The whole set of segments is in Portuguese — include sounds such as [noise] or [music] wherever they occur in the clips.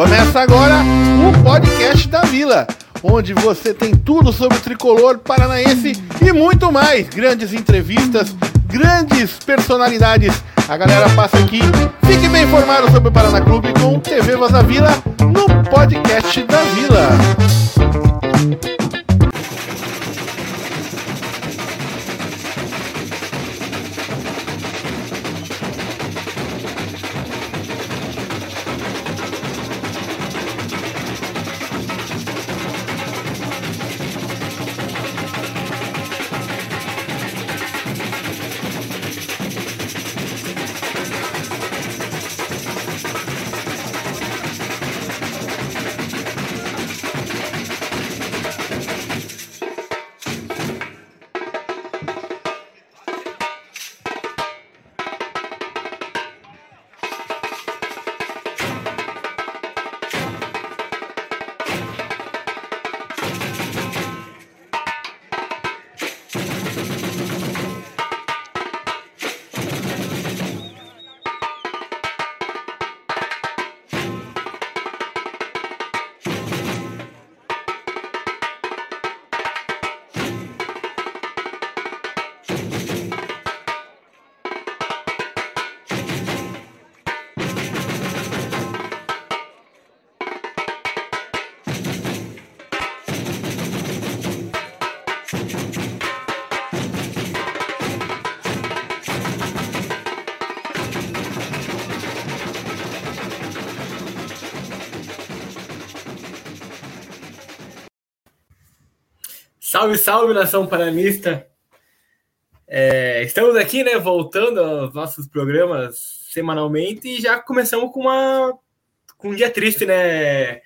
Começa agora o podcast da Vila, onde você tem tudo sobre o tricolor paranaense e muito mais. Grandes entrevistas, grandes personalidades. A galera passa aqui. Fique bem informado sobre o Paraná Clube com TV Voz da Vila no podcast da Vila. Salve, salve, nação paranista! É, estamos aqui, né, voltando aos nossos programas semanalmente e já começamos com uma com um dia triste, né,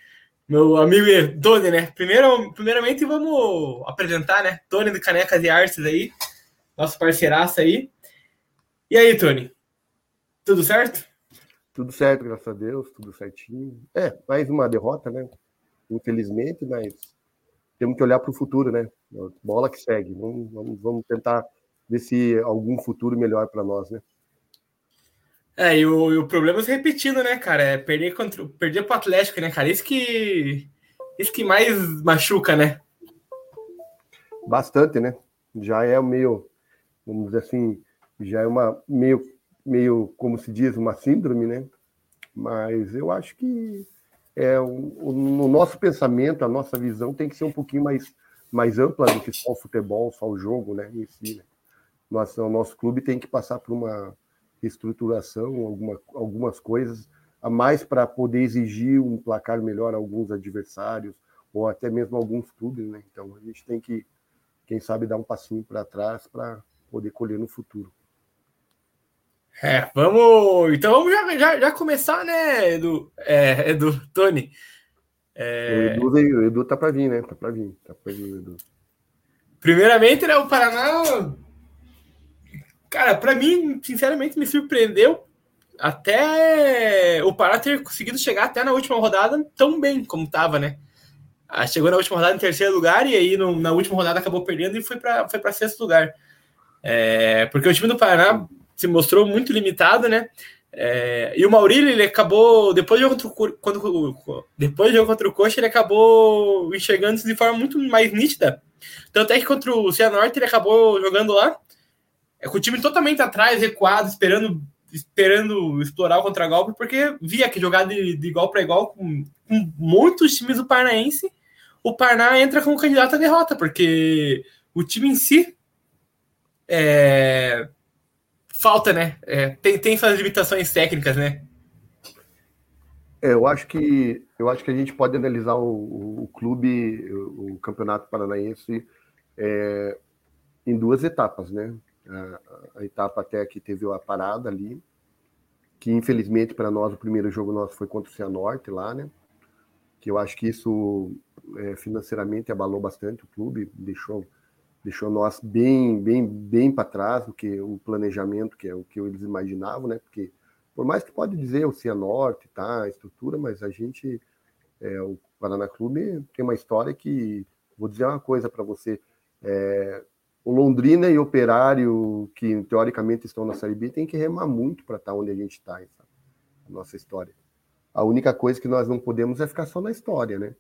meu amigo Tony, né? Primeiro, primeiramente vamos apresentar, né, Tony do Canecas e Artes aí, nosso parceiraço aí. E aí, Tony? Tudo certo? Tudo certo, graças a Deus, tudo certinho. É, mais uma derrota, né? Infelizmente, mas temos que olhar para o futuro, né? Bola que segue. Vamos, vamos, vamos tentar ver se algum futuro melhor para nós, né? É, e o, e o, problema é se repetindo, né, cara? É perder contra perder pro Atlético, né, cara? Isso que isso que mais machuca, né? Bastante, né? Já é meio, vamos dizer assim, já é uma meio meio como se diz, uma síndrome, né? Mas eu acho que é, o, o, nosso pensamento, a nossa visão tem que ser um pouquinho mais, mais ampla do que só o futebol, só o jogo, né? Em si, né? Nossa, o nosso clube tem que passar por uma reestruturação, alguma, algumas coisas a mais para poder exigir um placar melhor a alguns adversários ou até mesmo alguns clubes, né? Então a gente tem que, quem sabe, dar um passinho para trás para poder colher no futuro. É, vamos. Então vamos já, já, já começar, né, Edu? É, Edu, Tony. É... O, Edu, o Edu tá para vir, né? Tá para vir. Tá pra vir, Edu. Primeiramente, né, o Paraná. Cara, para mim, sinceramente, me surpreendeu até o Paraná ter conseguido chegar até na última rodada tão bem como tava, né? Ah, chegou na última rodada em terceiro lugar e aí no, na última rodada acabou perdendo e foi para foi sexto lugar. É, porque o time do Paraná se mostrou muito limitado, né? É, e o Maurílio, ele acabou, depois jogo contra o, quando, depois jogo contra o Coxa, ele acabou enxergando isso de forma muito mais nítida. Tanto é que contra o Cianorte ele acabou jogando lá, é, com o time totalmente atrás, recuado, esperando esperando explorar o contra-golpe, porque via que jogar de, de igual para igual com, com, muitos times do Paranaense, o Paraná entra como candidato à derrota, porque o time em si é, falta, né? É, tem, tem suas limitações técnicas, né? É, eu acho que eu acho que a gente pode analisar o, o clube, o, o, campeonato paranaense é, em duas etapas, né? A, a, etapa até que teve a parada ali, que infelizmente para nós o primeiro jogo nosso foi contra o Cianorte lá, né? Que eu acho que isso é, financeiramente abalou bastante o clube, deixou deixou nós bem, bem, bem para trás do que o planejamento, que é o que eles imaginavam, né? Porque por mais que pode dizer o Cianorte, tá, a estrutura, mas a gente, é, o Paraná Clube tem uma história que, vou dizer uma coisa para você, é, o Londrina e o Operário, que teoricamente estão na Série B, tem que remar muito para estar tá onde a gente está, a nossa história. A única coisa que nós não podemos é ficar só na história, né?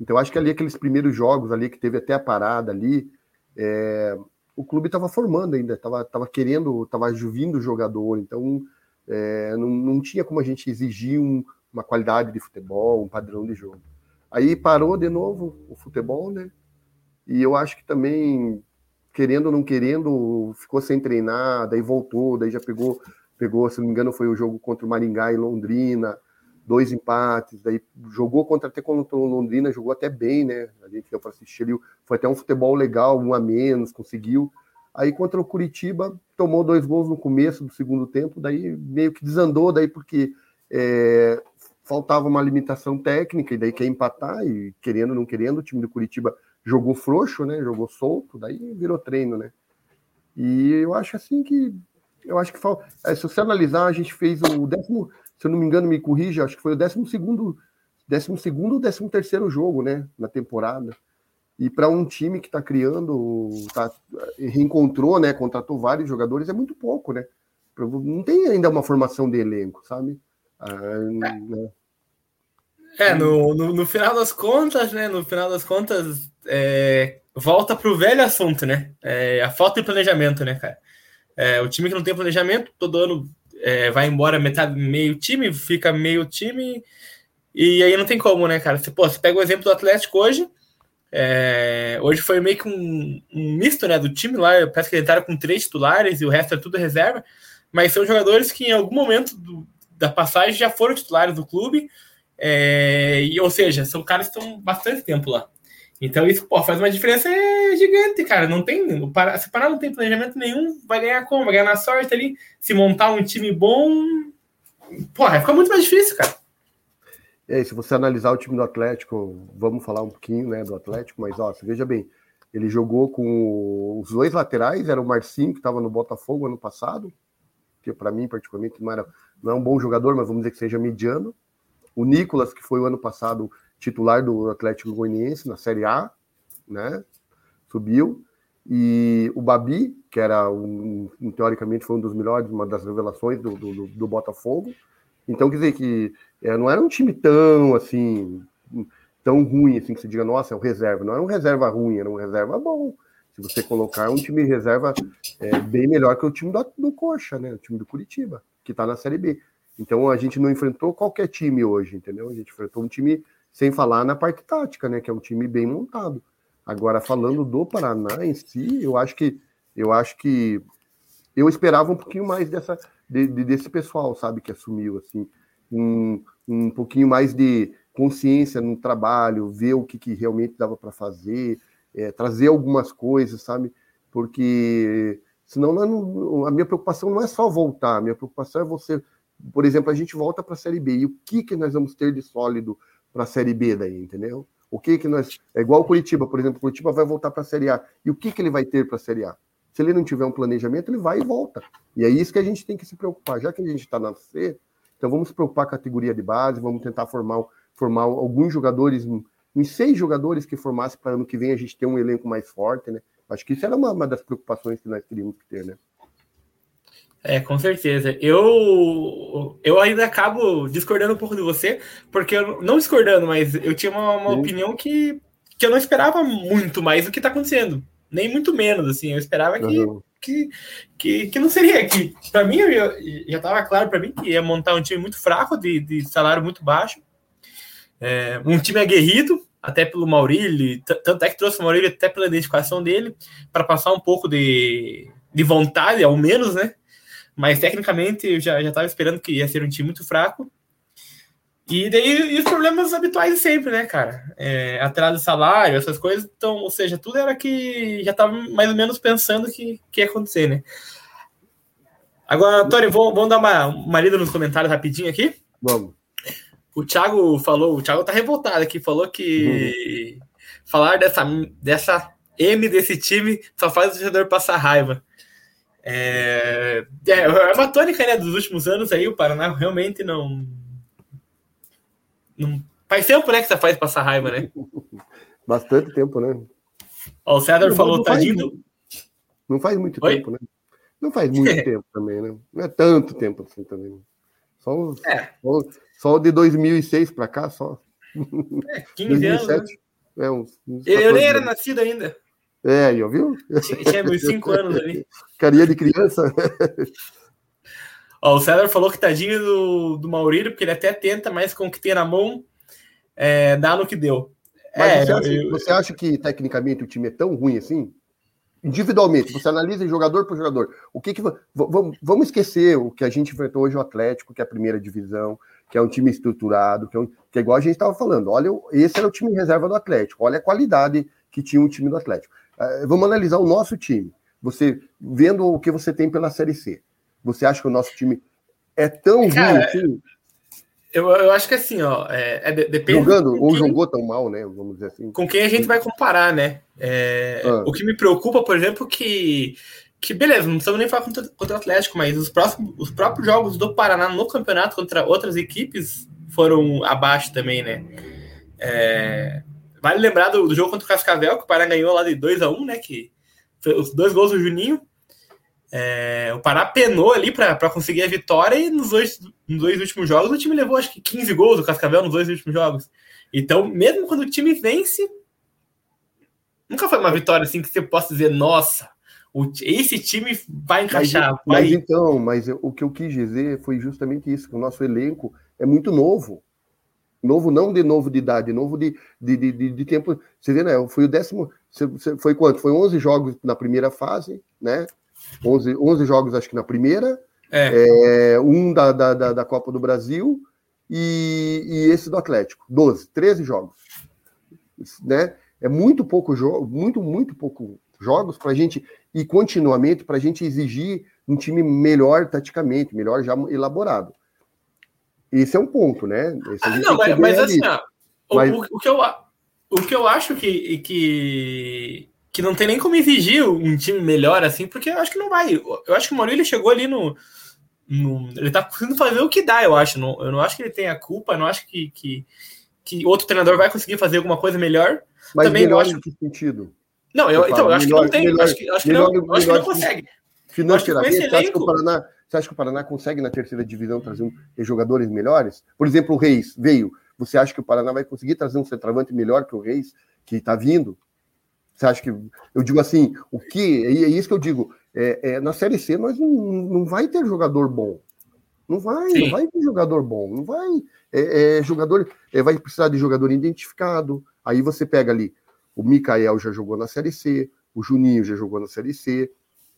Então, acho que ali, aqueles primeiros jogos ali, que teve até a parada ali, é, o clube estava formando ainda, estava tava querendo, estava vindo jogador, então é, não, não tinha como a gente exigir um, uma qualidade de futebol, um padrão de jogo. Aí parou de novo o futebol, né? E eu acho que também, querendo ou não querendo, ficou sem treinar, daí voltou, daí já pegou, pegou, se não me engano, foi o jogo contra o Maringá em Londrina, dois empates, daí jogou contra até contra o Londrina, jogou até bem, né? A gente deu para assistir ali, foi até um futebol legal, um a menos, conseguiu. Aí contra o Curitiba, tomou dois gols no começo do segundo tempo, daí meio que desandou, daí porque é, faltava uma limitação técnica, e daí quer empatar, e querendo ou não querendo, o time do Curitiba jogou frouxo, né? Jogou solto, daí virou treino, né? E eu acho assim que eu acho que falta. É, se você analisar, a gente fez o décimo, se eu não me engano, me corrija, acho que foi o décimo segundo, décimo segundo ou décimo terceiro jogo, né? Na temporada. E para um time que está criando, tá, reencontrou, né? Contratou vários jogadores, é muito pouco, né? Não tem ainda uma formação de elenco, sabe? Ah, né? É, no, no, no, final das contas, né? No final das contas, é, volta o velho assunto, né? É, a falta de planejamento, né, cara? É, o time que não tem planejamento, todo ano é, vai embora metade, meio time, fica meio time, e aí não tem como, né, cara? Você, pô, você pega o exemplo do Atlético hoje, é, hoje foi meio que um, um, misto, né, do time lá, parece que ele entraram com três titulares e o resto é tudo reserva, mas são jogadores que em algum momento do, da passagem já foram titulares do clube, é, e, ou seja, são caras que estão bastante tempo lá. Então isso pô, faz uma diferença gigante, cara. Não tem, se o Pará não tem planejamento nenhum, vai ganhar como? Vai ganhar na sorte ali. Se montar um time bom, porra, fica muito mais difícil, cara. Aí, se você analisar o time do Atlético, vamos falar um pouquinho né, do Atlético, mas ó, você veja bem, ele jogou com os dois laterais, era o Marcinho, que estava no Botafogo ano passado, que para mim, particularmente, não, era, não é um bom jogador, mas vamos dizer que seja mediano o Nicolas, que foi o ano passado titular do Atlético Goianiense na Série A, né? Subiu. E o Babi, que era um, teoricamente foi um dos melhores, uma das revelações do, do, do Botafogo. Então, quer dizer que é, não era um time tão assim, tão ruim assim que se diga, nossa, é um reserva. Não era um reserva ruim, era um reserva bom. Se você colocar um time reserva é, bem melhor que o time do, do Coxa, né? O time do Curitiba, que está na Série B. Então a gente não enfrentou qualquer time hoje, entendeu? A gente enfrentou um time sem falar na parte tática, né? Que é um time bem montado. Agora falando do Paraná em si, eu acho que eu acho que eu esperava um pouquinho mais dessa de, de, desse pessoal, sabe, que assumiu assim um, um pouquinho mais de consciência no trabalho, ver o que, que realmente dava para fazer, é, trazer algumas coisas, sabe? Porque senão não, a minha preocupação não é só voltar, a minha preocupação é você por exemplo, a gente volta para a Série B. E o que, que nós vamos ter de sólido para a Série B daí, entendeu? O que que nós. É igual o Curitiba, por exemplo. O Curitiba vai voltar para a Série A. E o que, que ele vai ter para a Série A? Se ele não tiver um planejamento, ele vai e volta. E é isso que a gente tem que se preocupar. Já que a gente está na C, então vamos se preocupar com a categoria de base, vamos tentar formar, formar alguns jogadores, em seis jogadores que formasse para ano que vem a gente ter um elenco mais forte, né? Acho que isso era uma, uma das preocupações que nós teríamos que ter, né? É, com certeza. Eu, eu ainda acabo discordando um pouco de você, porque eu não discordando, mas eu tinha uma, uma opinião que, que eu não esperava muito mais do que está acontecendo. Nem muito menos, assim. Eu esperava que, uhum. que, que, que, não seria. que Para mim, eu, já estava claro para mim que ia montar um time muito fraco, de, de salário muito baixo. É, um time aguerrido, até pelo Maurílio, tanto é que trouxe o Maurílio até pela identificação dele, para passar um pouco de, de vontade, ao menos, né? Mas tecnicamente eu já estava esperando que ia ser um time muito fraco. E daí e os problemas habituais sempre, né, cara? É, atraso de salário, essas coisas. Então, ou seja, tudo era que já estava mais ou menos pensando que, que ia acontecer, né? Agora, Tony, vamos, vamos dar uma, uma lida nos comentários rapidinho aqui? Vamos. O Thiago falou, o Thiago tá revoltado aqui, falou que uhum. falar dessa, dessa M desse time só faz o torcedor passar raiva. É, é, é uma tônica né, dos últimos anos aí, o Paraná realmente não. não faz tempo né, que você faz passar raiva, né? [laughs] Bastante tempo, né? Ó, o não, falou, não tadinho. Faz, não faz muito Oi? tempo, né? Não faz muito [laughs] tempo também, né? Não é tanto tempo assim também. Só, os, é. só, só de 2006 para cá, só. É, 15 2007. [laughs] anos. Né? É, uns, uns eu nem era nascido ainda. É, eu viu? Tinha meus 5 anos ali. [laughs] Carinha de criança. Ó, o César falou que tadinho do, do Maurílio, porque ele até tenta, mas com o que tem na mão, é, dá no que deu. É, você, acha, eu... você acha que tecnicamente o time é tão ruim assim? individualmente, você analisa jogador por jogador. O que que vamos esquecer o que a gente enfrentou hoje o Atlético, que é a primeira divisão, que é um time estruturado, que é, um, que é igual a gente estava falando. Olha, esse era o time reserva do Atlético. Olha a qualidade que tinha o time do Atlético. Uh, vamos analisar o nosso time. Você vendo o que você tem pela Série C. Você acha que o nosso time é tão Cara, ruim assim? Eu, eu acho que assim, ó, é, é depende. Jogando, ou quem, jogou tão mal, né? Vamos dizer assim. Com quem a gente vai comparar, né? É, ah. O que me preocupa, por exemplo, que. Que beleza, não precisamos nem falar contra, contra o Atlético, mas os, próximos, os próprios jogos do Paraná no campeonato contra outras equipes foram abaixo também, né? É, vale lembrar do, do, jogo contra o Cascavel, que o Paraná ganhou lá de 2 a 1 um, né? Que os dois gols do Juninho. É, o Pará penou ali para conseguir a vitória e nos dois, nos dois últimos jogos o time levou acho que 15 gols do Cascavel nos dois últimos jogos. Então, mesmo quando o time vence, nunca foi uma vitória assim que você possa dizer, nossa, esse time vai encaixar. Mas, vai... mas então, mas o que eu quis dizer foi justamente isso, que o nosso elenco é muito novo. Novo não de novo de idade, novo de, de, de, de, tempo. Você vê, né? Foi o décimo. Foi quanto? Foi 11 jogos na primeira fase, né? 11, 11 jogos, acho que na primeira, é. É, um da, da, da, da, Copa do Brasil e, e, esse do Atlético. 12, 13 jogos. Né? É muito pouco jogo, muito, muito pouco jogos para a gente e continuamente para a gente exigir um time melhor taticamente, melhor já elaborado. Esse é um ponto, né? Ah, não, mas, mas assim, ó, mas... O, o, que eu, o que eu acho que, que que não tem nem como exigir um time melhor assim, porque eu acho que não vai. Eu acho que o Maurílio chegou ali no, no. ele tá conseguindo fazer o que dá, eu acho. Não, eu não acho que ele tenha culpa, não acho que, que, que outro treinador vai conseguir fazer alguma coisa melhor. Mas Também melhor acho... em que sentido? Não, eu, então, eu acho melhor, que não tem. Melhor, acho que, acho que melhor, não, acho que não consegue. Financeiramente, acha que o Paraná, você acha que o Paraná consegue na terceira divisão trazer um, jogadores melhores? Por exemplo, o Reis veio. Você acha que o Paraná vai conseguir trazer um centroavante melhor que o Reis, que está vindo? Você acha que. Eu digo assim, o que. É isso que eu digo. É, é, na Série C, nós não, não vai ter jogador bom. Não vai, Sim. não vai ter jogador bom. Não vai. É, é jogador. É, vai precisar de jogador identificado. Aí você pega ali. O Mikael já jogou na Série C. O Juninho já jogou na Série C.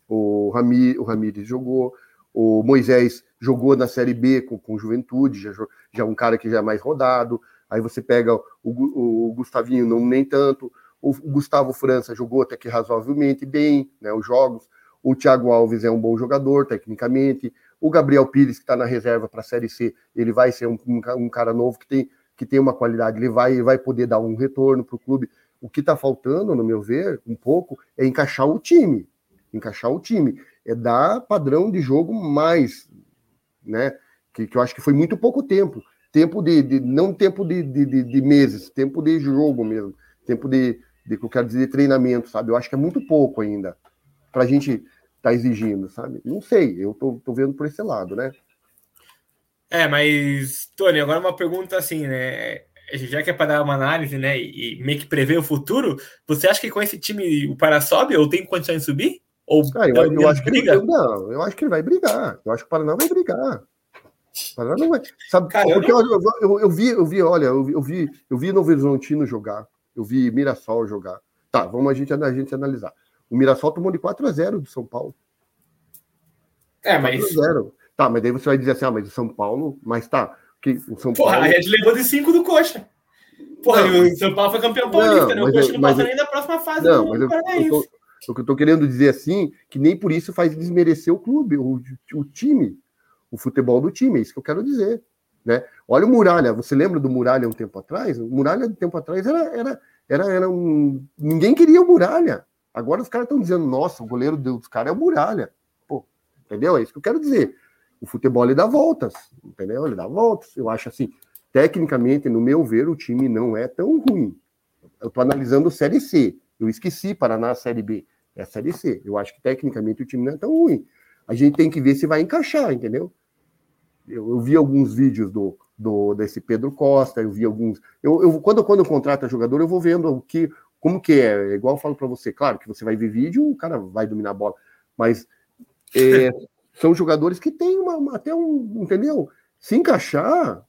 O, Rami, o Ramires jogou. O Moisés jogou na Série B com, com Juventude. Já, já um cara que já é mais rodado. Aí você pega o, o, o Gustavinho, não nem tanto. O Gustavo França jogou até que razoavelmente bem, né, os jogos. O Thiago Alves é um bom jogador, tecnicamente. O Gabriel Pires, que está na reserva para a Série C, ele vai ser um, um, um, cara novo que tem, que tem uma qualidade, ele vai, ele vai poder dar um retorno para o clube. O que está faltando, no meu ver, um pouco, é encaixar o time. Encaixar o time. É dar padrão de jogo mais, né? Que, que eu acho que foi muito pouco tempo. Tempo de. de não tempo de, de, de meses, tempo de jogo mesmo. Tempo de, de que eu quero dizer treinamento, sabe? Eu acho que é muito pouco ainda para a gente estar tá exigindo, sabe? Não sei, eu tô, tô vendo por esse lado, né? É, mas, Tony, agora uma pergunta assim, né? Já que é para dar uma análise, né, e meio que prever o futuro, você acha que com esse time o Pará sobe ou tem condições de subir? Ou ah, eu, eu acho briga? que ele, não, eu acho que ele vai brigar. Eu acho que o Paraná vai brigar. O Paraná não vai. Sabe, Cara, porque eu, eu, eu, eu, vi, eu vi, olha, eu, eu vi, eu vi Novo Horizontino jogar eu vi Mirassol jogar. Tá, vamos a gente, a gente analisar. O Mirassol tomou de 4 a 0 do São Paulo. É, mas. 4 a 0. Tá, mas daí você vai dizer assim, ah, mas o São Paulo. Mas tá. Que o São Porra, Paulo... a Red levou de 5 do Coxa. Porra, não, o São Paulo foi campeão paulista, né? O Coxa não passa nem da próxima fase não, mas eu, eu tô, o que eu tô querendo dizer assim, que nem por isso faz desmerecer o clube, o, o time, o futebol do time, é isso que eu quero dizer. Né? Olha o Muralha, você lembra do Muralha um tempo atrás? O Muralha, um tempo atrás, era, era, era, era um. Ninguém queria o Muralha. Agora os caras estão dizendo, nossa, o goleiro dos caras é o Muralha. Pô, entendeu? É isso que eu quero dizer. O futebol ele dá voltas, entendeu? Ele dá voltas. Eu acho assim, tecnicamente, no meu ver, o time não é tão ruim. Eu estou analisando Série C. Eu esqueci Paraná Série B. É a Série C. Eu acho que tecnicamente o time não é tão ruim. A gente tem que ver se vai encaixar, entendeu? eu, eu, vi alguns vídeos do, do desse Pedro Costa, eu vi alguns. Eu, eu quando, quando eu contrato jogador, eu vou vendo o que, como que é. Igual eu falo para você, claro que você vai ver vídeo, o cara vai dominar a bola, mas é, [laughs] são jogadores que têm uma, uma, até um, entendeu? Se encaixar,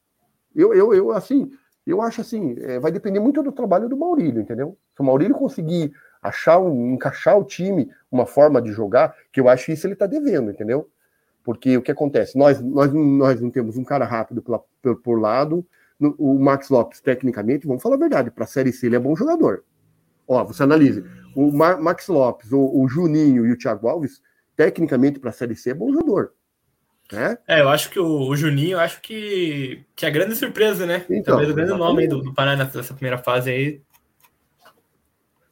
eu, eu, eu assim, eu acho assim, é, vai depender muito do trabalho do Maurílio, entendeu? Se o Maurílio conseguir achar um, encaixar o time, uma forma de jogar, que eu acho isso ele tá devendo, entendeu? Porque o que acontece? Nós, nós, nós não temos um cara rápido por, por, por lado. No, o Max Lopes, tecnicamente, vamos falar a verdade, para a Série C ele é bom jogador. Ó, você analise. O Mar, Max Lopes, o, o, Juninho e o Thiago Alves, tecnicamente para a Série C é bom jogador. É? é, eu acho que o, o, Juninho, eu acho que, que é a grande surpresa, né? Então, Talvez o grande nome aí do, do Paraná nessa primeira fase aí.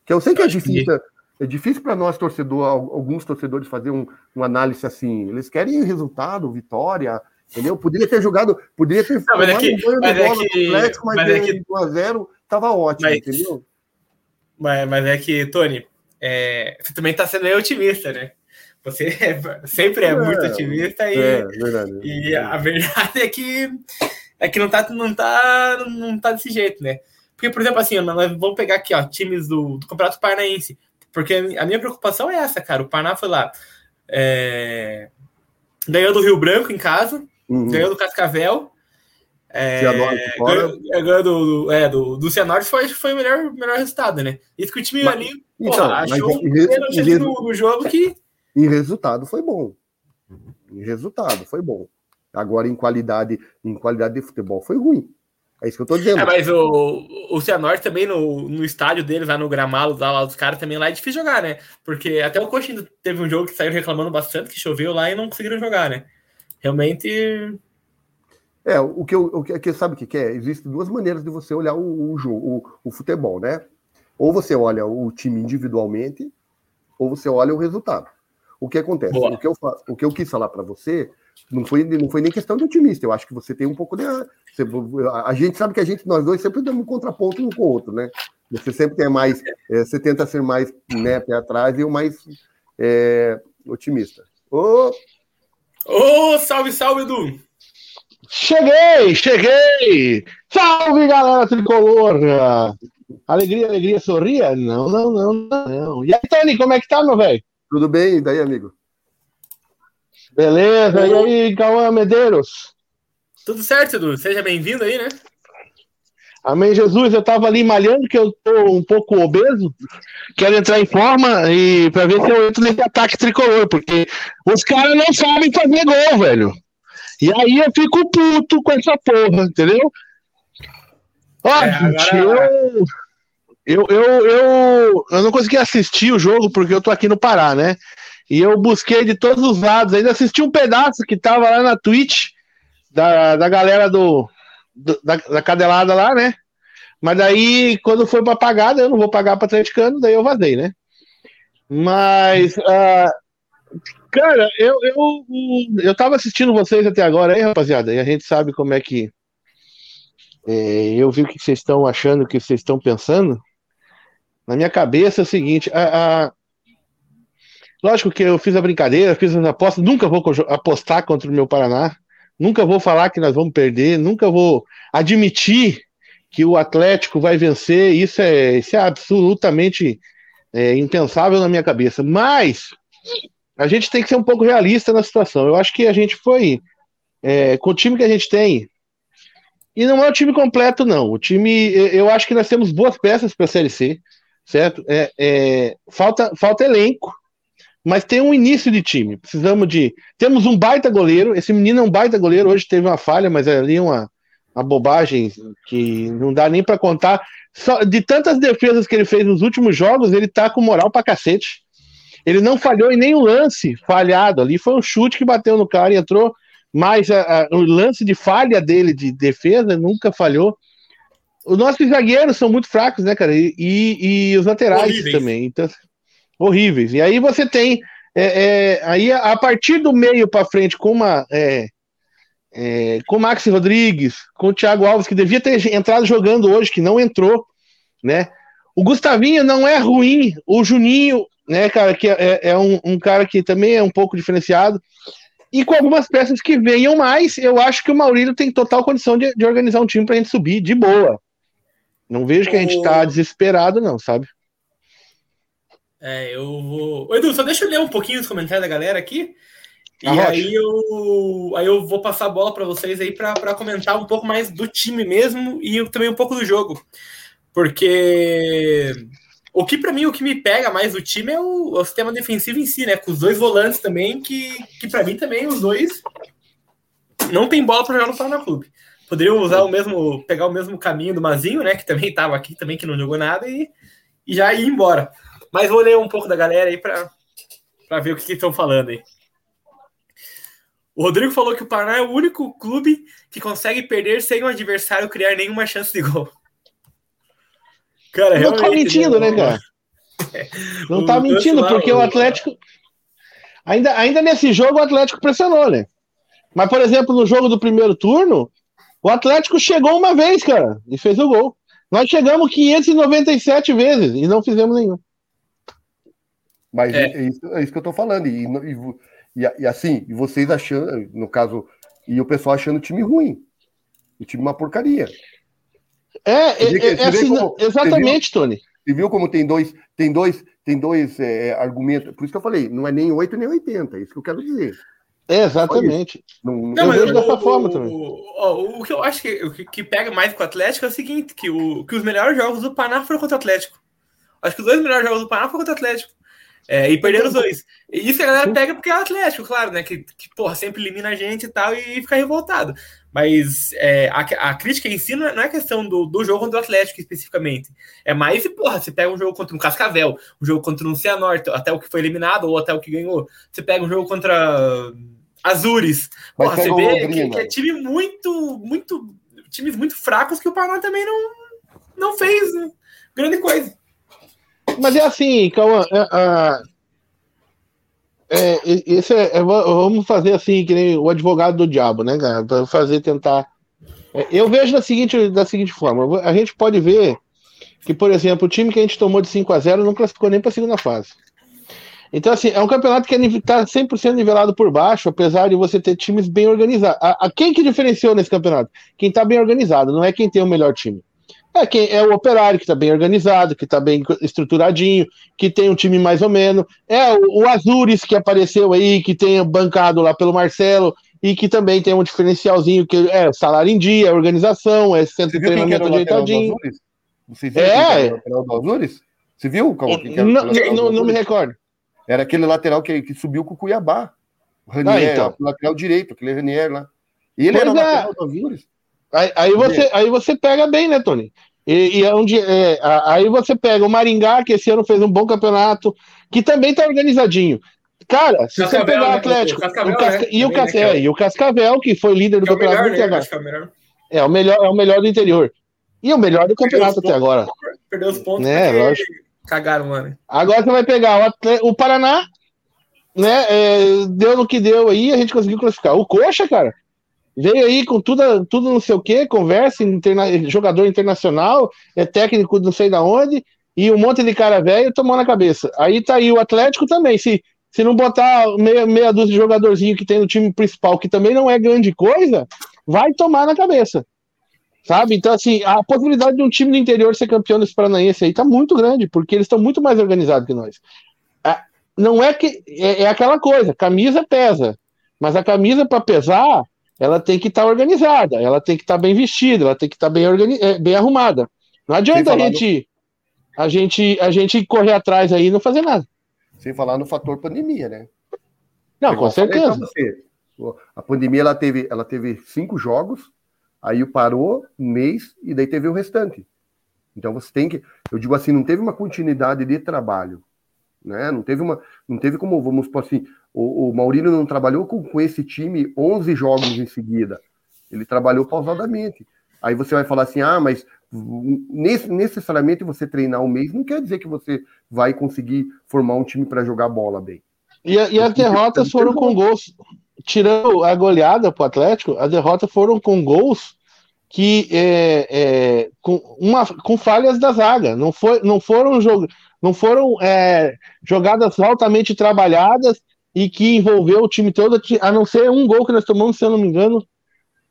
Que eu sei que é difícil, é difícil para nós, torcedor, alguns torcedores, fazer um, uma análise assim. Eles querem resultado, vitória, entendeu? Poderia ter jogado, poderia ter não, mas é que, um mas é que, Atlético, mas, mas é que 1x0, tava ótimo, mas, entendeu? Mas, mas é que, Tony, é, você também está sendo meio otimista, né? Você [laughs] é, sempre é, é, muito otimista e, é, verdade, e a [laughs] verdade é que é que não tá, não tá, não tá desse jeito, né? Porque, por exemplo, assim, nós vamos pegar aqui, ó, times do, do Campeonato Paranaense. Porque a minha preocupação é essa, cara. O Paraná foi lá. É... Ganhou do Rio Branco em casa, uhum. ganhou do Cascavel. É, ganhou, é, ganhou do, do, é, do, do Cianorte foi, foi o melhor, melhor resultado, né? Isso que o time mas, ali então, achou um pênalti no, no jogo que. Em resultado foi bom. Em resultado foi bom. Agora, em qualidade, em qualidade de futebol, foi ruim. É isso que eu tô dizendo. É, mas o, o Cianorte também, no, no estádio deles, lá no gramado, lá, lá dos caras, também lá é difícil jogar, né? Porque até o Coxinha teve um jogo que saiu reclamando bastante, que choveu lá e não conseguiram jogar, né? Realmente. É, o que eu, o que, sabe o que, é? Existem duas maneiras de você olhar o, o jogo, o, o futebol, né? Ou você olha o time individualmente, ou você olha o resultado. O que acontece? O que, eu, o que eu quis falar para você não foi, não foi nem questão de otimista. Eu acho que você tem um pouco de. Você, a gente sabe que a gente, nós dois, sempre damos um contraponto um com o outro, né? Você sempre tem mais. É, você tenta ser mais né, pé atrás e o mais é, otimista. Ô! Ô, salve, salve, Edu! Cheguei, cheguei! Salve, galera tricolor! Alegria, alegria, sorria? Não, não, não, não. E aí, Tony, como é que tá, meu velho? Tudo bem? E daí, amigo? Beleza, e aí, Cauã Medeiros? Tudo certo, Edu? Seja bem-vindo aí, né? Amém, Jesus. Eu tava ali malhando, que eu tô um pouco obeso. Quero entrar em forma e para ver se eu entro nesse ataque tricolor, porque os caras não sabem fazer gol, velho. E aí eu fico puto com essa porra, entendeu? Ó, é, agora... eu, eu, eu, eu, eu não consegui assistir o jogo porque eu tô aqui no Pará, né? E eu busquei de todos os lados. Ainda assisti um pedaço que tava lá na Twitch da, da galera do, do da, da, cadelada lá, né? Mas daí, quando foi para pagar, eu não vou pagar para atleticano, daí eu vazei, né? Mas, uh, cara, eu, eu, eu tava assistindo vocês até agora aí, rapaziada, e a gente sabe como é que. É, eu vi o que vocês estão achando, o que vocês estão pensando. Na minha cabeça é o seguinte: a, a Lógico que eu fiz a brincadeira, fiz as apostas, nunca vou apostar contra o meu Paraná, nunca vou falar que nós vamos perder, nunca vou admitir que o Atlético vai vencer, isso é, isso é absolutamente é, impensável na minha cabeça. Mas a gente tem que ser um pouco realista na situação. Eu acho que a gente foi, é, com o time que a gente tem, e não é o time completo, não. O time, eu acho que nós temos boas peças para a Série C, certo? É, é, falta, falta elenco, mas tem um início de time. Precisamos de. Temos um baita goleiro. Esse menino é um baita goleiro. Hoje teve uma falha, mas é ali uma, uma bobagem que não dá nem para contar. Só, de tantas defesas que ele fez nos últimos jogos, ele tá com moral pra cacete. Ele não falhou em nenhum lance falhado. Ali foi um chute que bateu no cara e entrou. Mas a, a, o lance de falha dele de defesa nunca falhou. Os nossos zagueiros são muito fracos, né, cara? E, e, e os laterais Horríveis. também. Então, horríveis. E aí você tem é, é, aí a partir do meio para frente com uma é, é, com o Maxi Rodrigues, com o Thiago Alves que devia ter entrado jogando hoje, que não entrou, né? O Gustavinho não é ruim, o Juninho, né, cara, que é, é um, um, cara que também é um pouco diferenciado. e com algumas peças que venham mais, eu acho que o Maurílio tem total condição de, de organizar um time pra gente subir de boa. Não vejo que a gente tá desesperado, não, sabe? É, eu vou. Ô, Edu, só deixa eu ler um pouquinho os comentários da galera aqui. E aí eu, aí eu vou passar a bola para vocês aí para comentar um pouco mais do time mesmo e também um pouco do jogo. Porque o que para mim o que me pega mais do time é o, é o sistema defensivo em si, né? Com os dois volantes também, que, que para mim também os dois não tem bola para jogar no Paraná Clube. Poderiam usar o mesmo, pegar o mesmo caminho do Mazinho, né? Que também estava aqui, também que não jogou nada, e, e já ir embora. Mas vou ler um pouco da galera aí para ver o que estão falando aí. O Rodrigo falou que o Paraná é o único clube que consegue perder sem o adversário criar nenhuma chance de gol. Cara, Não tá realmente, mentindo, né, cara? [laughs] Não O tá mentindo, lá, porque o- o Atlético. Ainda, ainda nesse jogo, o Atlético pressionou, né? Mas, por exemplo, no jogo do primeiro turno, o Atlético chegou uma vez, cara, e fez o gol. Nós chegamos 597 vezes e não fizemos nenhum. Mas É. é, isso, é isso que eu tô falando. E, e e, e assim, e vocês achando, no caso, e o pessoal achando o time ruim. O time uma porcaria. É, Você vê é, é você vê assim, como- exatamente, Tony. Você viu como tem dois, tem dois, tem dois é, argumentos. Por isso que eu falei, não é nem 8 nem 80, é isso que eu quero dizer. É, exatamente. Não, Não, Eu mas vejo o, dessa forma o- também. ó, o, que eu acho que, o que- que pega mais com o Atlético é o seguinte: que, o, que os melhores jogos do Paraná foram contra o Atlético. Acho que os dois melhores jogos do Paraná foram contra o Atlético. É, e perderam os dois. E isso a galera pega porque é o Atlético, claro, né? Que, que porra, sempre elimina a gente e tal, e fica revoltado. Mas é, a, a crítica em si não é, não é questão do, do jogo contra o Atlético especificamente. É mais se, porra, você pega um jogo contra um Cascavel, um jogo contra um Cianorte, até o que foi eliminado ou até o que ganhou. Você pega um jogo contra Azures. Porra, você vê que, que é time muito, muito. Times muito fracos que o Paraná também não, não fez grande coisa. Mas é assim, calma. É, é, esse é, é, va- vamos fazer assim, que nem o advogado do diabo, né, cara? Fazer tentar. É, Eu vejo da seguinte, da seguinte forma: a gente pode ver que, por exemplo, o time que a gente tomou de 5 a 0 não classificou nem para a segunda fase. Então, assim, é um campeonato que está 100% nivelado por baixo, apesar de você ter times bem organizados. A, a- quem que diferenciou nesse campeonato? Quem está bem organizado, não é quem tem o melhor time. É, quem, é o operário que está bem organizado, que está bem estruturadinho, que tem um time mais ou menos. É o, o Azures que apareceu aí, que tem bancado lá pelo Marcelo, e que também tem um diferencialzinho, que é salário em dia, organização, é centro de treinamento ajeitadinho. Você viu É. o lateral do Azures? Você viu? Cal, quem que era o Não, não, não me recordo. Era aquele lateral que, que subiu com o Cuiabá. O Ranier, Ah, então. o lateral direito, aquele Ranier lá. E ele Pois era o é. lateral do Azures. Aí, aí você, aí você pega bem, né, Tony? E, e é onde, é, aí você pega o Maringá, que esse ano fez um bom campeonato, que também tá organizadinho. Cara, se você Cascavel, pegar o né? Atlético O Cascavel, o Casca- né? e, o Também, né, é é, e o Cascavel, que foi líder do é campeonato melhor, até né? agora. É o melhor. É o melhor, é o melhor do interior. E o melhor do campeonato até agora. Perdeu os pontos lógico. cagaram né? Agora você vai pegar o, o Paraná, né? deu no que deu aí, a gente conseguiu classificar. O Coxa, cara, veio aí com tudo, tudo não sei o que, conversa, interna- jogador internacional, é técnico não sei da onde, e um monte de cara velho tomou na cabeça. Aí tá aí o Atlético também. Se, se não botar meia, meia dúzia de jogadorzinho que tem no time principal, que também não é grande coisa, vai tomar na cabeça. Sabe? Então, assim, a possibilidade de um time do interior ser campeão desse Paranaense aí tá muito grande, porque eles estão muito mais organizados que nós. Ah, Não é que. É, é aquela coisa, camisa pesa. Mas a camisa, para pesar, ela tem que estar organizada, ela tem que estar bem vestida, ela tem que estar bem, organi- eh, bem arrumada. Não adianta a gente, a gente a gente correr atrás aí e não fazer nada. Sem falar no fator pandemia, né? Não, Igual com certeza. você. A pandemia ela teve, ela teve cinco jogos, aí parou um mês e daí teve o restante. Então você tem que, eu digo assim, não teve uma continuidade de trabalho, né? Não teve uma, não teve como, vamos supor assim, o, o Maurílio não trabalhou com, com esse time 11 jogos em seguida. Ele trabalhou pausadamente. Aí você vai falar assim, ah, mas nesse- necessariamente você treinar um mês não quer dizer que você vai conseguir formar um time para jogar bola bem. E, a- e as derrotas foram com gols. Tirando a goleada pro Atlético, as derrotas foram com gols que é, é, com, uma, com falhas da zaga. Não, foi, não foram, jog, não foram é, jogadas altamente trabalhadas e que envolveu o time todo, a não ser um gol que nós tomamos, se eu não me engano,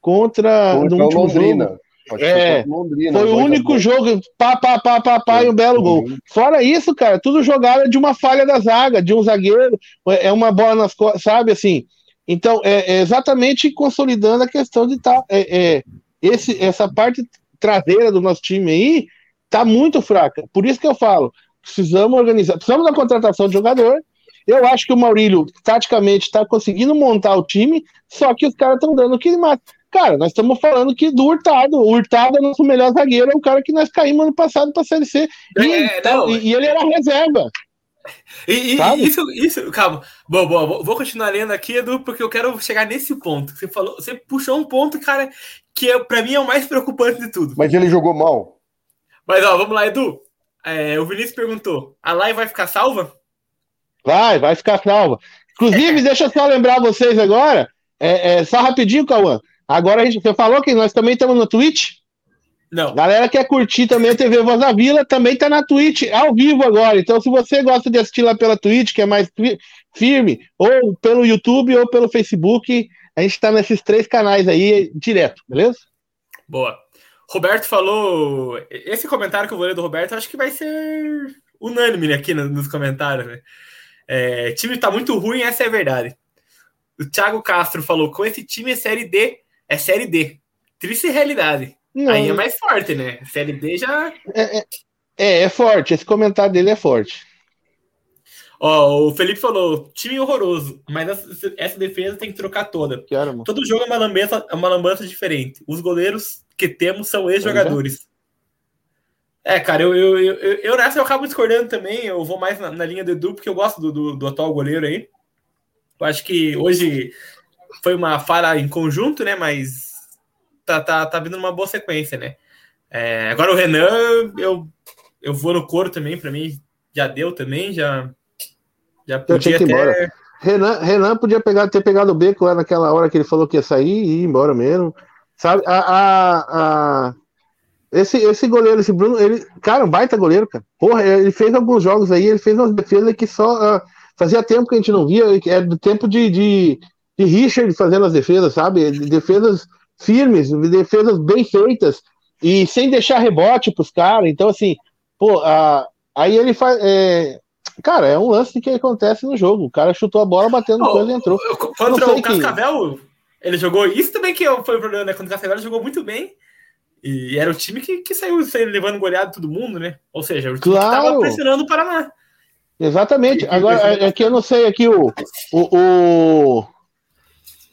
contra, contra no Londrina. jogo. É, Londrina, foi o único jogo, pá, pá, pá, pá, pá, e um belo gol. Fora isso, cara, tudo jogada de uma falha da zaga, de um zagueiro, é uma bola nas costas, sabe, assim. Então, é, é exatamente consolidando a questão de estar, tá, é, é, esse, essa parte traseira do nosso time aí tá muito fraca. Por isso que eu falo, precisamos organizar, precisamos da contratação de jogador, eu acho que o Maurílio, taticamente, está conseguindo montar o time, só que os caras estão dando o que mata. Cara, nós estamos falando que do Hurtado. O Hurtado é nosso melhor zagueiro, é o cara que nós caímos ano passado para a Série C. E, é, tá, e, e, ele era reserva. E, e isso, isso, calma. Bom, bom, vou continuar lendo aqui, Edu, porque eu quero chegar nesse ponto. Você falou, você puxou um ponto, cara, que é, para mim é o mais preocupante de tudo. Mas ele jogou mal. Mas ó, vamos lá, Edu. É, o Vinícius perguntou: a live vai ficar salva? Vai, vai ficar salva. Inclusive, [laughs] deixa eu só lembrar vocês agora, é, é, só rapidinho, Cauã. Agora a gente, você falou que nós também estamos no Twitch? Não. Galera quer curtir também a TV Voz da Vila, também tá na Twitch, ao vivo agora. Então, se você gosta de assistir lá pela Twitch, que é mais firme, ou pelo YouTube ou pelo Facebook, a gente tá nesses três canais aí direto, beleza? Boa. Roberto falou. Esse comentário que eu vou ler do Roberto, acho que vai ser unânime aqui nos comentários, né? É, time tá muito ruim, essa é a verdade. O Thiago Castro falou: com esse time é Série D, é Série D. Triste realidade. Não. Aí é mais forte, né? Série D já. É, é, é, é forte. Esse comentário dele é forte. Ó, o Felipe falou: time horroroso, mas essa, essa defesa tem que trocar toda. Quero, Todo jogo é uma lambança, é uma lambança diferente. Os goleiros que temos são ex-jogadores. É, cara, eu, eu, eu, eu, nessa eu acabo discordando também. Eu vou mais na, linha do Edu, porque eu gosto do, do, do, atual goleiro aí. Eu acho que hoje foi uma falha em conjunto, né? Mas tá, tá, tá vindo uma boa sequência, né? É, agora o Renan, eu, eu vou no coro também, para mim já deu também, já, já podia até. Renan, Renan podia pegar, ter pegado o beco lá naquela hora que ele falou que ia sair e ir embora mesmo. Sabe, a, a, a esse, esse goleiro, esse Bruno, ele, cara, um baita goleiro, cara. Porra, ele fez alguns jogos aí, ele fez umas defesas que só. Uh, fazia tempo que a gente não via, é do tempo de, de, de Richard fazendo as defesas, sabe? Defesas firmes, defesas bem feitas e sem deixar rebote pros caras. Então, assim, pô, uh, aí ele faz. É, cara, é um lance que acontece no jogo. O cara chutou a bola, batendo no oh, coisa e entrou. Contra o Cascavel. Ele jogou. Isso também que foi o problema, né? Contra o ele jogou muito bem. E era o time que, que saiu, saiu levando goleado todo mundo, né? Ou seja, o time claro. que tava pressionando o Paraná. Exatamente. Agora, é, é que eu não sei aqui, o, o, o,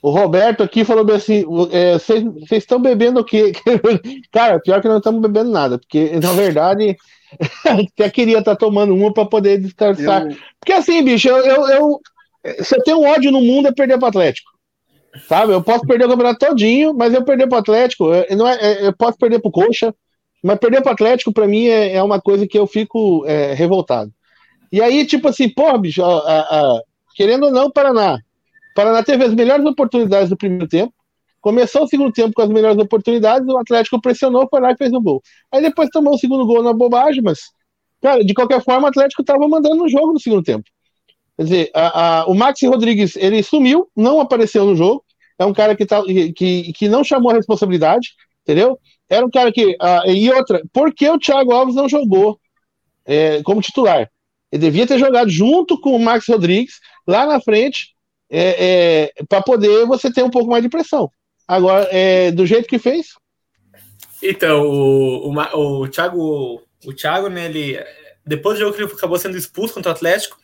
o Roberto aqui falou bem assim: vocês é, estão bebendo o quê? [laughs] Cara, pior que não estamos bebendo nada, porque na verdade [laughs] até queria estar tá tomando uma para poder descansar. Eu... Porque assim, bicho, eu, eu, eu, se eu tenho um ódio no mundo é perder para o Atlético. Sabe? Eu posso perder o campeonato todinho, mas eu perder para o Atlético, eu, não é, é, eu posso perder para o Coxa, mas perder para o Atlético, para mim, é, é, uma coisa que eu fico é, revoltado. E aí, tipo assim, pô, bicho, a, a, querendo ou não, Paraná. Paraná teve as melhores oportunidades do primeiro tempo. Começou o segundo tempo com as melhores oportunidades, o Atlético pressionou, foi lá e fez o gol. Aí depois tomou o segundo gol na bobagem, mas, cara, de qualquer forma, o Atlético estava mandando no jogo no segundo tempo. Quer dizer, a, a, o Maxi Rodrigues, ele sumiu, não apareceu no jogo. É um cara que, tá, que, que não chamou a responsabilidade, entendeu? Era um cara que. A, e outra, por que o Thiago Alves não jogou é, como titular? Ele devia ter jogado junto com o Max Rodrigues lá na frente é, é, para poder você ter um pouco mais de pressão. Agora, é, do jeito que fez. Então, o, o, o Thiago, o Thiago, né, ele, depois do jogo que ele acabou sendo expulso contra o Atlético,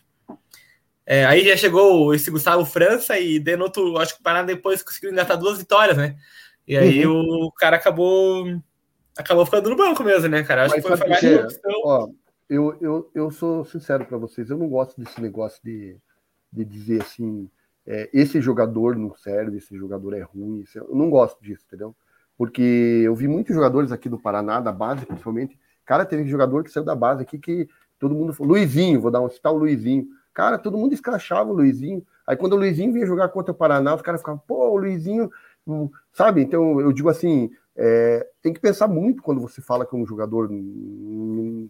é, aí já chegou esse Gustavo França e denoto, acho que o Paraná depois conseguiu engatar duas vitórias, né? E aí uhum. o cara acabou acabou ficando no banco mesmo, né, cara? Acho Mas que foi, foi mais é, ó, eu, eu, eu sou sincero para vocês, eu não gosto desse negócio de, de dizer assim, é, esse jogador não serve, esse jogador é ruim, eu não gosto disso, entendeu? Porque eu vi muitos jogadores aqui do Paraná, da base principalmente, cara, teve jogador que saiu da base aqui que todo mundo falou, Luizinho, vou dar um citar o Luizinho, Cara, todo mundo escrachava o Luizinho. Aí quando o Luizinho vinha jogar contra o Paraná, os caras ficavam, pô, o Luizinho, hum", sabe? Então eu digo assim, é, tem que pensar muito quando você fala com um jogador,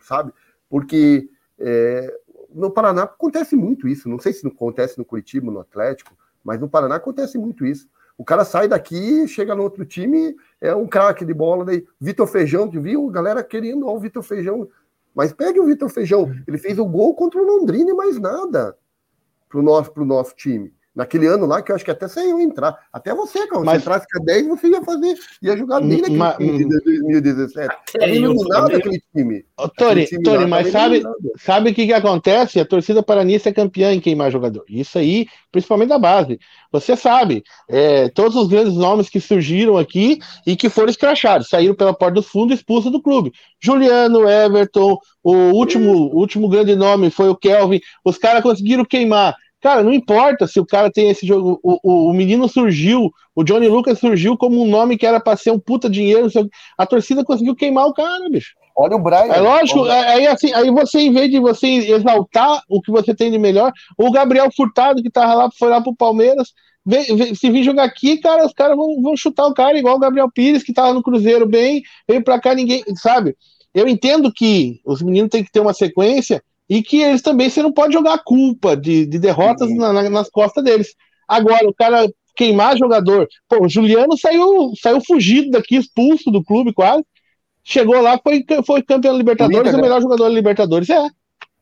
sabe? Porque é, no Paraná acontece muito isso. Não sei se acontece no Curitiba, no Atlético, mas no Paraná acontece muito isso. O cara sai daqui, chega no outro time, é um craque de bola, daí Vitor Feijão, que viu, galera querendo ó, o Vitor Feijão. Mas pegue o Vitor Feijão, ele fez o gol contra o Londrina e mais nada pro nosso, pro nosso time. Naquele ano lá, que eu acho que até saiu entrar. Até você, cara. Mas... Se entrasse com a 10, você ia fazer, ia jogar bem naquele Ma... time de 2017. Tá iluminado aquele time. Ô, Tony, time Tony mas sabe, sabe o que, que acontece? A torcida paranista é campeã em queimar jogador. Isso aí, principalmente da base. Você sabe, é, todos os grandes nomes que surgiram aqui e que foram escrachados, saíram pela porta do fundo expulsos do clube. Juliano, Everton, o último, último grande nome foi o Kelvin. Os caras conseguiram queimar Cara, não importa se o cara tem esse jogo. O, o, o menino surgiu, o Johnny Lucas surgiu como um nome que era pra ser um puta dinheiro. A torcida conseguiu queimar o cara, bicho. Olha o Brian. É lógico, aí, assim, aí você, em vez de você exaltar o que você tem de melhor, o Gabriel Furtado, que tava lá, foi lá pro Palmeiras, se vir jogar aqui, cara, os caras vão, vão chutar o cara, igual o Gabriel Pires, que tava no Cruzeiro bem, veio pra cá, ninguém, sabe? Eu entendo que os meninos têm que ter uma sequência, e que eles também você não pode jogar a culpa de, de derrotas na, na, nas costas deles. Agora, o cara queimar jogador. Pô, o Juliano saiu, saiu fugido daqui, expulso do clube quase. Chegou lá, foi, foi campeão da Libertadores, o melhor jogador da Libertadores. É.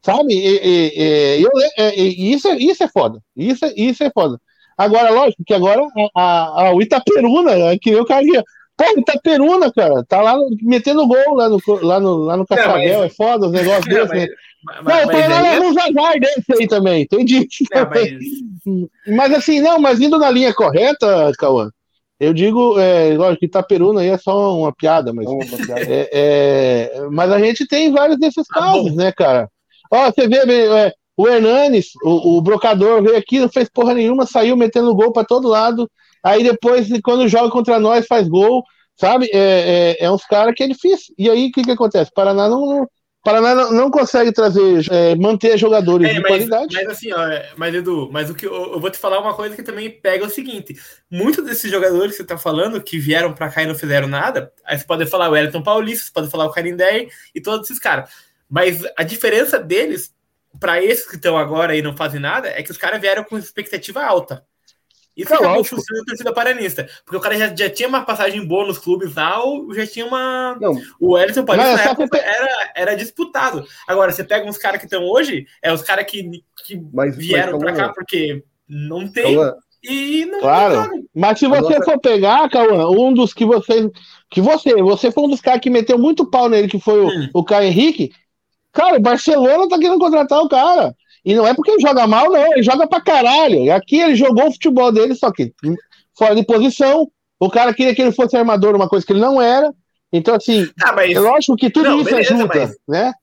Sabe? E, e, e, eu, é, isso, é, isso é foda. Isso é, isso é foda. Agora, lógico que agora a, a, a o Itaperuna, que eu carinha. Pô, Itaperuna, cara, tá lá metendo gol lá no, lá no, lá no Cascavel, é foda os negócios [laughs] desses, né? Mas, não, mas, aí... uns azar desse aí também, entendi. Não, mas... mas... assim, não, mas indo na linha correta, Cauã, eu digo, é, lógico que Itaperuna aí é só uma piada, mas, uma piada. É, é, mas a gente tem vários desses ah, casos, ah, né, cara? Ó, você vê, é, o Hernanes, o, o, brocador, veio aqui, não fez porra nenhuma, saiu metendo gol para todo lado, aí depois, quando joga contra nós, faz gol, sabe? É, é, é uns caras que é difícil. E aí, o que que acontece? O Paraná não, não Paraná não, não consegue trazer, é, manter jogadores é, de mas, qualidade. Mas assim, ó, mas Edu, mas o que eu, eu, vou te falar uma coisa que também pega é o seguinte: muitos desses jogadores que você tá falando, que vieram para cá e não fizeram nada, aí você pode falar o Wellington Paulista, você pode falar o Carindé e todos esses caras. Mas a diferença deles, para esses que estão agora e não fazem nada, é que os caras vieram com expectativa alta. Isso é acabou frustrando a torcida paranista. Porque o cara já, já tinha uma passagem boa nos clubes lá, ou já tinha uma. Não. O Elton Paulista na época era, era disputado. Agora, você pega uns caras que estão hoje, é os caras que, que mas, vieram para cá porque não tem. Calma. E não claro. Mas se você for pegar, Cauã, um dos que vocês. Que você, você foi um dos caras que meteu muito pau nele, que foi o, hum. o Caio Henrique. Cara, o Barcelona tá querendo contratar o cara. E não é porque ele joga mal, não. Ele joga pra caralho. Aqui ele jogou o futebol dele, só que fora de posição. O cara queria que ele fosse armador, uma coisa que ele não era. Então, assim, ah, mas... é lógico que tudo não, isso beleza, ajuda, mas... né?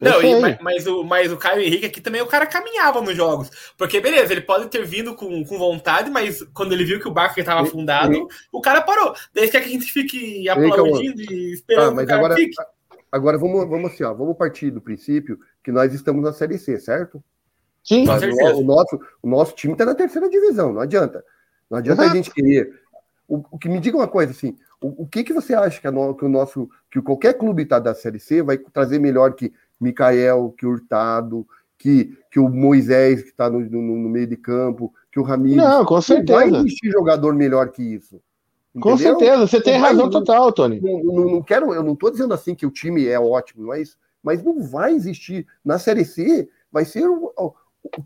Não, e, mas, mas, o, mas o Caio Henrique aqui também, o cara caminhava nos jogos. Porque, beleza, ele pode ter vindo com, com vontade, mas quando ele viu que o barco estava afundado, e, o cara parou. Daí quer que a gente fique aplaudindo e esperando ah, mas agora, fique. Agora vamos, vamos assim, ó, vamos partir do princípio que nós estamos na Série C, certo? Sim, Mas o, o, nosso, o nosso time está na terceira divisão, não adianta. Não adianta uhum. a gente querer. O, o, que me diga uma coisa assim, o, o que, que você acha que, no, que o nosso, que qualquer clube está da Série C vai trazer melhor que Mikael, que Hurtado, que, que o Moisés, que está no, no, no, meio de campo, que o Ramiro. Não, com certeza. Não vai existir jogador melhor que isso. Entendeu? Com certeza, você tem razão total, Tony. Não, não, não, quero, eu não estou dizendo assim que o time é ótimo, não é isso. Mas não vai existir. Na Série C, vai ser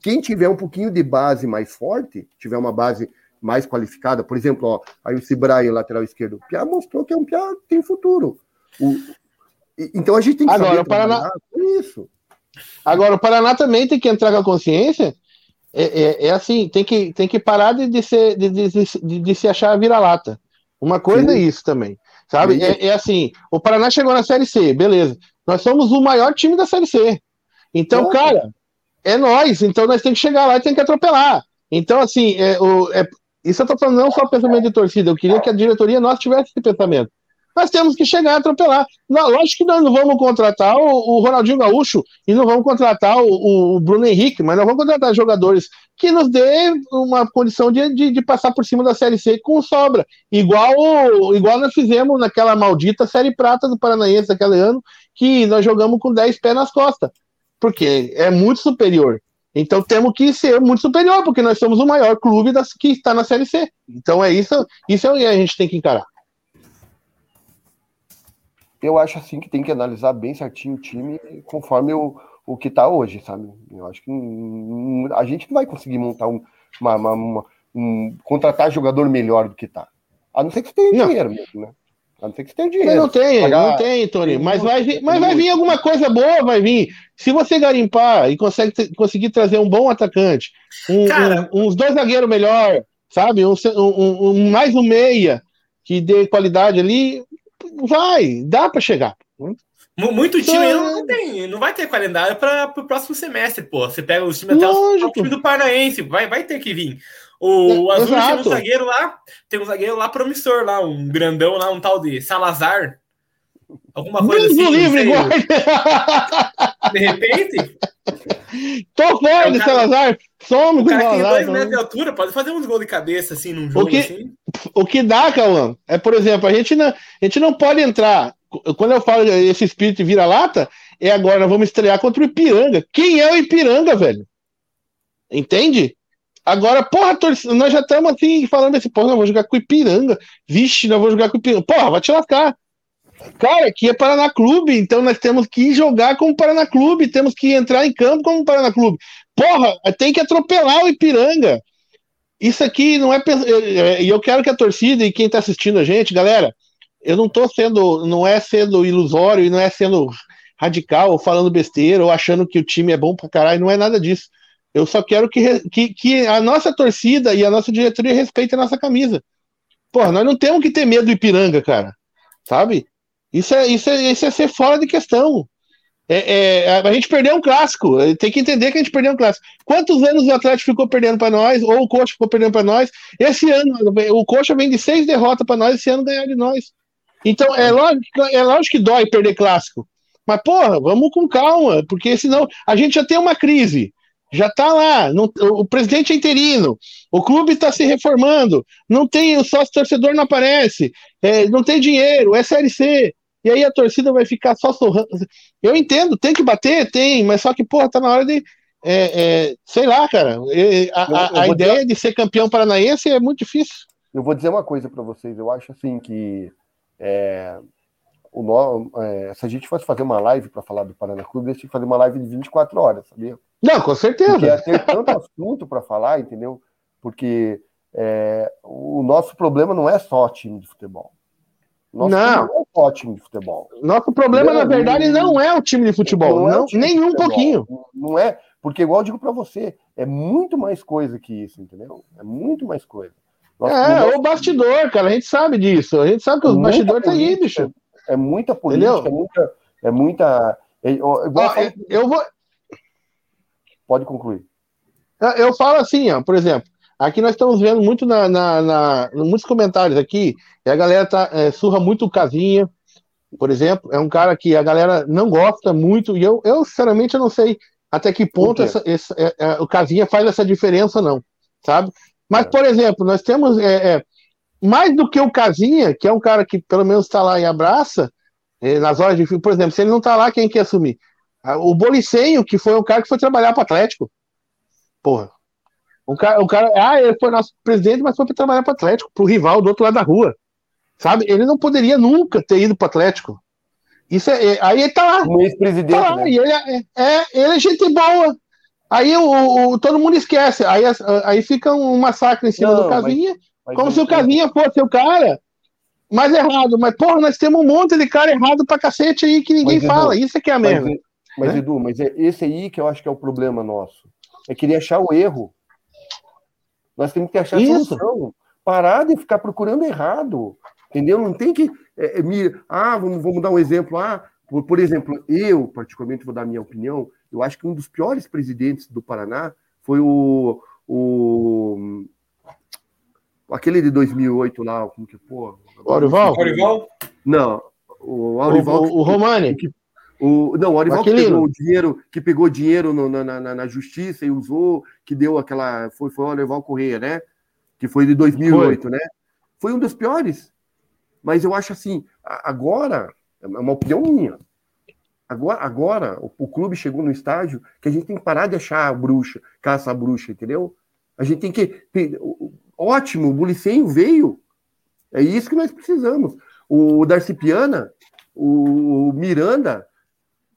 quem tiver um pouquinho de base mais forte, tiver uma base mais qualificada, por exemplo, ó, aí o Cibraio, lateral esquerdo, o Piá mostrou que é um Piá tem futuro. O, então a gente tem que Agora, o Paraná... isso. Agora, o Paraná também tem que entrar com a consciência. É, é, é assim, tem que, tem que parar de, de, ser, de, de, de, de se achar vira-lata. Uma coisa Sim. é isso também. Sabe? É, é, assim, o Paraná chegou na Série C, beleza. Nós somos o maior time da Série C. Então, cara, é nós, então nós temos que chegar lá e tem que atropelar. Então, assim, é, o, é, isso eu tô falando não só pensamento de torcida, eu queria que a diretoria nossa tivesse esse pensamento. Nós temos que chegar a atropelar. Não, lógico que nós não vamos contratar o, o Ronaldinho Gaúcho e não vamos contratar o, o, Bruno Henrique, mas nós vamos contratar jogadores que nos dê uma condição de, de, de, passar por cima da Série C com sobra. Igual, igual nós fizemos naquela maldita Série Prata do Paranaense aquele ano, que nós jogamos com 10 pés nas costas. porque é muito superior. Então temos que ser muito superior, porque nós somos o maior clube das, que está na Série C. Então é isso, isso é o que a gente tem que encarar. Eu acho assim que tem que analisar bem certinho o time conforme o, o que está hoje, sabe? Eu acho que a gente não vai conseguir montar um, uma, uma, uma um, contratar jogador melhor do que está. A não ser que você tenha dinheiro mesmo, né? A não ser que você tenha dinheiro. Não tem, pagar... não tem, Tony. Mas vai, vir, mas vai vir alguma coisa boa, vai vir. Se você garimpar e consegue, conseguir trazer um bom atacante, um, Cara... um, uns dois zagueiros melhor, sabe? Um, um, mais um meia que dê qualidade ali, vai, dá para chegar. Muito time então, não, tem, não vai ter calendário para o próximo semestre, pô. Você pega os times até o time do Paranaense, vai, vai ter que vir. O é, Azul tem um zagueiro lá, tem um zagueiro lá promissor lá, um grandão lá, um tal de Salazar. Alguma coisa Deus assim. Livre, de repente. Tô fora é de cara, Salazar. Somos o cara tem dois metros de altura, pode fazer uns gols de cabeça assim num jogo o que, assim. O que dá, Cauã, é, por exemplo, a gente, não, a gente não pode entrar. Quando eu falo esse espírito vira-lata, é agora nós vamos estrear contra o Ipiranga. Quem é o Ipiranga, velho? Entende? Agora, porra, torcida, nós já estamos assim falando assim, porra, nós vamos jogar com o Ipiranga. Vixe, nós vamos jogar com o Ipiranga. Porra, vai te lascar. Cara, aqui é Paraná Clube, então nós temos que jogar como Paraná Clube, temos que entrar em campo como Paraná Clube. Porra, tem que atropelar o Ipiranga. Isso aqui não é. E eu quero que a torcida e quem está assistindo a gente, galera, eu não tô sendo. Não é sendo ilusório e não é sendo radical ou falando besteira ou achando que o time é bom pra caralho, não é nada disso. Eu só quero que, que, que a nossa torcida e a nossa diretoria respeitem a nossa camisa. Porra, nós não temos que ter medo do Ipiranga, cara. Sabe? Isso é, isso é, isso é ser fora de questão. É, é, a gente perdeu um clássico. Tem que entender que a gente perdeu um clássico. Quantos anos o Atlético ficou perdendo para nós, ou o Coxa ficou perdendo para nós? Esse ano, o Coxa vem de seis derrotas para nós, esse ano ganhar de nós. Então, é lógico, é lógico que dói perder clássico. Mas, porra, vamos com calma, porque senão a gente já tem uma crise já está lá, não, o presidente é interino, o clube está se reformando, não tem o sócio torcedor não aparece, é, não tem dinheiro, é SLC, e aí a torcida vai ficar só sorrando. Eu entendo, tem que bater, tem, mas só que, porra, tá na hora de. É, é, sei lá, cara. A, a, a ideia dizer... de ser campeão paranaense é muito difícil. Eu vou dizer uma coisa para vocês, eu acho assim que é, o no, é, se a gente fosse fazer uma live para falar do Paraná Clube, a gente tinha que fazer uma live de 24 horas, sabia? Não, com certeza. Porque ia ter tanto assunto para falar, entendeu? Porque é, o nosso problema não é só time de futebol. Nosso não. não é só time de futebol. Nosso problema, na verdade, não é o time de futebol. Não, não é nem um pouquinho. Não é, porque igual eu digo para você, é muito mais coisa que isso, entendeu? É muito mais coisa. Nosso é, o bastidor, cara, a gente sabe disso. A gente sabe que os bastidores tá aí, bicho. É muita política, Entendeu? é muita. É muita é, igual ah, eu vou. Pode concluir. Eu falo assim, ó, por exemplo, aqui nós estamos vendo muito na, na, na muitos comentários aqui, e a galera tá, é, surra muito o Casinha, por exemplo, é um cara que a galera não gosta muito, e eu, eu sinceramente, eu não sei até que ponto essa, essa, é, é, o Casinha faz essa diferença, não, sabe? Mas, é. por exemplo, nós temos é, é, mais do que o Casinha, que é um cara que pelo menos está lá e abraça, nas horas de por exemplo, se ele não está lá, quem quer assumir? Ah, o Bolicenho, que foi um cara que foi trabalhar para o Atlético. Porra. O cara, o cara, ah, ele foi nosso presidente, mas foi para trabalhar para o Atlético, para o rival do outro lado da rua. Sabe? Ele não poderia nunca ter ido para o Atlético. Isso é, é, aí ele tá lá. Um ex-presidente. Tá né? e ele é, é, ele é gente boa. Aí o, o, todo mundo esquece. Aí, aí fica um massacre em cima não, do Casinha. Como se o Casinha fosse o cara mais errado. Mas, porra, nós temos um monte de cara errado pra cacete aí que ninguém mas, fala. Isso é que é a merda. Mas, mas né? Edu, mas é esse aí que eu acho que é o problema nosso. É querer achar o erro. Nós temos que achar a solução. Parar de ficar procurando errado. Entendeu? Não tem que. É, é, me, ah, vamos, vamos dar um exemplo. Ah, por, por exemplo, eu, particularmente, vou dar a minha opinião. Eu acho que um dos piores presidentes do Paraná foi o, o Aquele de 2008 lá, como que, pô... Orival? Orival? Não, o Orival... O, o, o Romani? Que, o, não, o Orival que pegou dinheiro, que pegou dinheiro no, na, na, na, justiça e usou, que deu aquela... Foi, foi o Orival Correia, né? Que foi de 2008, foi. né? Foi um dos piores. Mas eu acho assim, agora, é uma opinião minha, Agora, agora o, o, clube chegou no estágio que a gente tem que parar de achar a bruxa, caça a bruxa, entendeu? A gente tem que. Ótimo, o Bulicenho veio. É isso que nós precisamos. O Darcy Piana, o Miranda,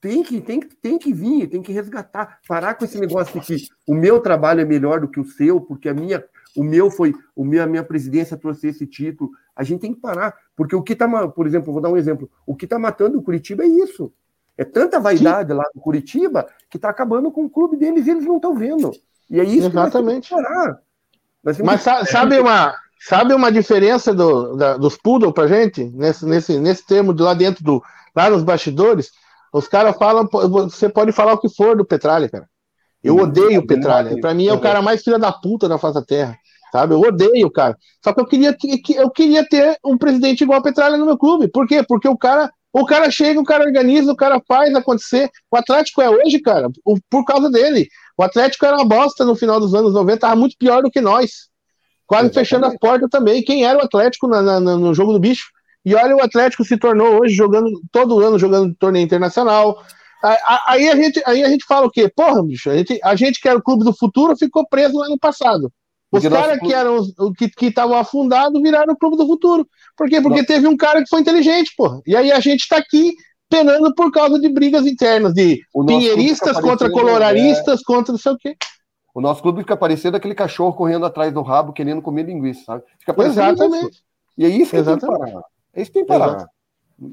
tem que, tem, tem que vir, tem que resgatar, parar com esse negócio de que o meu trabalho é melhor do que o seu, porque a minha, o meu foi, o meu, a minha presidência trouxe esse título. A gente tem que parar, porque o que está, por exemplo, vou dar um exemplo, o que está matando o Curitiba é isso. É tanta vaidade Sim. lá no Curitiba que está acabando com o clube deles e eles não estão vendo. E é isso Exatamente. que nós temos que parar. Mas que... sabe uma, sabe uma diferença do, da, dos poodle pra gente? Nesse, nesse, nesse termo de lá dentro do. Lá nos bastidores, os caras falam, você pode falar o que for do Petralha, cara. Eu odeio o Petralha. Pra mim é o cara mais filha da puta da face da terra. Sabe? Eu odeio o cara. Só que eu queria, eu queria ter um presidente igual a Petralha no meu clube. Por quê? Porque o cara o cara chega, o cara organiza, o cara faz acontecer. O Atlético é hoje, cara, por causa dele. O Atlético era uma bosta no final dos anos 90, estava muito pior do que nós. Quase Exatamente. fechando as portas também. Quem era o Atlético na, na, no jogo do bicho? E olha, o Atlético se tornou hoje jogando todo ano jogando torneio internacional. Aí a gente, aí a gente fala o quê? Porra, bicho, a gente, a gente que era o clube do futuro ficou preso no ano passado. Os caras que eram que estavam afundados viraram o clube do futuro. Por quê? Porque teve um cara que foi inteligente, porra. E aí a gente está aqui penando por causa de brigas internas, de pinheiristas contra coloraristas, é... contra não sei o quê. O nosso clube fica parecendo aquele cachorro correndo atrás do rabo, querendo comer linguiça, sabe? Exatamente. Isso. E é isso que Exatamente. tem que parar. É isso que tem que parar. Exato.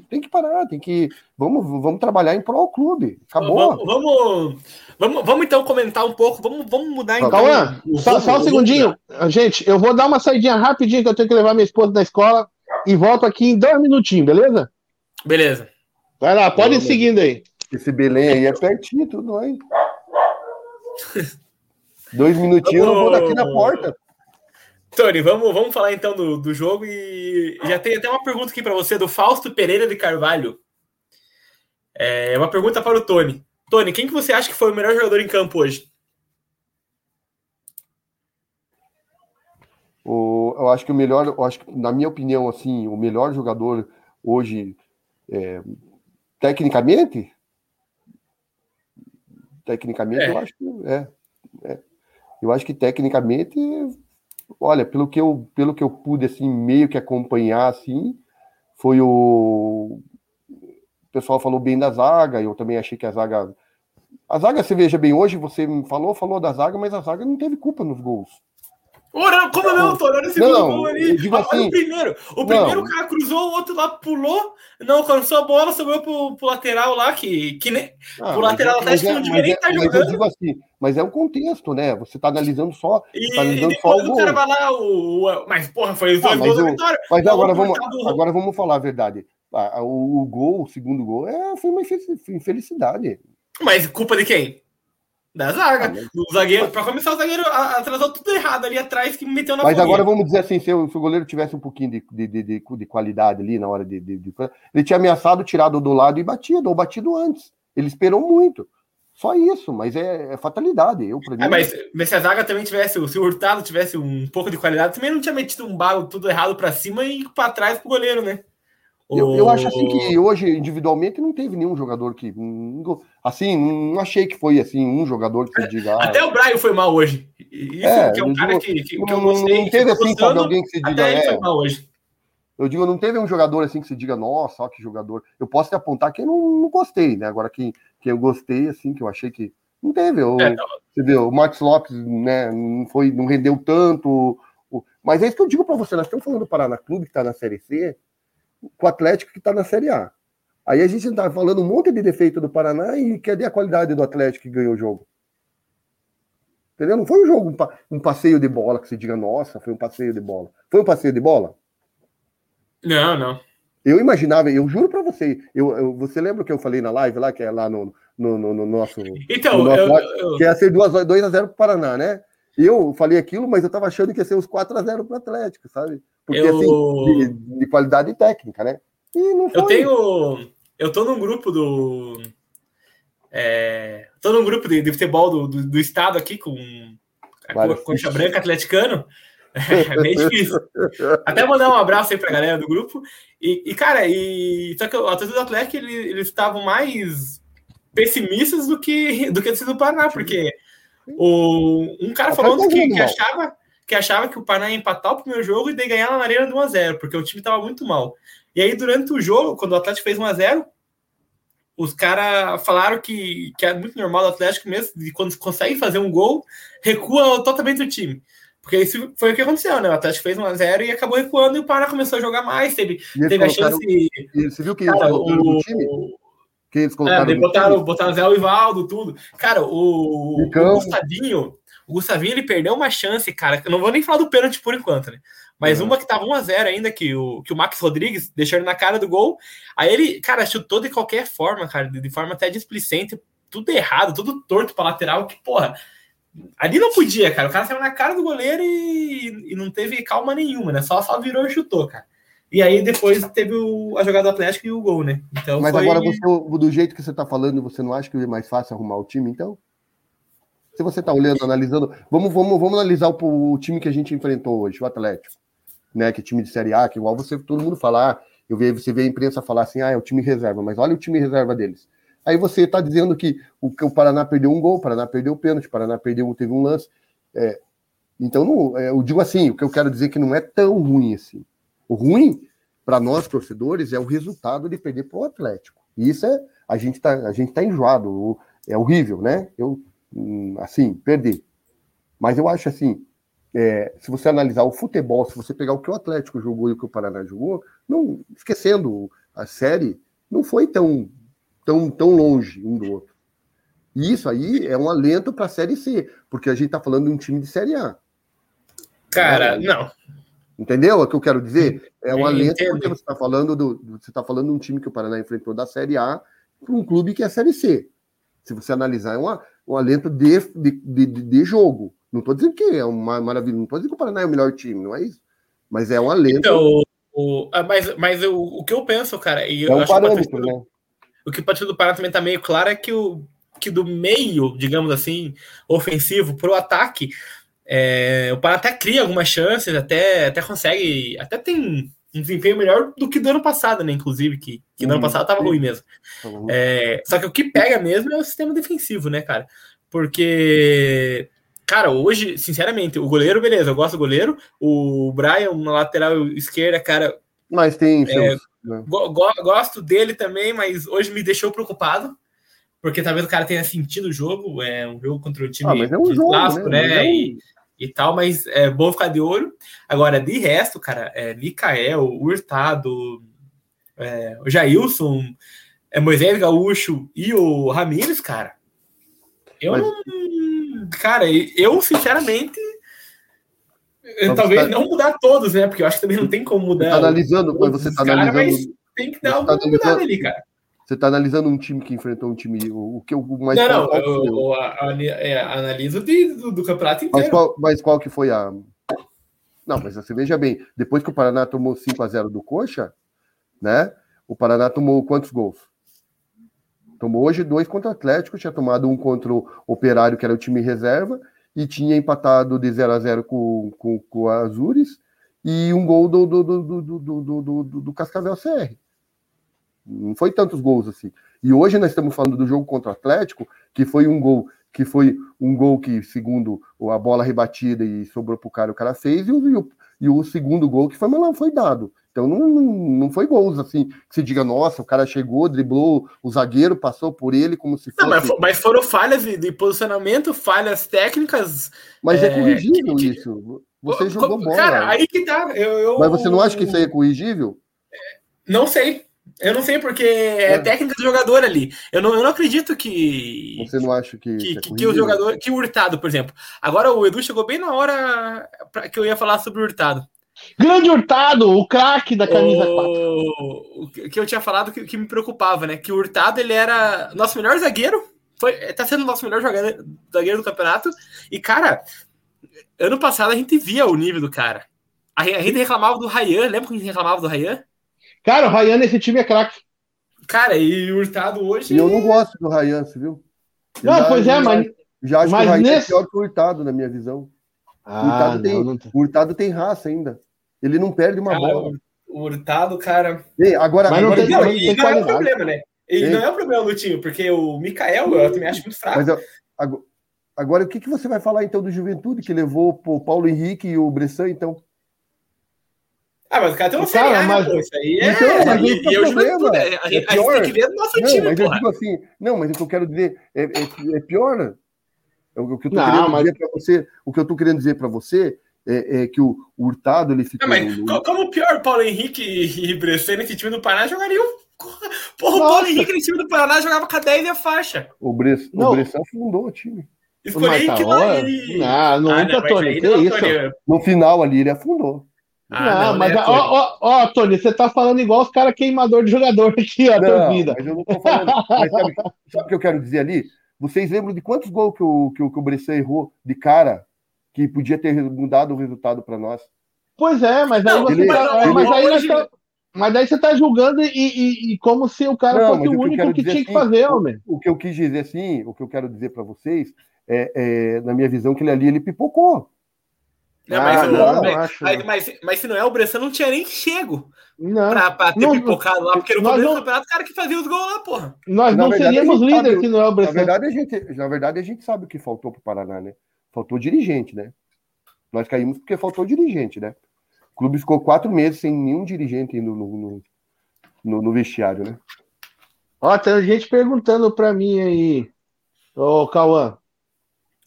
Tem que parar, tem que. Vamos, vamos trabalhar em prol ao clube. Acabou. Vamos, vamos, vamos, vamos, então comentar um pouco. Vamos, vamos mudar então. Cauã, só, só um segundinho. Gente, eu vou dar uma saidinha rapidinho que eu tenho que levar minha esposa na escola e volto aqui em dois minutinhos, beleza? Beleza. Vai lá, pode ir seguindo aí. Esse Belém aí é pertinho, tudo aí. [laughs] dois minutinhos, eu vou daqui na porta. Tony, vamos, vamos falar então do, do jogo e já tem até uma pergunta aqui para você do Fausto Pereira de Carvalho. É uma pergunta para o Tony. Tony, quem que você acha que foi o melhor jogador em campo hoje? O, eu acho que o melhor, eu acho que, na minha opinião, assim, o melhor jogador hoje, é, tecnicamente, tecnicamente, é. eu acho que é, é, eu acho que tecnicamente olha, pelo que eu, pelo que eu pude assim meio que acompanhar assim, foi o o pessoal falou bem da zaga, eu também achei que a zaga a zaga, você veja bem, hoje você falou, falou da zaga, mas a zaga não teve culpa nos gols. Ora, como não, Tony? Olha esse não, gol ali. Digo assim, olha o primeiro. O primeiro não. cara cruzou, o outro lá pulou, não alcançou a bola, subiu pro, pro lateral lá, que, que nem. Ah, pro lateral atrás é, não devia nem estar é, tá jogando. Mas eu digo assim, mas é um contexto, né? Você tá analisando só. E, tá analisando e só o, o cara vai lá, o, o, mas porra, foi os ah, dois gols da vitória. Mas agora vamos, do... agora vamos falar a verdade. O, o gol, o segundo gol, é, foi uma infelicidade. Mas culpa de quem? Da zaga. Ah, o zagueiro, para começar, o zagueiro atrasou tudo errado ali atrás, que meteu na Mas fogueira. agora vamos dizer assim: se o, goleiro tivesse um pouquinho de, de, de, de qualidade ali na hora de, Ele tinha ameaçado, tirado do lado e batido, ou batido antes. Ele esperou muito. Só isso, mas é, é fatalidade. Eu, mim, é, mas, mas, se a zaga também tivesse, se o Hurtado tivesse um pouco de qualidade, também não tinha metido um balo tudo errado para cima e para trás pro goleiro, né? Eu, eu, acho assim que hoje, individualmente, não teve nenhum jogador que. Assim, não achei que foi assim, um jogador que se diga. Até ah, o Brian foi mal hoje. Isso é, que é um cara que, que, não, que eu gostei. Não teve assim, sabe, alguém que se diga. Até é, foi mal hoje. Eu digo, não teve um jogador assim que se diga, nossa, ó, que jogador. Eu posso te apontar quem não, não gostei, né? Agora, quem, quem eu gostei, assim, que eu achei que. Não teve. Eu, é, você viu, o Max Lopes, né, não, foi, não rendeu tanto. Mas é isso que eu digo para você. Nós estamos falando do Paraná Clube, que está na Série C com o Atlético que está na Série A. Aí a gente está falando um monte de defeito do Paraná e cadê a qualidade do Atlético que ganhou o jogo? Entendeu? Não foi um jogo, um passeio de bola que se diga, nossa, foi um passeio de bola. Foi um passeio de bola? Não, não. Eu imaginava, eu juro para você, eu, eu, você lembra que eu falei na live lá, que é lá no, no, no, no nosso. Então, no nosso eu, live, eu... que ia ser 2x0 para o Paraná, né? Eu falei aquilo, mas eu tava achando que ia ser uns 4x0 para o Atlético, sabe? Porque eu... assim, de, de, qualidade técnica, né? E não foi. Eu tenho. Eu tô num grupo do. É, tô num grupo de, de futebol do, do, do, estado aqui com a Concha Branca Atleticano. [laughs] É bem difícil. Até mandar um abraço aí pra galera do grupo. E, e cara, e, só que a torcida do Atlético eles estavam mais pessimistas do que do que do Paraná, porque o, um cara falando que, que achava que achava que o Paraná ia empatar o primeiro jogo e daí ganhar na arena de 1x0, porque o time estava muito mal. E aí, durante o jogo, quando o Atlético fez 1x0, os caras falaram que, que é muito normal do Atlético mesmo, de quando consegue fazer um gol, recua totalmente o time. Porque isso foi o que aconteceu, né? O Atlético fez 1x0 e acabou recuando e o Paraná começou a jogar mais. Teve, teve a chance. Você viu que eles colocaram no time? Que eles colocaram é, botaram, botaram Zé Ivaldo, tudo. Cara, o, o Gustavinho, o Gustavinho ele perdeu uma chance, cara. Eu não vou nem falar do pênalti por enquanto, né? Mas uhum. uma que tava 1x0 ainda, que o, que o Max Rodrigues deixou ele na cara do gol. Aí ele, cara, chutou de qualquer forma, cara, de, forma até displicente, tudo errado, tudo torto pra lateral, que, porra, ali não podia, cara. O cara saiu na cara do goleiro e, e não teve calma nenhuma, né? Só, só virou e chutou, cara. E aí depois teve o, a jogada do Atlético e o gol, né? Então Mas foi... agora, você, do jeito que você tá falando, você não acha que é mais fácil arrumar o time, então? Se você tá olhando, analisando. Vamos, vamos, vamos analisar o, o time que a gente enfrentou hoje, o Atlético né, que é time de Série A, que igual você, todo mundo falar, ah, eu vejo, você vê a imprensa falar assim, ah, é o time reserva, mas olha o time reserva deles. Aí você está dizendo que o, o Paraná perdeu um gol, o Paraná perdeu o pênalti, o Paraná perdeu, teve um lance. É, então, não, é, eu digo assim, o que eu quero dizer é que não é tão ruim assim. O ruim, para nós torcedores, é o resultado de perder para o Atlético. E isso é, a gente está tá enjoado, é horrível, né? Eu, hum, assim, perder. Mas eu acho assim, é, se você analisar o futebol, se você pegar o que o Atlético jogou e o que o Paraná jogou, não esquecendo a série, não foi tão, tão, tão longe um do outro. E isso aí é um alento para a Série C, porque a gente está falando de um time de Série A. Cara, é, não. Entendeu o que eu quero dizer? É um alento entendo. porque você está falando do, você está falando de um time que o Paraná enfrentou da Série A para um clube que é a Série C. Se você analisar, é uma, um alento de, de, de, de jogo. Não estou dizendo que é uma maravilha, não estou dizendo que o Paraná é o melhor time, não é isso. Mas é uma lenda. Então, o, ah, mas mas eu, o que eu penso, cara, e é um parâmetro, que o, né? o que o partido do Paraná também está meio claro é que o que do meio, digamos assim, ofensivo para o ataque, é, o Paraná até cria algumas chances, até, até consegue, até tem um desempenho melhor do que do ano passado, né? Inclusive, que, que no ano uhum. passado estava ruim mesmo. Uhum. É, só que o que pega mesmo é o sistema defensivo, né, cara? Porque Cara, hoje, sinceramente, o goleiro, beleza, eu gosto do goleiro. O Brian, na lateral esquerda, cara. Mas tem. É, né? go gosto dele também, mas hoje me deixou preocupado. Porque talvez o cara tenha sentido o jogo. É um jogo contra o time ah, é um de jogo, clássico, né? né? É um... E, e, tal, mas é bom ficar de olho. Agora, de resto, cara, é Mikael, Hurtado, é, o Jailson, é Moisés Gaúcho e o Ramires, cara. Eu mas... não cara, eu sinceramente. Eu, talvez não mudar todos, né? Porque eu acho que também não tem como mudar. Tá analisando, mas você tá analisando. Mas tem que dar alguma tá mudada ali, cara. Você tá analisando um time que enfrentou um time. O, o que o mais. Não, não, eu, eu, é, analiso de, do, do, campeonato inteiro. Mas qual, mas qual que foi a. Não, mas você veja bem, depois que o Paraná tomou 5 a 0 do Coxa, né? O Paraná tomou quantos gols? Tomou hoje dois contra o Atlético, tinha tomado um contra o Operário, que era o time reserva, e tinha empatado de 0 a 0 com, com, com o Azures, e um gol do, do, do, do, do, do, do Cascavel CR. Não foi tantos gols assim. E hoje nós estamos falando do jogo contra o Atlético, que foi um gol que foi um gol que, segundo a bola rebatida e sobrou para o cara, o cara fez, e o, e o, segundo gol que foi, mas não foi dado. Então não, não, não foi gols assim, que se diga, nossa, o cara chegou, driblou, o zagueiro passou por ele como se fosse. Não, mas, mas, foram falhas de, de, posicionamento, falhas técnicas. Mas é, é corrigível que... isso. Você jogou bola. Cara, aí que tá. Eu, eu... Mas você não acha que isso aí é corrigível? Não sei. Eu não sei, porque é, é técnica do jogador ali. Eu não, eu não acredito que. Você não acha que. Que, que, é que o jogador. Que o Hurtado, por exemplo. Agora o Edu chegou bem na hora pra, que eu ia falar sobre o Hurtado. Grande Hurtado, o craque da camisa o... 4. O que eu tinha falado que, que, me preocupava, né? Que o Hurtado ele era nosso melhor zagueiro. Foi, tá sendo o nosso melhor jogador, zagueiro do campeonato. E, cara, ano passado a gente via o nível do cara. A, a gente reclamava do Rayan. Lembra que a gente reclamava do Rayan? Cara, o Rayan nesse time é craque. Cara, e o Hurtado hoje. E eu não gosto do Rayan, você viu? Não, já, pois é, mas. Já acho mas que o Rayan é nesse... é pior que o Hurtado, na minha visão. Ah, o, Hurtado não, tem, não... o Hurtado tem raça ainda. Ele não perde uma cara, bola. O Hurtado, cara. Ei, agora, Mas não tem, não, não, tem não é um problema, né? E não é o problema do time, porque o Mikael eu também acho muito fraco. Mas agora, agora, o que, que você vai falar então do Juventude, que levou o Paulo Henrique e o Bressan, então? Ah, mas o cara tem uma série A, mas... Pô, isso aí é... Então, mas e, e é o Juventude, é, a, gente, é pior. a gente tem que ver do nosso não, time, mas porra. eu digo assim, não, mas o que eu quero dizer é, é, é pior. O que eu tô Não, querendo mas- dizer para você, o que eu tô querendo dizer para você é, é que o, Hurtado ele ficou Não, mas no- co- como o pior Paulo Henrique e e Bressan nesse time do Paraná jogariam. Porra, o. Paulo Henrique nesse time do Paraná jogava com a 10 e a faixa. o Bress, Não. o Bressan fundou o time. Escolhi tá, que olha, ele. Não, nunca, mas Tony, aí que não, isso? Tony. No final ali ele afundou. Ah, não, mas né, ó, Tony? ó, ó, Tony, você tá falando igual os caras queimador de jogador [laughs] aqui, ó, Não, torcida. mas eu não tô falando. Mas sabe, sabe o que eu quero dizer ali? Vocês lembram de quantos gols que o, que o, que o Bressan errou de cara que podia ter mudado o resultado para nós? Pois é, mas aí Não, você ele- tá, ele- mas aí hoje- tá- mas daí você tá julgando e, e- e como se o cara Não, fosse o o que único que dizer tinha que assim, fazer, homem. O que eu quis dizer assim, o que eu quero dizer para vocês é, é, na minha visão, que ele ali ele pipocou. Não, mas, Ah, o- não, mas, acho- mas, mas, mas se não é o Bressan, não tinha nem chego Não, pra, pra ter Não, pipocado lá, porque no nós começo do não- campeonato o cara que fazia os gols lá, porra. nós Na não verdade, seríamos sabe- se não é o Na Bressan. verdade, a gente, na verdade, a gente sabe o que faltou para o Paraná, né? Faltou dirigente, né? Nós caímos porque faltou dirigente, né? O clube ficou quatro meses sem nenhum dirigente indo no, no, no- no vestiário, né? Ó, tem gente perguntando pra mim aí, ô Cauã,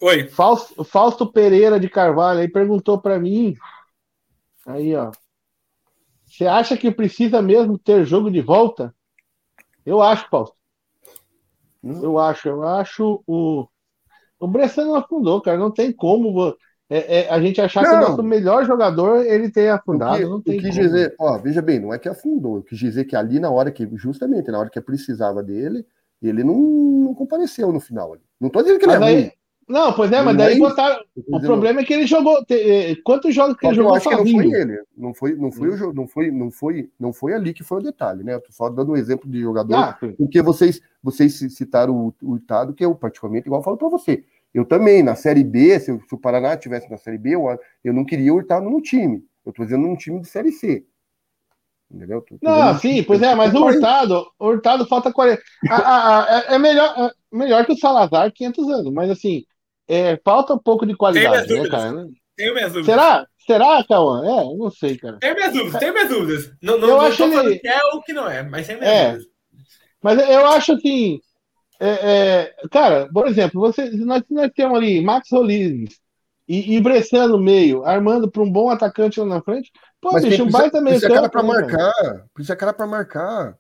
Oi. Fausto, Fausto Pereira de Carvalho aí perguntou pra mim, aí ó, você acha que precisa mesmo ter jogo de volta? Eu acho, Fausto. Hum. Eu acho, eu acho o o Bressan não afundou, cara, não tem como é- é, a gente achar que Não. o nosso melhor jogador ele tenha O afundado, que, não quis dizer, ó, veja bem, não é que afundou, eu quis dizer que ali na hora que, justamente na hora que precisava dele, ele não, não compareceu no final. ali. Não tô dizendo que ele Mas é aí, ruim. Não, pois é, mas daí é botaram. O problema é que ele jogou. eh, Quantos jogos que ele que eu jogou acho que não foi ele. Não foi, não foi o jogo, não foi, não foi, não foi ali que foi o detalhe, né? Eu tô só dando um exemplo de jogador, Ah, porque vocês, vocês ci- citaram o, o Hurtado, que eu particularmente igual falo para você. Eu também, na Série B, se, o- Paraná estivesse na Série B, eu, eu não queria o Hurtado no time. Eu tô dizendo num time de Série C. Entendeu? Tô- tô Não, sim, pois é, mas o Hurtado, o Hurtado falta 40. Ah, ah, ah, é é melhor, é melhor que o Salazar 500 anos, mas assim, é, falta um pouco de qualidade, Tem né, cara? Tenho minhas dúvidas. Será? Será, Cauã? É, não sei, cara. Tenho minhas dúvidas, tenho minhas dúvidas. Não, não, Eu não acho ele- que é ou que não é, mas tenho minhas É. dúvidas. Mas eu acho assim, é, é, cara, por exemplo, você, nós, nós temos ali Max Rodrigues e, e Bressan no meio, armando para um bom atacante lá na frente. Pô, Mas bicho, tem, um precisa, baita meio precisa cara para né, cara? marcar. Precisa cara para marcar.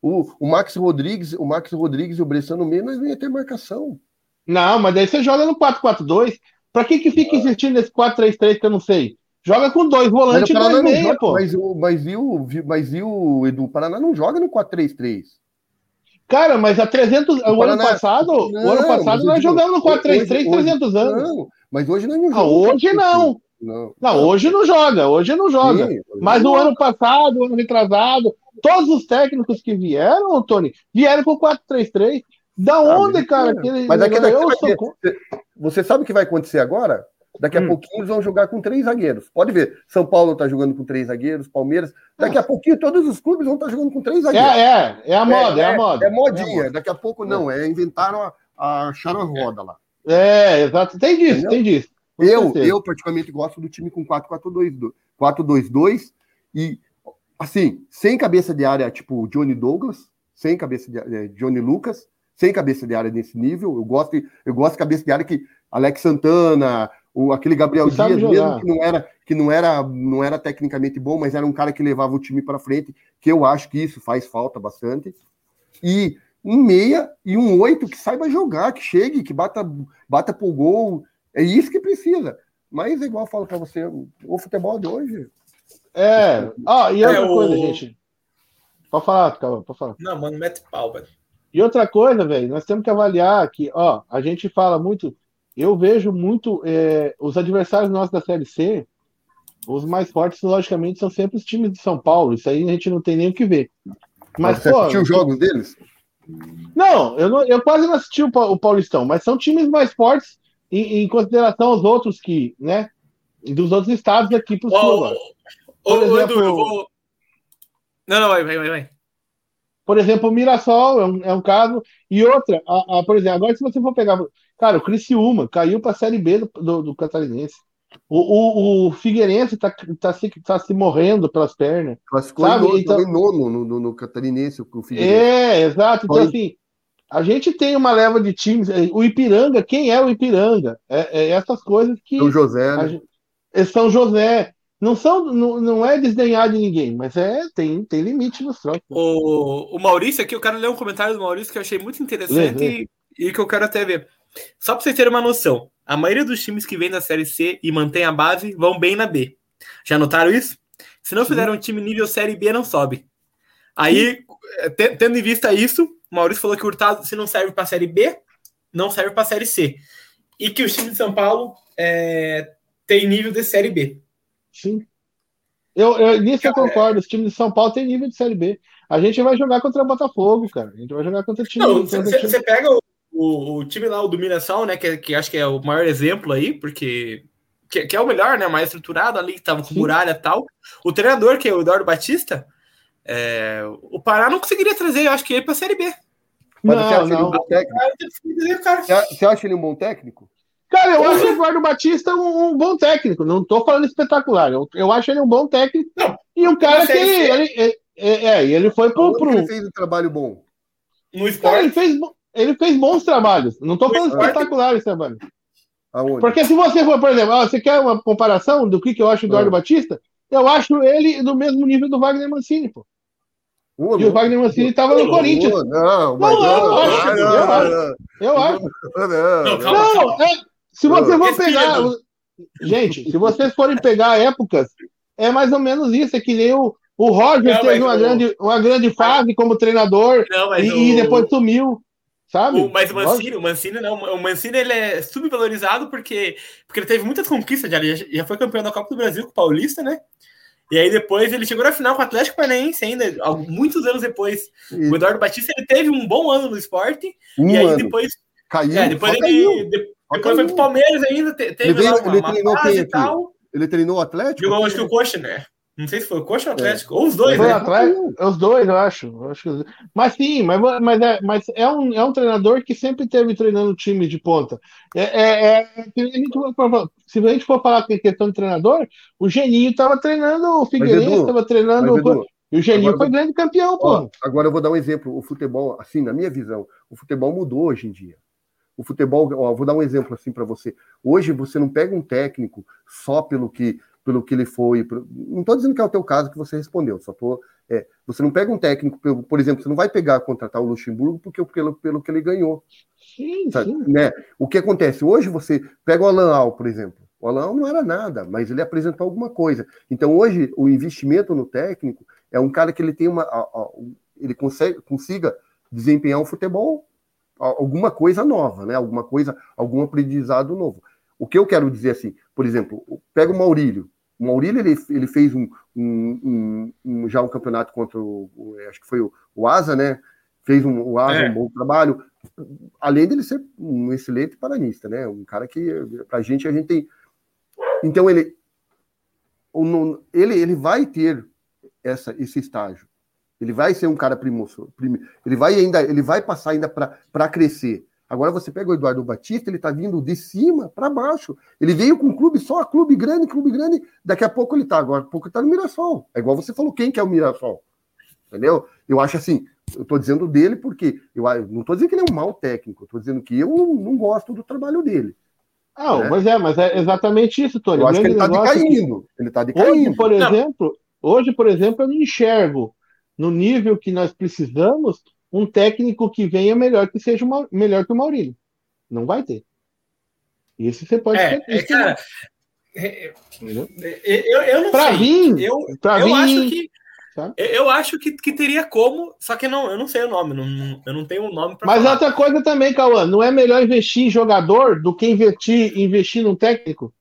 O, o Max Rodrigues, o Max Rodrigues e o Bressan no meio, nós não ia ter marcação. Não, mas daí você joga no 4-4-2. Pra que que fica insistindo nesse 4-3-3 que eu não sei? Joga com dois Mas volantes o e dois meia, joga, pô. mas, o, mas, e o, mas o Edu? O Paraná não joga no 4-3-3. Cara, mas há 300, o, ano Paraná- passado, o Não, ano mas passado nós jogamos no 4-3-3 hoje- 300 anos. Não, mas hoje nós não Ah, jogamos. hoje não. Não, Não, hoje não joga, hoje não joga. Sim, Mas não. no ano passado, o ano retrasado, todos os técnicos que vieram, Tony, vieram com 4-3-3. Da Ah, onde, mas- cara? que ele- Mas daqui, daqui eu vai sou Você sabe o que vai acontecer agora? Daqui a Hum. pouquinho eles vão jogar com três zagueiros. Pode ver. São Paulo tá jogando com três zagueiros, Palmeiras. Daqui a pouquinho todos os clubes vão estar jogando com três zagueiros. É, é, é a moda, é, a moda. É modinha. É, a moda. Daqui a pouco não. É inventaram a, a a roda lá. É, exato. Tem disso, Entendeu? tem disso. Com Eu, certeza. eu particularmente gosto do time com 4-4-2, 4-2-2 e assim, sem cabeça de área, tipo Johnny Douglas, sem cabeça de eh, Johnny Lucas, sem cabeça de área nesse nível. Eu gosto, de- eu gosto de cabeça de área que Alex Santana, o, aquele Gabriel Dias, mesmo que não era que não era não era tecnicamente bom, mas era um cara que levava o time para frente, que eu acho que isso faz falta bastante. E um meia e um oito que saiba jogar, que chegue, que bata bata pro gol. É isso que precisa. Mas é igual eu falo para você, o futebol de hoje. É. Ó, e outra É, o- coisa, gente. Pode falar, calma, pode falar. Não, mano, mete pau, velho. E outra coisa, velho, nós temos que avaliar que, ó, a gente fala muito, eu vejo muito é, os adversários nossos da Série C, os mais fortes, logicamente, são sempre os times de São Paulo. Isso aí a gente não tem nem o que ver. Mas, você pô, assistiu os jogos deles? não, eu, não, eu quase não assisti o, o Paulistão, mas são times mais fortes em, em consideração aos outros que, né, dos outros estados aqui pro sul Ô, agora. ô, exemplo- Edu, eu vou. Não, não, vai, vai, vai. Por exemplo, o Mirassol é um, é um caso. E outra, a, a, por exemplo, agora se você for pegar. Cara, o Criciúma caiu para a Série B do, do, do Catarinense. O, o, o Figueirense está tá se, tá se morrendo pelas pernas. Classificou sabe? Em, então, em nono no, no, no Catarinense, o Figueirense. É, exato. Então, Foi. assim, a gente tem uma leva de times. É, o Ipiranga, quem é o Ipiranga? É, é essas coisas que. São José. Né? Gente, é São José. Não, são, não, não é desdenhar de ninguém, mas é tem, tem limite nos trocos. O, o Maurício aqui, eu quero ler um comentário do Maurício que eu achei muito interessante lê, lê. E, e, que eu quero até ver. Só para vocês terem uma noção, a maioria dos times que vem da Série C e mantém a base vão bem na B. Já notaram isso? Se não fizeram um time nível Série B, não sobe. Aí, tendo em vista isso, o Maurício falou que o Hurtado, se não serve para Série B, não serve para Série C. E que o time de São Paulo é, tem nível de Série B. Sim. Eu, eu, nisso cara, eu concordo. Os times de São Paulo têm nível de Série B. A gente vai jogar contra o Botafogo, cara. A gente vai jogar contra o time. Você pega o, o, o, time lá, o do Mirassol, né? Que, que acho que é o maior exemplo aí, porque. Que, que é o melhor, né? Mais estruturado ali, que tava com Sim. muralha e tal. O treinador, que é o Eduardo Batista, é, o Pará não conseguiria trazer, eu acho que ele para a Série B. Mas não, você acha não. ele um bom técnico? Você acha ele um bom técnico? Cara, eu acho o Eduardo Batista um, um, bom técnico. Não tô falando espetacular. Eu, eu acho ele um bom técnico. Não, e um cara que ele, ele, é, é, ele foi pro, pro. Ele fez um trabalho bom. No esporte. Cara, ele, fez, ele fez bons trabalhos. Não tô falando espetaculares trabalhos. Aonde? Porque se você for, por exemplo, você quer uma comparação do que, que eu acho do Eduardo ah. Batista? Eu acho ele do mesmo nível do Wagner Mancini, pô. Uh, e o Wagner Mancini estava no Corinthians. Não, mas não, eu acho. Eu acho. Não, é, se você for pegar. Gente, se vocês forem pegar épocas, é mais ou menos isso. É que nem o, o Roger não, teve uma, grande, uma grande fase como treinador não, e, o... e, depois sumiu. Sabe? O, mas o Mancini, o Mancini não. O Mancini ele é subvalorizado porque, porque ele teve muitas conquistas. Já, já foi campeão da Copa do Brasil com o Paulista, né? E aí depois ele chegou na final com o Atlético Paranaense ainda, muitos anos depois. O Eduardo Batista ele teve um bom ano no esporte. Um e aí ano. depois. Caiu. É, depois ele. Caiu. Depois foi pro Palmeiras ainda, teve ele, veio, uma, ele treinou quem aqui? Tal. Ele treinou o Atlético? Jogou, acho que o Coxa, né? Não sei se foi o Coxa ou o Atlético, é. ou os dois, foi né? Atlético, os dois, eu acho. Eu acho que... Mas sim, mas, mas, é, mas é, um, é um treinador que sempre teve treinando time de ponta. É, é, é se, a gente for, se a gente for falar com questão de treinador, o Geninho estava treinando o Figueirense, estava treinando mas, Edu, e o Geninho foi grande campeão, pô. Ó, agora eu vou dar um exemplo. O futebol, assim, na minha visão, o futebol mudou hoje em dia. O futebol, ó, vou dar um exemplo assim para você. Hoje você não pega um técnico só pelo que pelo que ele foi. Não estou dizendo que é o teu caso que você respondeu, só tô. É, você não pega um técnico, por exemplo, você não vai pegar contratar o Luxemburgo porque pelo, pelo que ele ganhou. Sim, sim. Né? O que acontece? Hoje você pega o Alan Al, por exemplo. O Alan Al não era nada, mas ele apresentou alguma coisa. Então hoje o investimento no técnico é um cara que ele tem uma. Ele consegue, consiga desempenhar um futebol alguma coisa nova, né? Alguma coisa, algum aprendizado novo. O que eu quero dizer assim, por exemplo, pega o Maurílio. O Maurílio ele, ele fez um, um, um, já um campeonato contra o, o acho que foi o, o Asa, né? Fez um, o Asa é. um bom trabalho, além dele ser um excelente paranista, né? Um cara que pra gente a gente tem. Então ele ele ele vai ter essa esse estágio. Ele vai ser um cara primoso, ele vai ainda ele vai passar ainda para crescer. Agora você pega o Eduardo Batista, ele está vindo de cima para baixo. Ele veio com um clube só, clube grande, clube grande. Daqui a pouco ele está, agora a pouco está no Mirassol. É igual você falou, quem que é o Mirassol? Entendeu? Eu acho assim, eu estou dizendo dele porque eu não estou dizendo que ele é um mau técnico, estou dizendo que eu não gosto do trabalho dele. Ah, né? mas é, mas é exatamente isso, Tony. Eu acho que ele está decaindo. Ele está decaindo. Hoje, por exemplo, hoje, por exemplo, eu não enxergo no nível que nós precisamos um técnico que venha melhor que seja uma, melhor que o Maurílio. Não vai ter. Isso você pode é, ter. É, cara, é, é, eu, eu não pra sei. Vir, eu, pra eu vir, acho que eu acho que, que teria como, só que não, eu não sei o nome, não, eu não tenho o um nome para Mas falar. outra coisa também, Cauã, não é melhor investir em jogador do que investir, investir num técnico?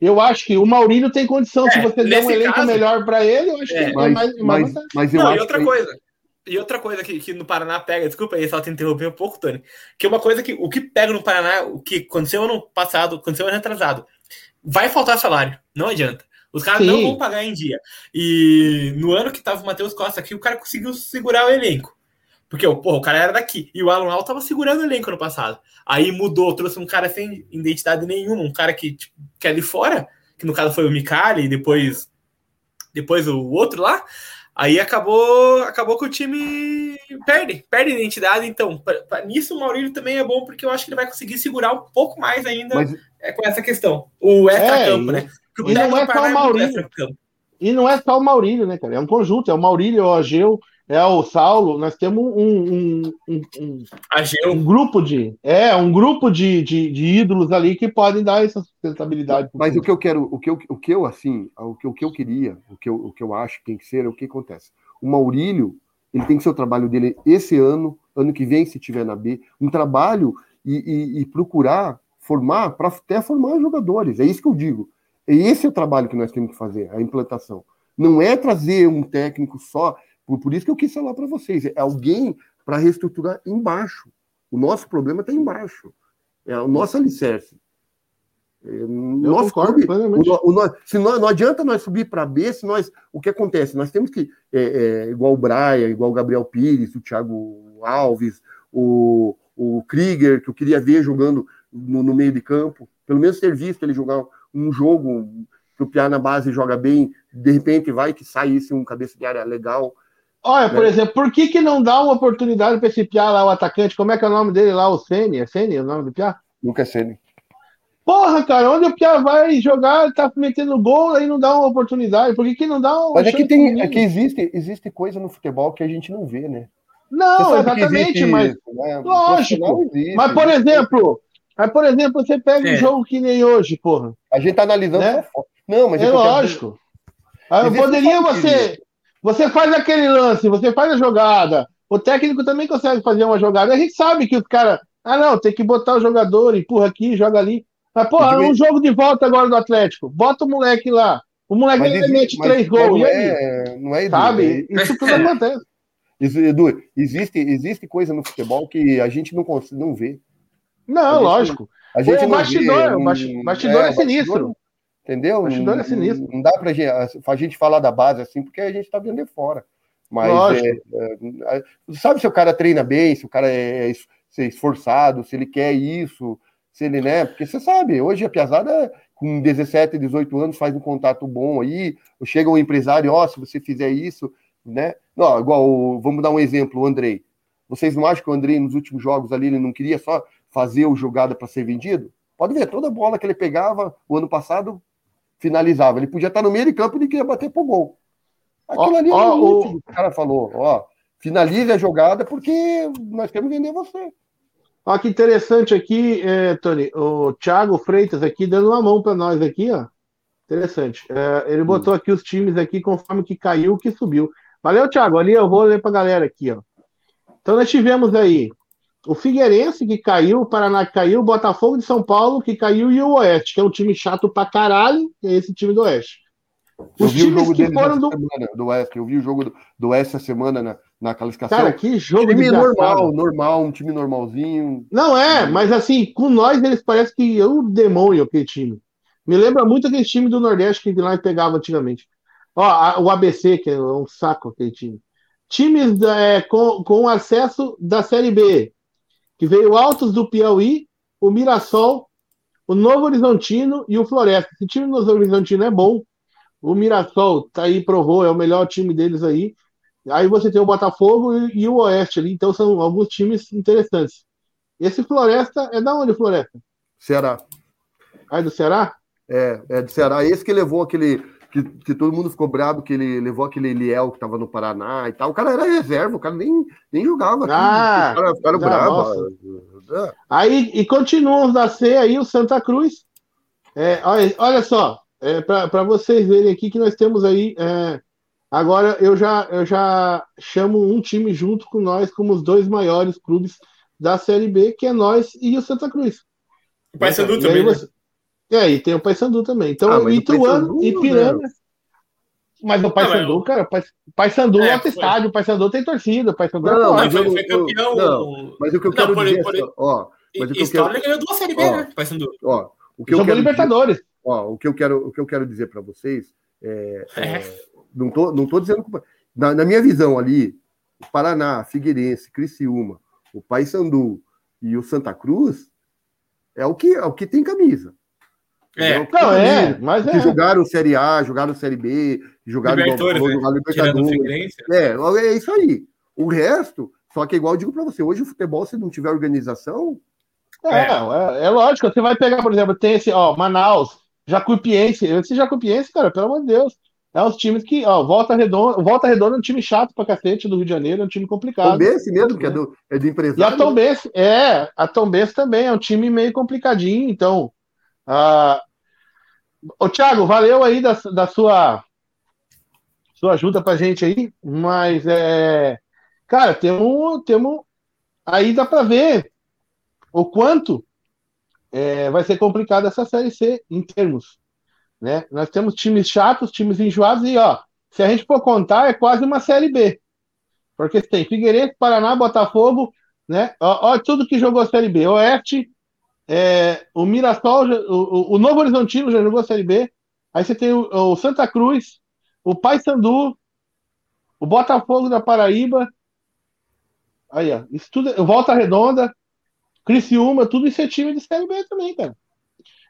Eu acho que o Maurílio tem condição. É, se você der um elenco caso, melhor para ele, eu acho é, que mas, é mais, mais mas, mas eu não, acho e outra que... coisa, e outra coisa que, que no Paraná pega, desculpa aí, só te interromper um pouco, Tony, que é uma coisa que o que pega no Paraná, o que aconteceu ano passado, aconteceu ano retrasado, vai faltar salário, não adianta. Os caras Sim. não vão pagar em dia. E no ano que tava o Matheus Costa aqui, o cara conseguiu segurar o elenco. Porque porra, o cara era daqui. E o Alan Al tava segurando o elenco no passado. Aí mudou, trouxe um cara sem identidade nenhuma, um cara que, tipo, que é de fora, que no caso foi o Mikali, e depois, depois o outro lá. Aí acabou, acabou que o time perde, perde identidade. Então, pra, pra, nisso o Maurílio também é bom, porque eu acho que ele vai conseguir segurar um pouco mais ainda Mas... é, com essa questão. O extra-campo, é, né? e não é só o Maurílio. E não é só o Maurílio, né, cara? É um conjunto, é o Maurílio, o Ageu, é o Saulo. Nós temos um, um, um, um, um grupo de. É, um grupo de, de, de, ídolos ali que podem dar essa sustentabilidade. Mas o que eu quero, o que eu, o que eu assim, o que, o que eu queria, o que eu, o que eu acho que tem que ser, é o que acontece. O Maurílio, ele tem que ser o trabalho dele esse ano, ano que vem, se tiver na B, um trabalho e, e, e procurar formar para até formar jogadores. É isso que eu digo. E esse é o trabalho que nós temos que fazer, a implantação. Não é trazer um técnico só, por, por isso que eu quis falar para vocês, é alguém para reestruturar embaixo. O nosso problema está embaixo. É o nosso alicerce. É, nosso clube, o, o, se nós, não adianta nós subir para B, se nós. O que acontece? Nós temos que, é, é, igual o Braia, igual o Gabriel Pires, o Thiago Alves, o, o Krieger, que eu queria ver jogando no, no meio de campo, pelo menos ter visto ele jogar um jogo que o Piá na base joga bem, de repente vai que saísse um cabeça de área legal. Olha, por né? exemplo, por que, que não dá uma oportunidade para esse Piá lá, o atacante? Como é que é o nome dele lá, o Sene? É Sene o nome do Piá? Nunca é Sene. Porra, cara, onde o Piá vai jogar, tá metendo gol, aí não dá uma oportunidade. Por que, que não dá uma Mas é que, tem, é que existe, existe coisa no futebol que a gente não vê, né? Não, exatamente, mas. Isso, né? Lógico. Existe, mas, por exemplo, mas, por exemplo, você pega é. um jogo que nem hoje, porra. A gente tá analisando né? Não, mas é, é lógico. Aí poderia você. Você faz aquele lance, você faz a jogada. O técnico também consegue fazer uma jogada. A gente sabe que o cara. Ah, não, tem que botar o jogador, empurra aqui, joga ali. Mas, porra, um jogo de volta agora do Atlético. Bota o moleque lá. O moleque mas, ele mete três gols. Não é, não é Edu, Sabe? É... Isso tudo acontece. [laughs] Edu, existe, existe coisa no futebol que a gente não, consegue, não vê. Não, lógico. A gente o bastidor, vê, o bastidor é, é sinistro. Entendeu? Bastidor é sinistro. Não dá pra gente, a gente falar da base assim, porque a gente tá vendo de fora. Mas é, é, sabe se o cara treina bem, se o cara é, é esforçado, se ele quer isso, se ele, né? Porque você sabe, hoje a piazada com 17, 18 anos faz um contato bom aí, chega um empresário, ó, oh, se você fizer isso, né? Não, igual, vamos dar um exemplo, o Andrei. Vocês não acham que o Andrei nos últimos jogos ali ele não queria só fazer o jogada para ser vendido? Pode ver, toda bola que ele pegava o ano passado finalizava. Ele podia estar no meio de campo e ele queria bater pro gol. Aquilo oh, ali oh, o... o cara falou, ó, finalize a jogada porque nós queremos vender você. Olha que interessante aqui, é, Tony, o Thiago Freitas aqui dando uma mão para nós aqui, ó. Interessante. É, ele botou aqui os times aqui conforme que caiu, que subiu. Valeu, Thiago. Ali eu vou ler para a galera aqui, ó. Então nós tivemos aí o Figueirense que caiu, o Paraná que caiu, o Botafogo de São Paulo que caiu e o Oeste, que é um time chato pra caralho, é esse time do Oeste. Os eu vi o jogo que foram do... Semana, do Oeste, eu vi o jogo do, do Oeste essa semana na, na classificação. Cara, que jogo time normal, normal, um time normalzinho. Não é, mas assim, com nós eles parece que é o demônio aquele time. Me lembra muito aquele time do Nordeste que lá pegava antigamente. Ó, a, o ABC, que é um saco aquele time. Times é, com, com acesso da Série B que veio Altos do Piauí, o Mirassol, o Novo Horizontino e o Floresta. Esse time do Novo Horizontino é bom. O Mirassol tá aí, provou, é o melhor time deles aí. Aí você tem o Botafogo e, e o Oeste ali, então são alguns times interessantes. Esse Floresta é da onde, Floresta? Ceará. Ah, é do Ceará? É, é do Ceará. Esse que levou aquele que, que, todo mundo ficou bravo que ele levou aquele Eliel que tava no Paraná e tal. O cara era reserva, o cara nem, nem jogava. Aqui, ah, cara, ficaram bravos. É. Aí, e continuam da C aí o Santa Cruz. É, olha, olha só, é, para vocês verem aqui que nós temos aí. É, agora eu já, eu já chamo um time junto com nós como os dois maiores clubes da Série B, que é nós e o Santa Cruz. O Paysandu também. Né? É, e tem o Paysandu também. Então, ah, Ituano e Piranga. Mas o Paysandu, cara, o Paysandu é, outro estádio, o Paysandu tem torcida, o Paysandu não, é mas foi, foi campeão. Não, mas o que eu quero não, por, dizer, por, ó, mas o que eu quero... ele ganhou duas série B, ó, né, Paysandu. Ó, o que eu quero Libertadores. Dizer, ó, o que eu quero, o que eu quero dizer para vocês é, é, é, não tô, não tô dizendo na, na minha visão ali, o Paraná, Figueirense, Criciúma, o Paysandu e o Santa Cruz, é o que, é o que tem camisa. É, Não, é, mas Que é. jogaram Série A, jogaram Série B, jogaram Libertadores, né? jogaram Libertadores. Figueirense. É, é isso aí. O resto, só que igual eu digo pra você, hoje o futebol, se não tiver organização, É, é, é lógico, você vai pegar, por exemplo, tem esse, ó, Manaus, Jacuipiense, esse Jacuipiense, cara, pelo amor de Deus, é uns times que, ó, Volta Redonda, Volta Redonda é um time chato pra cacete do Rio de Janeiro, é um time complicado. Tombense mesmo, que é do, é do E a empresário. Tombense, é, a Tombense também é um time meio complicadinho, então, ah, ô Thiago, valeu aí da, da sua, sua ajuda pra gente aí, mas, é, cara, temos, temos, aí dá pra ver o quanto é, vai ser complicado essa Série C em termos, né? Nós temos times chatos, times enjoados e, ó, se a gente for contar, é quase uma Série B. Porque tem Figueirense, Paraná, Botafogo, né? Ó, ó tudo que jogou Série B. Oeste, é, o Mirassol, o- o Novo Horizontino já jogou a Série B. Aí você tem o, o Santa Cruz, o Paysandu, o Botafogo da Paraíba. Aí, ó. Isso tudo, é- Volta Redonda, Criciúma, tudo isso é time de Série B também, cara.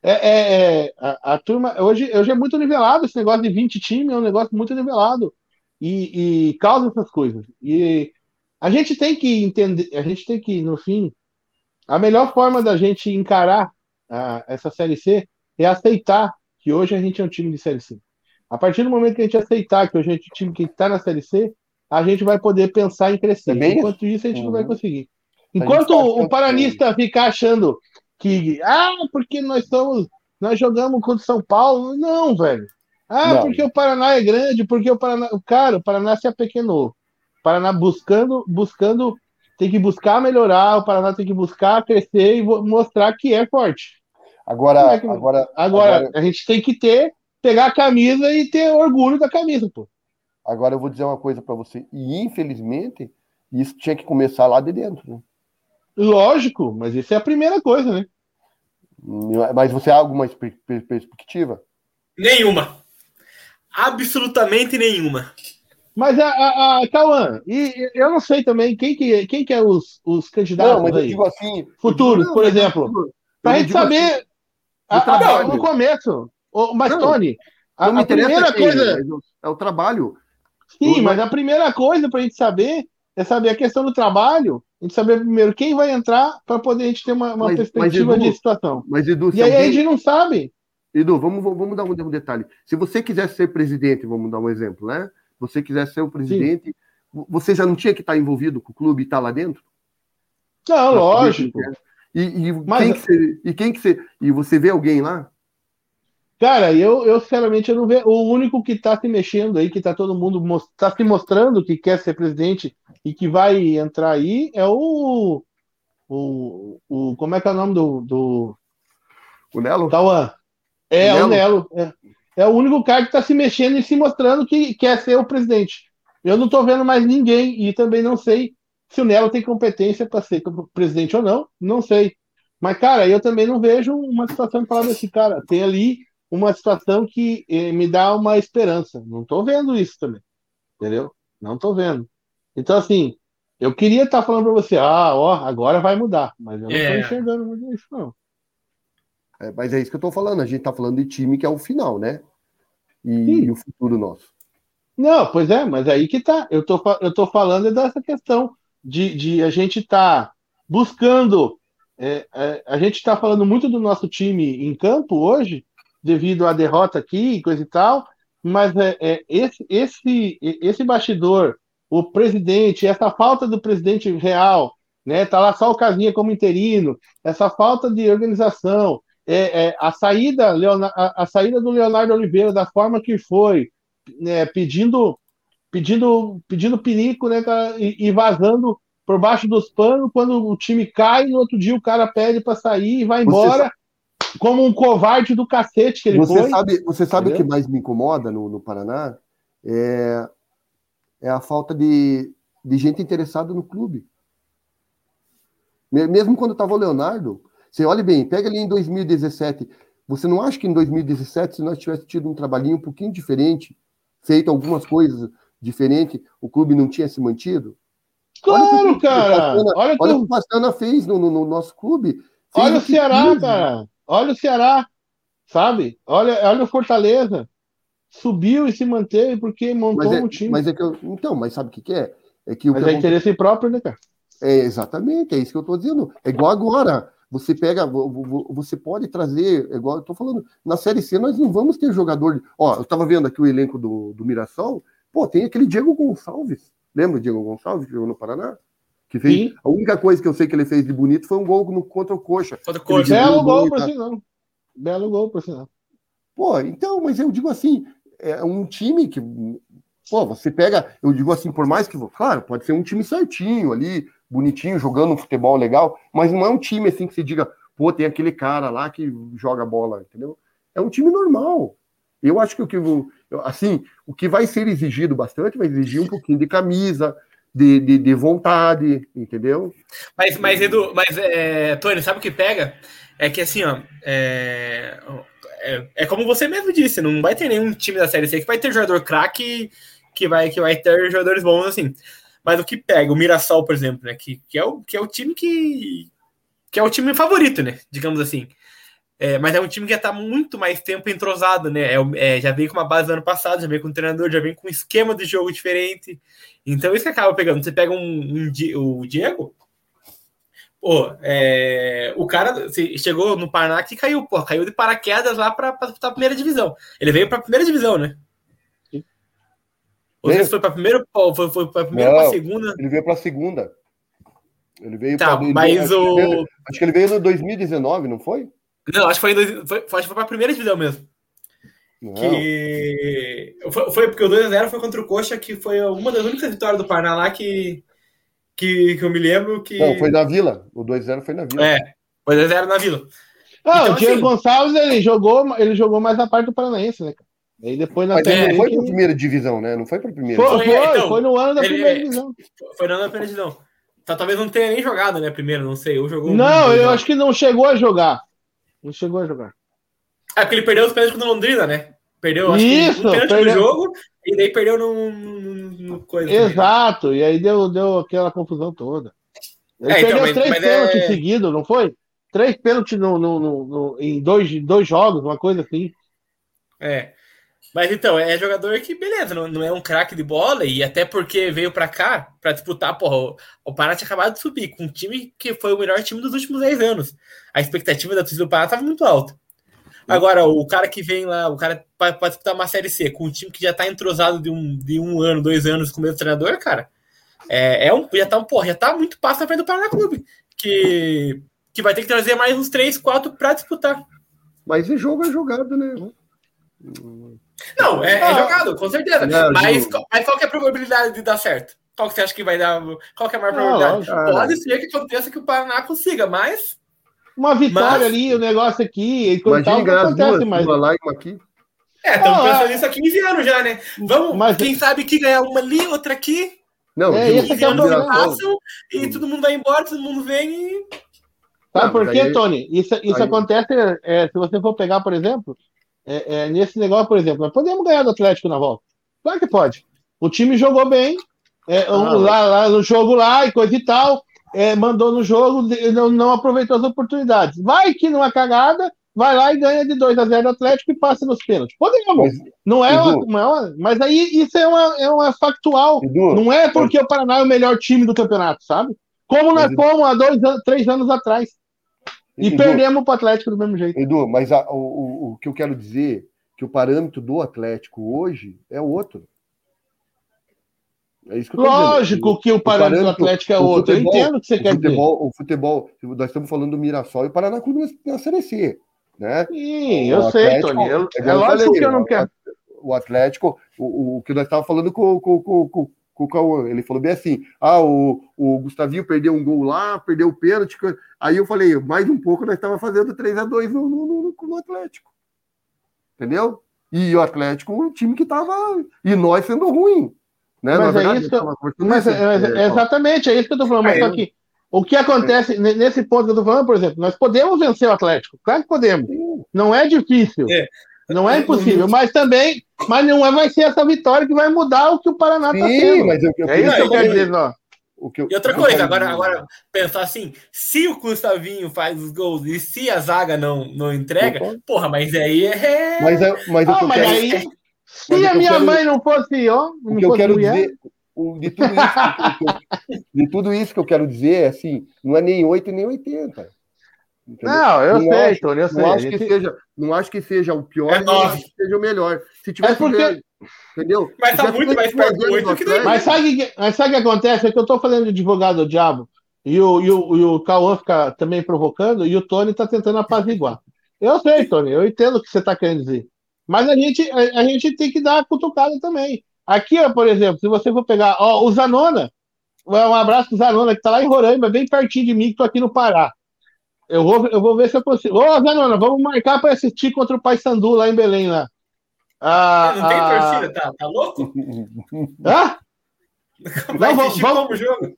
É, é- é, a, a turma, hoje, hoje é muito nivelado esse negócio de 20 times, é um negócio muito nivelado e, e causa essas coisas. E a gente tem que entender, a gente tem que, no fim, a melhor forma da gente encarar ah, essa Série C é aceitar que hoje a gente é um time de Série C. A partir do momento que a gente aceitar que hoje a gente é um time que está na Série C, a gente vai poder pensar em crescer. É Enquanto isso, a gente não vai Uhum. conseguir. Enquanto tá o achando paranista ficar achando que, ah, porque nós somos, nós jogamos contra o São Paulo, não, velho. Ah, Não. porque o Paraná é grande, porque o Paraná, cara, o Paraná se apequenou. O Paraná buscando, buscando, tem que buscar melhorar, o Paraná tem que buscar crescer e mostrar que é forte. Agora, é que- agora, Agora, Agora- a gente tem que ter, pegar a camisa e ter orgulho da camisa, pô. agora eu vou dizer uma coisa para você. E infelizmente, isso tinha que começar lá de dentro. Né? Lógico, mas isso é a primeira coisa, né? Mas você há alguma per- per- perspectiva? Nenhuma. Absolutamente nenhuma. Mas a, a, a Cauã, e eu não sei também quem que, quem que é os, os candidatos Não, mas eu aí. digo assim. eu Futuros, digo, por mas eu exemplo. Pra eu gente saber. assim, a- a- trabalho. no começo. Mas, Não, Tony, a, não a primeira coisa. É o trabalho. Sim, Não, mas mas- a primeira coisa pra gente saber é saber a questão do trabalho. A gente saber primeiro quem vai entrar para poder a gente ter uma, uma Mas- perspectiva mas, Edu, de situação. Mas, Edu, E aí a alguém- gente não sabe. Edu, vamos, vamos dar um, detalhe. Se você quisesse ser presidente, vamos dar um exemplo, né? Você quisesse ser o presidente, você já não tinha que estar envolvido com o clube e estar lá dentro? Não, lógico. E, e Mas- quem que você, e quem que você. E você vê alguém lá? Cara, eu, eu sinceramente eu não vejo. O único que tá se mexendo aí, que tá todo mundo tá se mostrando que quer ser presidente e que vai entrar aí é o. O, o como é que é o nome do, do O Nelo? Tauan? É, O o Nelo. É, é o único cara que tá se mexendo e se mostrando que quer ser o presidente. Eu não tô vendo mais ninguém e também não sei se o Nelo tem competência para ser presidente ou não. Não sei. Mas, cara, eu também não vejo uma situação de falar assim, cara, tem ali uma situação que eh, me dá uma esperança. Não tô vendo isso também. Entendeu? Não tô vendo. Então, assim, eu queria estar falando para você, ah, ó, agora vai mudar. Mas eu não tô É. enxergando muito isso, não. É, mas é isso que eu tô falando. A gente tá falando de time que é o final, né? E, e o futuro nosso. Não, pois é, mas aí que tá. Eu tô, eu tô falando é dessa questão de, de a gente tá buscando. é, é, a gente tá falando muito do nosso time em campo hoje, devido à derrota aqui e coisa e tal, mas é, é, esse, esse, esse bastidor, o presidente, essa falta do presidente real, né? Tá lá só o Casinha como interino, essa falta de organização, é, é, a saída, Leona- a, a saída do Leonardo Oliveira da forma que foi, né, pedindo, pedindo, pedindo perico, né, cara, e, e vazando por baixo dos panos quando o time cai, no outro dia o cara pede para sair e vai embora como um covarde do cacete que ele Você foi. sabe, você sabe o que mais me incomoda no, no Paraná? É, é a falta de, de gente interessada no clube. Me- Mesmo quando estava o Leonardo, você olha bem, pega ali em 2017. Você não acha que em 2017, se nós tivéssemos tido um trabalhinho um pouquinho diferente, feito algumas coisas diferentes, o clube não tinha se mantido? Claro, cara. Pastana, Olha, olha o que o Pastana fez no, no- no nosso clube. Olha o Ceará, quis. cara. Olha o Ceará. Sabe? Olha, olha o Fortaleza. Subiu e se manteve porque montou é, um time. mas é que eu, então, mas sabe o que, que é? É que o Mas que é interesse próprio, né, cara? É, exatamente, é isso que eu estou dizendo. É igual agora. Você pega, vo- vo- você pode trazer, é igual eu tô falando, na Série C nós não vamos ter jogador. Ó, eu estava vendo aqui o elenco do, do Mirassol, pô, tem aquele Diego Gonçalves. Lembra o Diego Gonçalves que jogou no Paraná? Que fez, Sim. a única coisa que eu sei que ele fez de bonito foi um gol no, contra o Coxa. Contra o Ele Coxa. Belo gol, por sinal. Belo gol, por sinal. Pô, então, mas eu digo assim, é um time que, pô, você pega, eu digo assim, por mais que, claro, pode ser um time certinho ali, bonitinho, jogando um futebol legal, mas não é um time assim que você diga, pô, tem aquele cara lá que joga bola, entendeu? É um time normal. Eu acho que o que, assim, o que vai ser exigido bastante vai exigir um pouquinho de camisa, de, de, de vontade, entendeu? Mas, mas Edu, mas, é, Tony, sabe o que pega? É que assim, ó. É, é, é como você mesmo disse, não vai ter nenhum time da Série C que vai ter jogador craque que vai, que vai ter jogadores bons assim. Mas o que pega, o Mirassol, por exemplo, né? Que, que, é, o, que é o time que. que é o time favorito, né? Digamos assim. É, mas é um time que já tá muito mais tempo entrosado, né? É, é, já veio com uma base do ano passado, já veio com um treinador, já vem com um esquema de jogo diferente. Então isso que acaba pegando. Você pega um, um Di- o Diego, pô, é, o cara chegou no Paraná que caiu, pô, caiu de paraquedas lá pra, pra primeira divisão. Ele veio pra primeira divisão, né? Ou Veio. se foi pra primeira, pô, foi, foi pra primeira ou pra Não. segunda. Ele veio para a segunda. Ele veio Tá, pra- ele mas acho que ele o- veio- Acho que ele veio no 2019, não foi? Não, acho que foi, em dois, foi, foi- acho que foi pra primeira divisão mesmo. Não. Que foi, foi porque o 2x0 foi contra o Coxa, que foi uma das únicas vitórias do Paraná lá que, que, que eu me lembro que. Não, foi na Vila. O 2-0 foi na Vila. É, foi 2x0 na Vila. Ah, Então, o Diego assim- Gonçalves, ele jogou, ele jogou mais na parte do Paranaense, né? cara? Aí depois na Mas ele Série não foi para que- primeira divisão, né? Não foi para primeira. Foi, Foi, foi, então, foi no ano da ele- primeira divisão. Foi na primeira divisão. Tá, talvez não tenha nem jogado, né? Primeiro, não sei. Ou jogou. Não, eu acho que não chegou a jogar. Não chegou a jogar. É porque ele perdeu os pênaltis contra Londrina, né? Perdeu, acho que Isso, um pênalti perdeu. no jogo e daí perdeu no, no, no coisa. também. Exato, e aí deu, deu aquela confusão toda. Ele É, então, perdeu mas- três mas pênaltis é- seguidos, não foi? Três pênaltis no, no, no- no- em dois, dois jogos, uma coisa assim. É. Mas então, é jogador que, beleza, não, não é um craque de bola, e até porque veio pra cá pra disputar, porra, o, o Paraná tinha acabado de subir com um time que foi o melhor time dos últimos 10 anos. A expectativa da torcida do Paraná estava muito alta. Agora, o cara que vem lá, o cara pra disputar uma Série C com um time que já tá entrosado de um, de um ano, dois anos com o mesmo treinador, cara, é, é um, já tá um, porra, já tá muito passo na frente do Paraná Clube, que, que vai ter que trazer mais uns 3, 4 pra disputar. Mas o jogo é jogado, né? Não, é, é Ah. jogado, com certeza. Não, mas, mas qual que é a probabilidade de dar certo? Qual que você acha que vai dar? Qual que é a maior Ah, probabilidade? lógico. Pode ser que aconteça que o Paraná consiga, mas. Uma vitória Mas- ali, o negócio aqui, e coisa tal, não acontece duas, mais. uma lá e uma aqui. É, estamos Não, pensando é- nisso há 15 anos já, né? Vamos, Mas- quem sabe que ganhar uma ali, outra aqui, Não, É, 15 que é problema. passam e todo mundo vai embora, todo mundo vem e. Sabe Não, por quê, aí- Tony? Isso, isso aí- acontece, é, se você for pegar, por exemplo, é, é, nesse negócio, por exemplo, nós podemos ganhar do Atlético na volta. Claro que pode. O time jogou bem, é, um- Ah, lá, lá no jogo lá e coisa e tal, é, mandou no jogo, não, não aproveitou as oportunidades. Vai que numa cagada, vai lá e ganha de 2 a 0 do Atlético e passa nos pênaltis. Podemos. Mas, não é, uma, não é uma- mas aí isso é uma, é uma factual. Edu, Não é porque o Paraná é o melhor time do campeonato, sabe? Como, na, como há dois, três anos atrás. E Edu, perdemos para o Atlético do mesmo jeito. Edu, mas a- o, o, o que eu quero dizer que o parâmetro do Atlético hoje é outro. É isso que eu tô dizendo. Lógico que o parâmetro do Atlético é o outro. Eu futebol- entendo o que você o quer dizer. futebol, o futebol, nós estamos falando do Mirassol e o Paraná Clube na, Série C, né? Sim, O eu sei, Atlético, Tony. Eu- é é eu lógico falei, que eu não o- quero. O Atlético, o, o que nós estávamos falando com, com, com, com, o Cauã, ele falou bem assim: ah, o, o Gustavinho perdeu um gol lá, perdeu o pênalti. Aí eu falei, mais um pouco nós estávamos fazendo 3x2 no, no, no, no Atlético. Entendeu? E o Atlético, um time que estava. E nós sendo ruim. Né? Mas Na é verdade, isso que eu- Mas, é- mas é é, exatamente, é isso que eu tô falando. Mas Ah, só que o que acontece ne- nesse ponto que eu tô falando, por exemplo, nós podemos vencer o Atlético. Claro que podemos. Não é difícil. É. Não é impossível, mas também, mas não é, vai ser essa vitória que vai mudar o que o Paraná está sendo. mas eu, eu, É isso que eu quero e- dizer, ó. o que eu, E outra o coisa, agora, dizer- agora pensar assim, se o Gustavinho faz os gols e se a zaga não, não entrega, porra, mas aí é. Mas, é, mas o Ah, mas quero, aí, mas se o que a minha quero- mãe não fosse, ó, o não que eu quero mulher, dizer, o- de tudo isso, que eu- de tudo isso que eu quero dizer é assim, não é nem 8 nem 80. Entendeu? Não, eu Não sei, acho- Tony, eu sei. Não a acho, que gente- seja, não acho que seja o pior, É não acho que seja o melhor. Se tivesse É porque- ganho, entendeu? Mas tá muito mais perto do que Atlético, Mas sabe o que, mas sabe o que acontece? É que eu tô falando de advogado do diabo e o, e o, e o Cauã fica também provocando e o Tony tá tentando apaziguar. Eu sei, Tony, eu entendo o que você tá querendo dizer. Mas a gente, a, a gente tem que dar a cutucada também. Aqui, ó, por exemplo, se você for pegar, ó, o Zanona, um abraço pro Zanona, que tá lá em Roraima, bem pertinho de mim, que tô aqui no Pará. Eu vou, eu vou ver se eu consigo. Ô, Zanona, vamos marcar para assistir contra o Paysandu lá em Belém, lá. Ah, Não tem ah, torcida, tá, tá louco? hã? Vai Não, assistir vamos- como o jogo?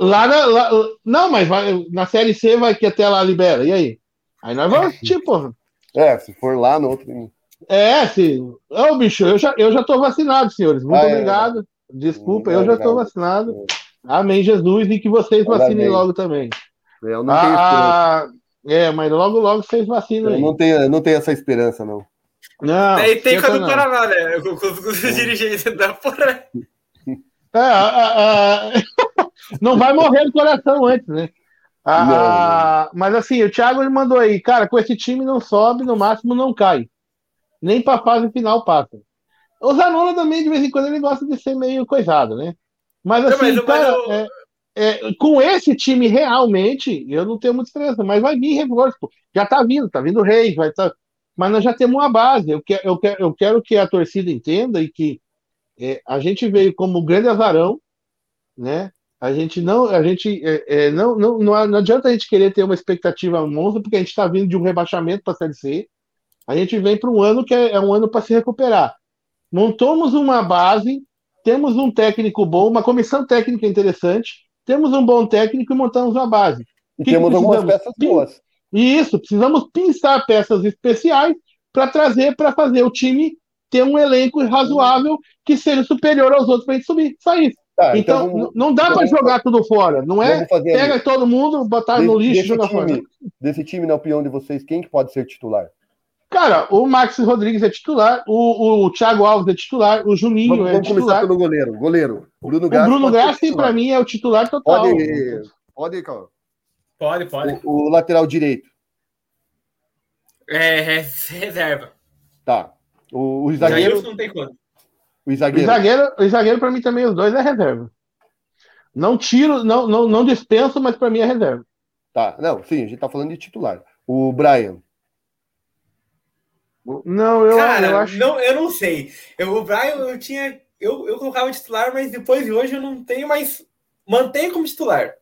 Lá na, lá- não, mas vai, na série C vai que até lá libera. E aí? Aí nós vamos assistir, [laughs] porra. É, se for lá no outro. É, sim. Ô, bicho, eu já, eu já tô vacinado, senhores. Muito Ah, é. obrigado. Desculpa, Hum, eu já tô vacinado. Amém, Jesus, e que vocês Amém. vacinem logo também. Eu não tenho esperança. Ah, é, mas logo, logo vocês vacinam Eu aí. não tenho, eu não tenho essa esperança, não. Não, Aí tem com a do não. Paraná, né? Com, com, com os dirigentes da porra. É, ah, ah, não vai morrer do coração antes, né? Ah, Mas assim, o Thiago ele mandou aí, cara, com esse time não sobe, no máximo não cai. Nem pra fase final passa. O Zanona também, de vez em quando, ele gosta de ser meio coisado, né? Mas Não, assim, mas- mas cara, eu- é- é, com esse time realmente, eu não tenho muita esperança, mas vai vir reforço. Já tá vindo, tá vindo o Reis, vai tá... mas nós já temos uma base. Eu quero, eu quero, eu quero que a torcida entenda e que é, a gente veio como grande azarão, né? A gente não, a gente é, é, não, não, não, não adianta a gente querer ter uma expectativa monstra, porque a gente está vindo de um rebaixamento para a Série C. A gente vem para um ano que é, é um ano para se recuperar. Montamos uma base, temos um técnico bom, uma comissão técnica interessante, temos um bom técnico e montamos uma base. E Que temos que algumas peças boas. E isso, precisamos pensar peças especiais para trazer, para fazer o time ter um elenco razoável que seja superior aos outros para a gente subir. Só isso. Tá, então, n- não dá então para jogar tudo fora, não é? Pega todo mundo, botar no Desse- lixo e jogar fora. time, desse time, na opinião de vocês, quem que pode ser titular? Cara, o Max Rodrigues é titular, o, o Thiago Alves é titular, o Juninho Vamos, é vamos começar titular. pelo goleiro. Goleiro. Bruno O Grassi. Bruno titular. para mim, é o titular total. Pode, pode, cara. Pode, pode. O, o lateral direito. É, é reserva. Tá. O, o Zagueiro zagueiro. não tem quanto. O O zagueiro. zagueiro, o zagueiro para mim também, os dois é reserva. Não tiro, não, não, não dispenso, mas para mim é reserva. Tá. Não, sim, a gente tá falando de titular. O Brian. Não, eu, Cara, eu acho. não, eu não sei. Eu, o Brian, eu tinha. Eu, eu colocava titular, mas depois de hoje eu não tenho mais. Mantenho como titular.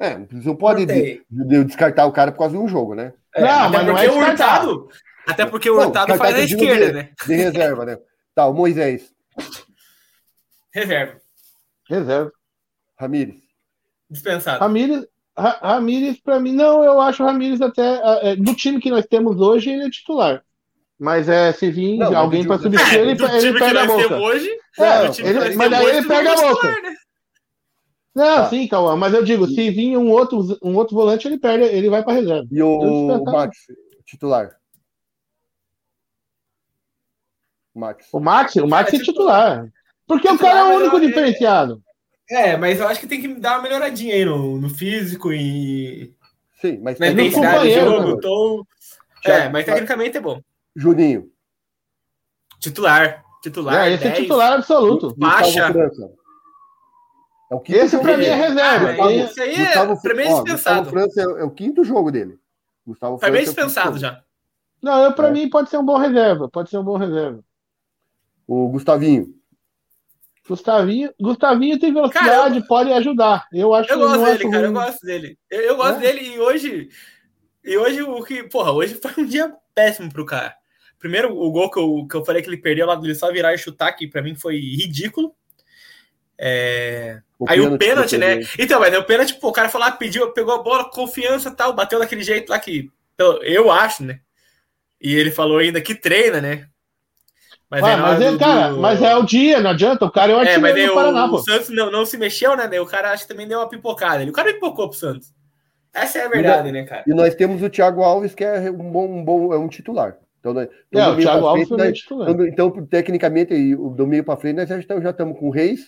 É, você não pode Mantém. de- de- descartar o cara por causa de um jogo, né? É, Não, mas não é o. Hurtado. Até porque o Hurtado faz que a eu digo esquerda, de- né? De reserva, né? Tá, o Moisés. Reserva. Reserva. Ramires. Dispensado. Ramires, Ra- Ramires para mim, não, eu acho o Ramires até. é, do time que nós temos hoje, ele é titular. Mas é, se vir Não, alguém para substituir, ele, do ele time que perde a boca. hoje. É, time ele- que mas daí hoje, ele todo perde a boca. titular, né? Não, Tá. sim, Cauã, mas eu digo, se vir um outro, um outro volante, ele perde, ele vai para reserva. E o, o descartava. Max, titular. Max. O Max, o Max é Cara, titular. Porque o titular, cara é o único diferenciado. É, mas eu acho que tem que dar uma melhoradinha aí no, no físico e Sim, mas na tem- intensidade do companheiro, jogo. Tom. Já- É, mas tecnicamente é bom. Juninho. Titular. Titular. É, esse é 10. titular absoluto. Baixa. É o quinto Esse pra mim é reserva. Ah, isso aí é, Gustavo, pra mim é dispensado. Gustavo França é, é o quinto jogo dele. Gustavo Pra mim é quinto dispensado já. Não, eu, pra É. mim pode ser um bom reserva. Pode ser um bom reserva. O Gustavinho. Gustavinho, Gustavinho tem velocidade, Cara, eu- pode ajudar. Eu acho Eu não gosto acho dele, cara. Eu gosto dele. Eu, eu gosto É? dele e hoje. E hoje o que. Porra, hoje foi um dia péssimo pro cara. Primeiro, o gol que eu, que eu falei que ele perdeu lá dele só virar e chutar, que pra mim foi ridículo. É, Aí o pênalti, né? Então, mas aí o pênalti, pô, o cara foi lá, pediu, pegou a bola, confiança e tal, bateu daquele jeito lá que. Eu, acho, né? E ele falou ainda que treina, né? Mas, Ah, na mas, é, do- cara, do- mas é o dia, não adianta. O cara é o É, mas do o, Paraná, o pô. Santos não, não se mexeu, né? O cara acho que também deu uma pipocada. O cara pipocou pro Santos. Essa é a verdade, né, cara? E nós temos o Thiago Alves, que é um bom, um bom é um titular. Então, nós- então, É, o Thiago Alves frente, nós- então, então, tecnicamente, o- do meio para frente, nós já estamos, já estamos com o Reis,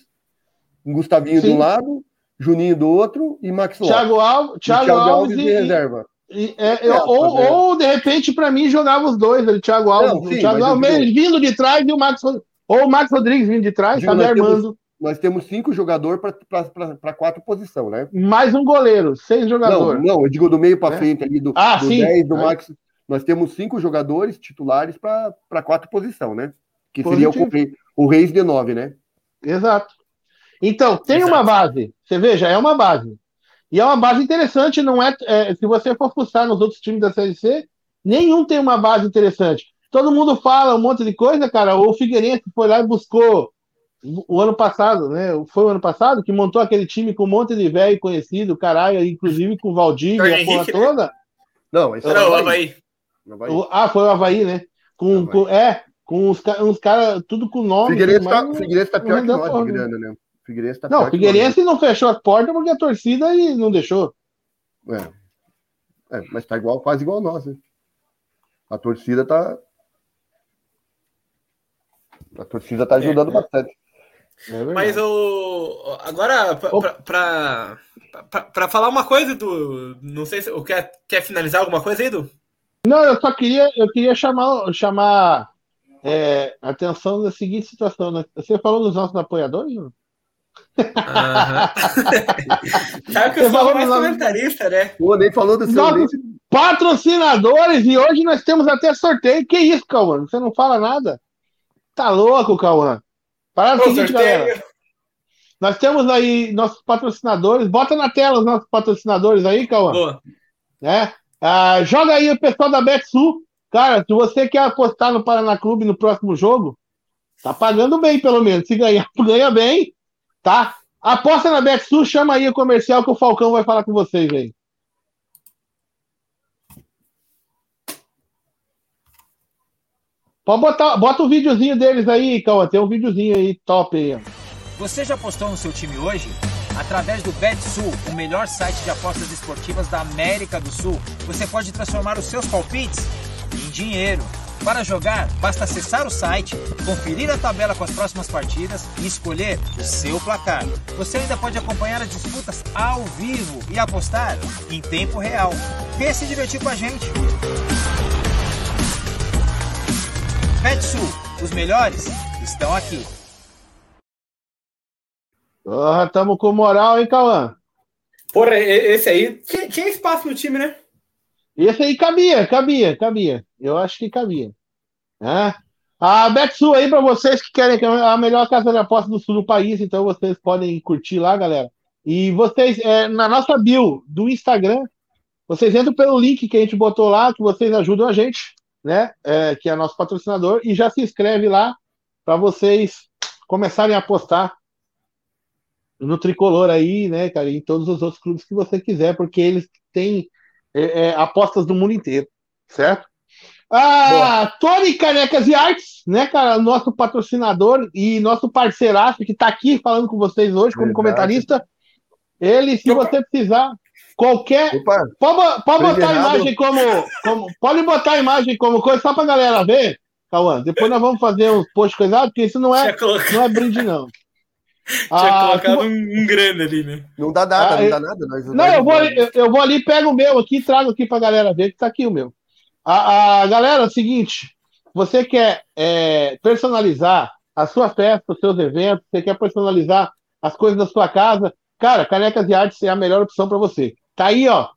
um Gustavinho de um lado, Juninho do outro e Max Lopes. Thiago Alves, E Thiago Alves de e, reserva. e- é, É, ou, é. ou, de repente, pra mim, jogava os dois, ali, Thiago Alves. Não, sim, o Thiago eu Alves vindo de trás e o Max ou o Max Rodrigues vindo de trás, Digo, nós temos- armando. Nós temos cinco jogadores para quatro posições, né? Mais um goleiro, seis Não, jogadores. não, eu digo do meio para Né? frente ali, do, Ah, do sim. 10, do. Max. Nós temos cinco jogadores titulares para quatro posições, né? Que seria o, Positivo. o Reis de nove, né? Exato. Então, tem Exato. uma base. Você veja, é uma base. E é uma base interessante, não é, é, Se você for fuçar nos outros times da Série C, nenhum tem uma base interessante. Todo mundo fala um monte de coisa, cara. O Figueirense foi lá e buscou o ano passado, né? Foi o ano passado que montou aquele time com um monte de velho conhecido, caralho, inclusive com o Valdir e Jorge a porra né? toda. Não, esse Não, é o o Havaí. Havaí. O- ah, foi o Havaí, né? Com, Havaí. com- é, com uns, ca- uns caras, tudo com nome. Figueirense tá, Figueirense tá pior que nós de grana, né? Figueirense tá Não, Figueirense não fechou as portas porque a torcida e não deixou. É. É, mas tá igual, quase igual a nós, né? A torcida tá. A torcida tá ajudando É, bastante. É. Mas o. Agora, pra, Opa. pra, pra, pra- pra falar uma coisa, do. Não sei se. Quer, quer finalizar alguma coisa aí, Du? Não, eu só queria, eu queria chamar, chamar é, a atenção da seguinte situação. Né? Você falou dos nossos apoiadores? Não? Aham. [laughs] Sabe que eu Você sou falou mais comentarista, né? Pô, nem falou do seu. Nossa, nem- Patrocinadores, e hoje nós temos até sorteio. Que isso, Cauã? Você não fala nada? Tá louco, Cauã? Parada Ô, seguinte, sorteio. galera. Nós temos aí nossos patrocinadores. Bota na tela os nossos patrocinadores aí, Cauã. Boa. né? Ah, joga aí o pessoal da BetSul. Cara, se você quer apostar no Paraná Clube no próximo jogo, tá pagando bem, pelo menos. Se ganhar, [laughs] ganha bem, tá? Aposta na BetSul, chama aí o comercial que o Falcão vai falar com vocês aí. Pode botar, bota o videozinho deles aí, Cauã. Tem um videozinho aí top aí. Você já apostou no seu time hoje? Através do BetSul, o melhor site de apostas esportivas da América do Sul, você pode transformar os seus palpites em dinheiro. Para jogar, basta acessar o site, conferir a tabela com as próximas partidas e escolher o seu placar. Você ainda pode acompanhar as disputas ao vivo e apostar em tempo real. Venha se divertir com a gente. BetSul, os melhores estão aqui. Ah, tamo com moral, hein, Cauã? Porra, esse aí tinha, tinha espaço no time, né? Esse aí cabia, cabia, cabia. Eu acho que cabia. Né? A BetSul aí para vocês que querem que é a melhor casa de aposta do sul do país, então vocês podem curtir lá, galera. E vocês, é, na nossa bio do Instagram, vocês entram pelo link que a gente botou lá, que vocês ajudam a gente, né? É, que é nosso patrocinador, e já se inscreve lá para vocês começarem a apostar no tricolor aí, né, cara, e em todos os outros clubes que você quiser, porque eles têm é, é, apostas do mundo inteiro, certo? Ah, Tony Canecas e Artes, né, cara, nosso patrocinador e nosso parceiraço que tá aqui falando com vocês hoje como Verdade. comentarista. Ele, se Opa. você precisar, qualquer. Opa, Pode, pode botar a imagem como, como. Pode botar a imagem como coisa só pra galera ver, Cauã. Depois nós vamos fazer uns posts coisados, porque isso não é, não é brinde, não. [laughs] tinha Ah, colocado um, um grande ali, né? não dá nada, Ah, não eu- dá nada. Nós, Não, eu vou, ali, eu, eu vou ali, pego o meu aqui, trago aqui pra galera ver que tá aqui o meu. A, a galera, é o seguinte: você quer é, personalizar a sua festa, os seus eventos, você quer personalizar as coisas da sua casa, cara, Canecas de Artes é a melhor opção pra você. Tá aí, ó.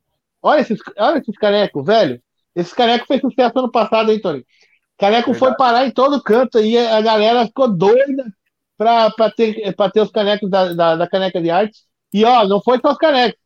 Olha esses, olha esses canecos, velho. Esse caneco fez sucesso ano passado, hein, Tony? Caneco foi parar em todo canto e a galera ficou doida pra, pra, ter, pra ter os canecos da, da, da Caneca de Artes. E ó, não foi só os canecos.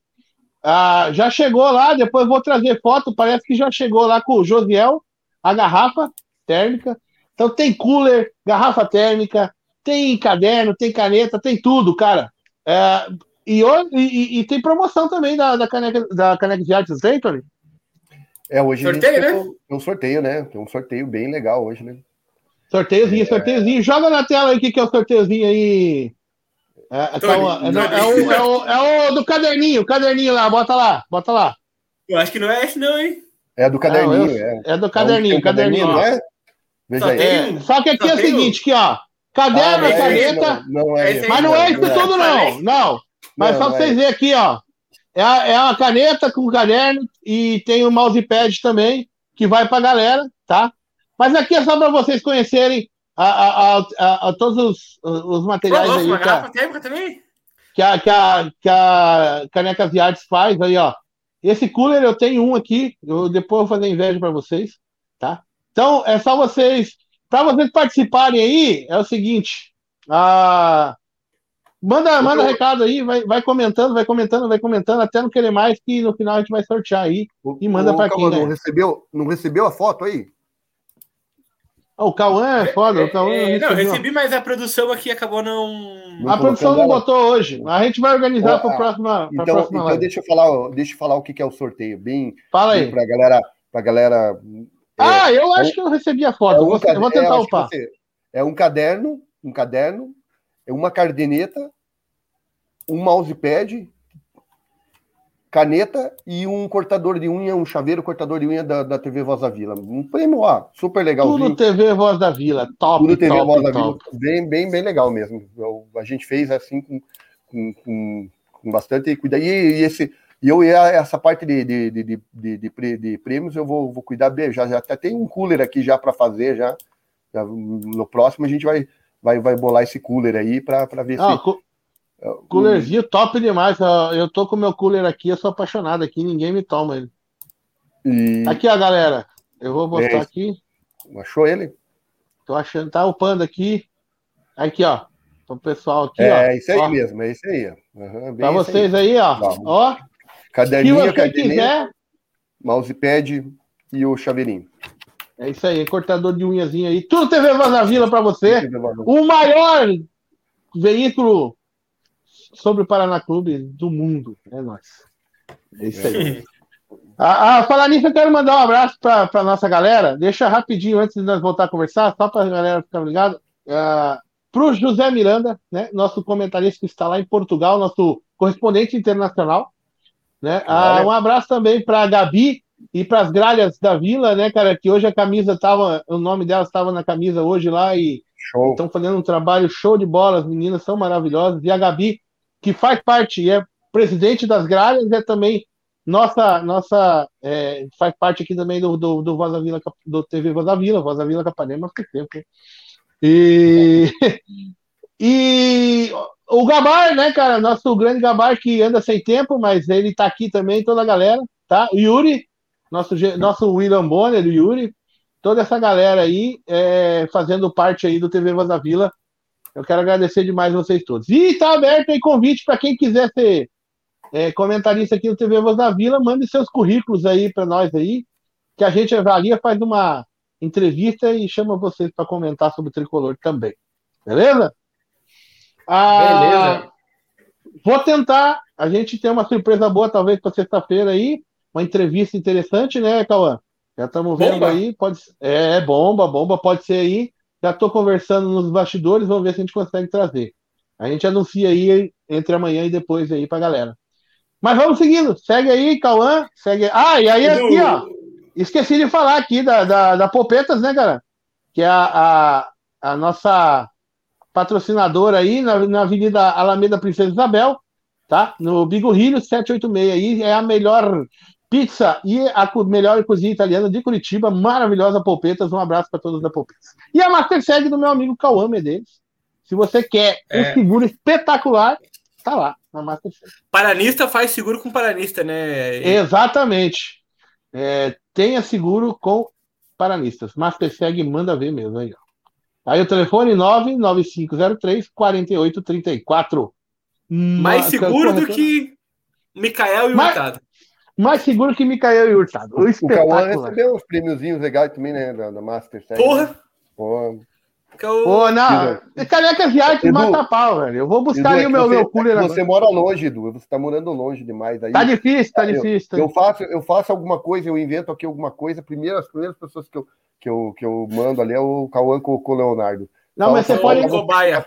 Ah, já chegou lá, depois vou trazer foto. Parece que já chegou lá com o Josiel, a garrafa térmica. Então tem cooler, garrafa térmica, tem caderno, tem caneta, tem tudo, cara. É, e, e- e- tem promoção também da, da, caneca, da caneca de artes, tem, Tony? É, hoje a gente Sorteio, né? um- tem um sorteio, né? Tem um sorteio bem legal hoje, né? Sorteiozinho, é... sorteiozinho. Joga na tela aí o que, que é o sorteiozinho aí. É, Tony, é, não, é, o, é, o, é, o, do caderninho, o caderninho lá, bota lá, bota lá. Eu acho que não é esse, não, hein? É do caderninho, eu, é. É do caderninho, é caderninho, não é? Veja aí. É, só que aqui só é o seguinte, aqui, ó. Caderno, ah, é caneta. Não, não é mas não é isso tudo, não. Não. Mas só pra vocês verem aqui, ó. É, é uma caneta com caderno e tem o um mousepad também, que vai pra galera, tá? Mas aqui é só para vocês conhecerem a, a, a, a, todos os, os materiais Pô, aí. Que a, também? Que a, que, a, que a Caneca Artes faz aí, ó. Esse cooler eu tenho um aqui, eu depois vou fazer inveja para vocês, tá? Então é só vocês, para vocês participarem aí, é o seguinte, a Manda, manda eu... recado aí, vai, vai comentando, vai comentando, vai comentando, até não querer mais, que no final a gente vai sortear aí e manda para quem. Não recebeu, não recebeu a foto aí? O Cauã é foda. O Cauã é, não, recebi, mas a produção aqui acabou não. não a produção não botou hoje. A gente vai organizar para a próxima. Então, próxima então deixa, eu falar, deixa eu falar o que é o sorteio. Bem, Fala aí. Para galera, pra galera. Ah, é, eu acho é, que eu recebi a foto. É um, eu vou tentar upar. Você, é um caderno, um caderno, é uma cardeneta, um mousepad caneta e um cortador de unha, um chaveiro cortador de unha da, da TV Voz da Vila. Um prêmio, ó, super legal. Tudo TV Voz da Vila, top, Tudo TV top, Voz da Vila, bem, bem, bem legal mesmo. Eu, a gente fez assim com, com, com, com bastante cuidado. E, e, esse, e eu e essa parte de, de, de, de, de, de prêmios eu vou, vou cuidar bem. Já, já até tem um cooler aqui já para fazer já. já. No próximo a gente vai, vai, vai bolar esse cooler aí para ver ah, se. Coolerzinho top demais. Eu tô com o meu cooler aqui, eu sou apaixonado aqui, ninguém me toma ele. E... Aqui, ó, galera. Eu vou botar é. aqui. Achou ele? Tô achando, tá upando aqui. Aqui, ó. O pessoal aqui, é, ó. É isso aí ó. mesmo, é isso aí. Uhum, pra vocês aí, aí ó. Vamos. Ó. Caderninho, quiser. Mousepad e o chaveirinho. É isso aí, cortador de unhazinha aí. Tudo TV Vaza Vila pra você. O maior veículo sobre o Paraná Clube do mundo. É nóis. É isso aí. Ah, ah, falar nisso, eu quero mandar um abraço para a nossa galera. Deixa rapidinho, antes de nós voltar a conversar, só para a galera ficar ligado. Uh, para o José Miranda, né, nosso comentarista que está lá em Portugal, nosso correspondente internacional. Né? Ah, um abraço também para a Gabi e para as gralhas da Vila, né, cara? Que hoje a camisa estava, o nome delas estava na camisa hoje lá e estão fazendo um trabalho show de bola. As meninas são maravilhosas. E a Gabi que faz parte, é presidente das gralhas, é também nossa, nossa é, faz parte aqui também do, do, do Voz da Vila, do TV Voz da Vila, Voz da Vila Capanema, faz tempo. E, [laughs] e o Gabar, né, cara, nosso grande Gabar que anda sem tempo, mas ele tá aqui também, toda a galera, tá? O Yuri, nosso, nosso William Bonner, o Yuri, toda essa galera aí é, fazendo parte aí do TV Voz da Vila, eu quero agradecer demais vocês todos. E está aberto aí convite para quem quiser ser é, comentarista aqui no TV Voz da Vila, mande seus currículos aí para nós aí, que a gente avalia, faz uma entrevista e chama vocês para comentar sobre o tricolor também. Beleza? Ah, Beleza. Vou tentar. A gente tem uma surpresa boa, talvez, para sexta-feira aí. Uma entrevista interessante, né, Cauã? Já estamos vendo bomba. aí. Pode, é, bomba, bomba, pode ser aí. Já estou conversando nos bastidores, vamos ver se a gente consegue trazer. A gente anuncia aí entre amanhã e depois aí pra galera. Mas vamos seguindo. Segue aí, Cauã. Segue. Ah, e aí aqui, ó. Esqueci de falar aqui da, da, da Popetas, né, cara? Que é a, a, a nossa patrocinadora aí na, na Avenida Alameda Princesa Isabel, tá? No Bigorrilho 786 aí. É a melhor Pizza e a melhor cozinha italiana de Curitiba, maravilhosa Polpetas. Um abraço para todos da Polpetas. E a Master Seg do meu amigo Cauã Medeiros. Se você quer é. um seguro espetacular, tá lá na Master Seg. Paranista faz seguro com paranista, né? Exatamente. É, tenha seguro com paranistas. Master Seg manda ver mesmo aí, ó. Aí o telefone 99503 4834. Mais seguro do que Micael e o Mas, mais seguro que Micael e Hurtado. O, o Cauã recebeu uns prêmiozinhos legais também, né? Da, da Master Porra! Porra! Pô, não. Caneca de arte mata pau, velho. Eu vou buscar Edu, aí é o meu, você, meu cooler. Você agora. mora longe, Edu. Você tá morando longe demais. Aí, tá difícil, tá eu, difícil. Eu faço, eu faço alguma coisa, eu invento aqui alguma coisa. Primeiro, as primeiras pessoas que eu, que eu, que eu mando ali é o Cauã com o Leonardo. Não, mas você pode. Cobaia.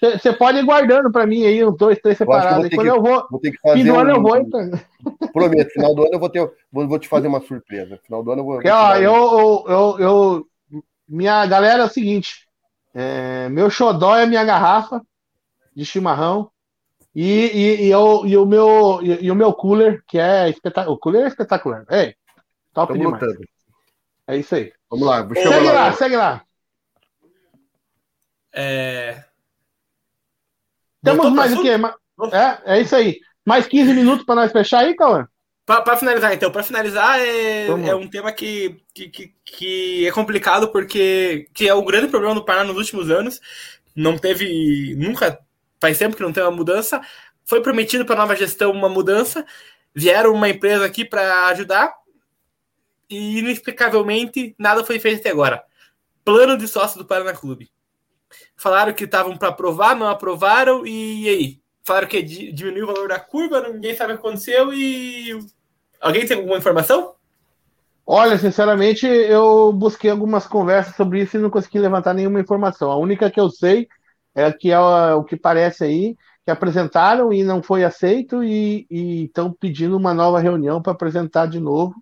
Você pode ir guardando para mim aí, uns dois, três separados. E quando que, eu vou. vou ter que fazer final um, eu vou, então. [laughs] Prometo, final do ano eu vou, ter, vou, vou te fazer uma surpresa. Final do ano eu vou. Porque, ó, eu, eu, eu, eu, Minha galera é o seguinte: é, meu xodó é minha garrafa de chimarrão. E, e, e, eu, e, o meu, e, e o meu cooler, que é espetacular. O cooler é espetacular. É, top Tamo demais. lutando. É isso aí. Vamos lá, vou Segue chamar lá, lá. segue lá. É... Temos mais o quê? É, é isso aí. Mais 15 minutos para nós fechar aí, Cauã? Pra finalizar, então, pra finalizar, é, é um tema que, que, que, que é complicado porque que é o grande problema do Paraná nos últimos anos. Não teve. Nunca. Faz tempo que não tem uma mudança. Foi prometido para a nova gestão uma mudança. Vieram uma empresa aqui para ajudar. E inexplicavelmente nada foi feito até agora. Plano de sócio do Paraná Clube. Falaram que estavam para aprovar, não aprovaram, e, e aí? Falaram que di- diminuiu o valor da curva, ninguém sabe o que aconteceu e. Alguém tem alguma informação? Olha, sinceramente, eu busquei algumas conversas sobre isso e não consegui levantar nenhuma informação. A única que eu sei é que é o que parece aí, que apresentaram e não foi aceito e estão pedindo uma nova reunião para apresentar de novo.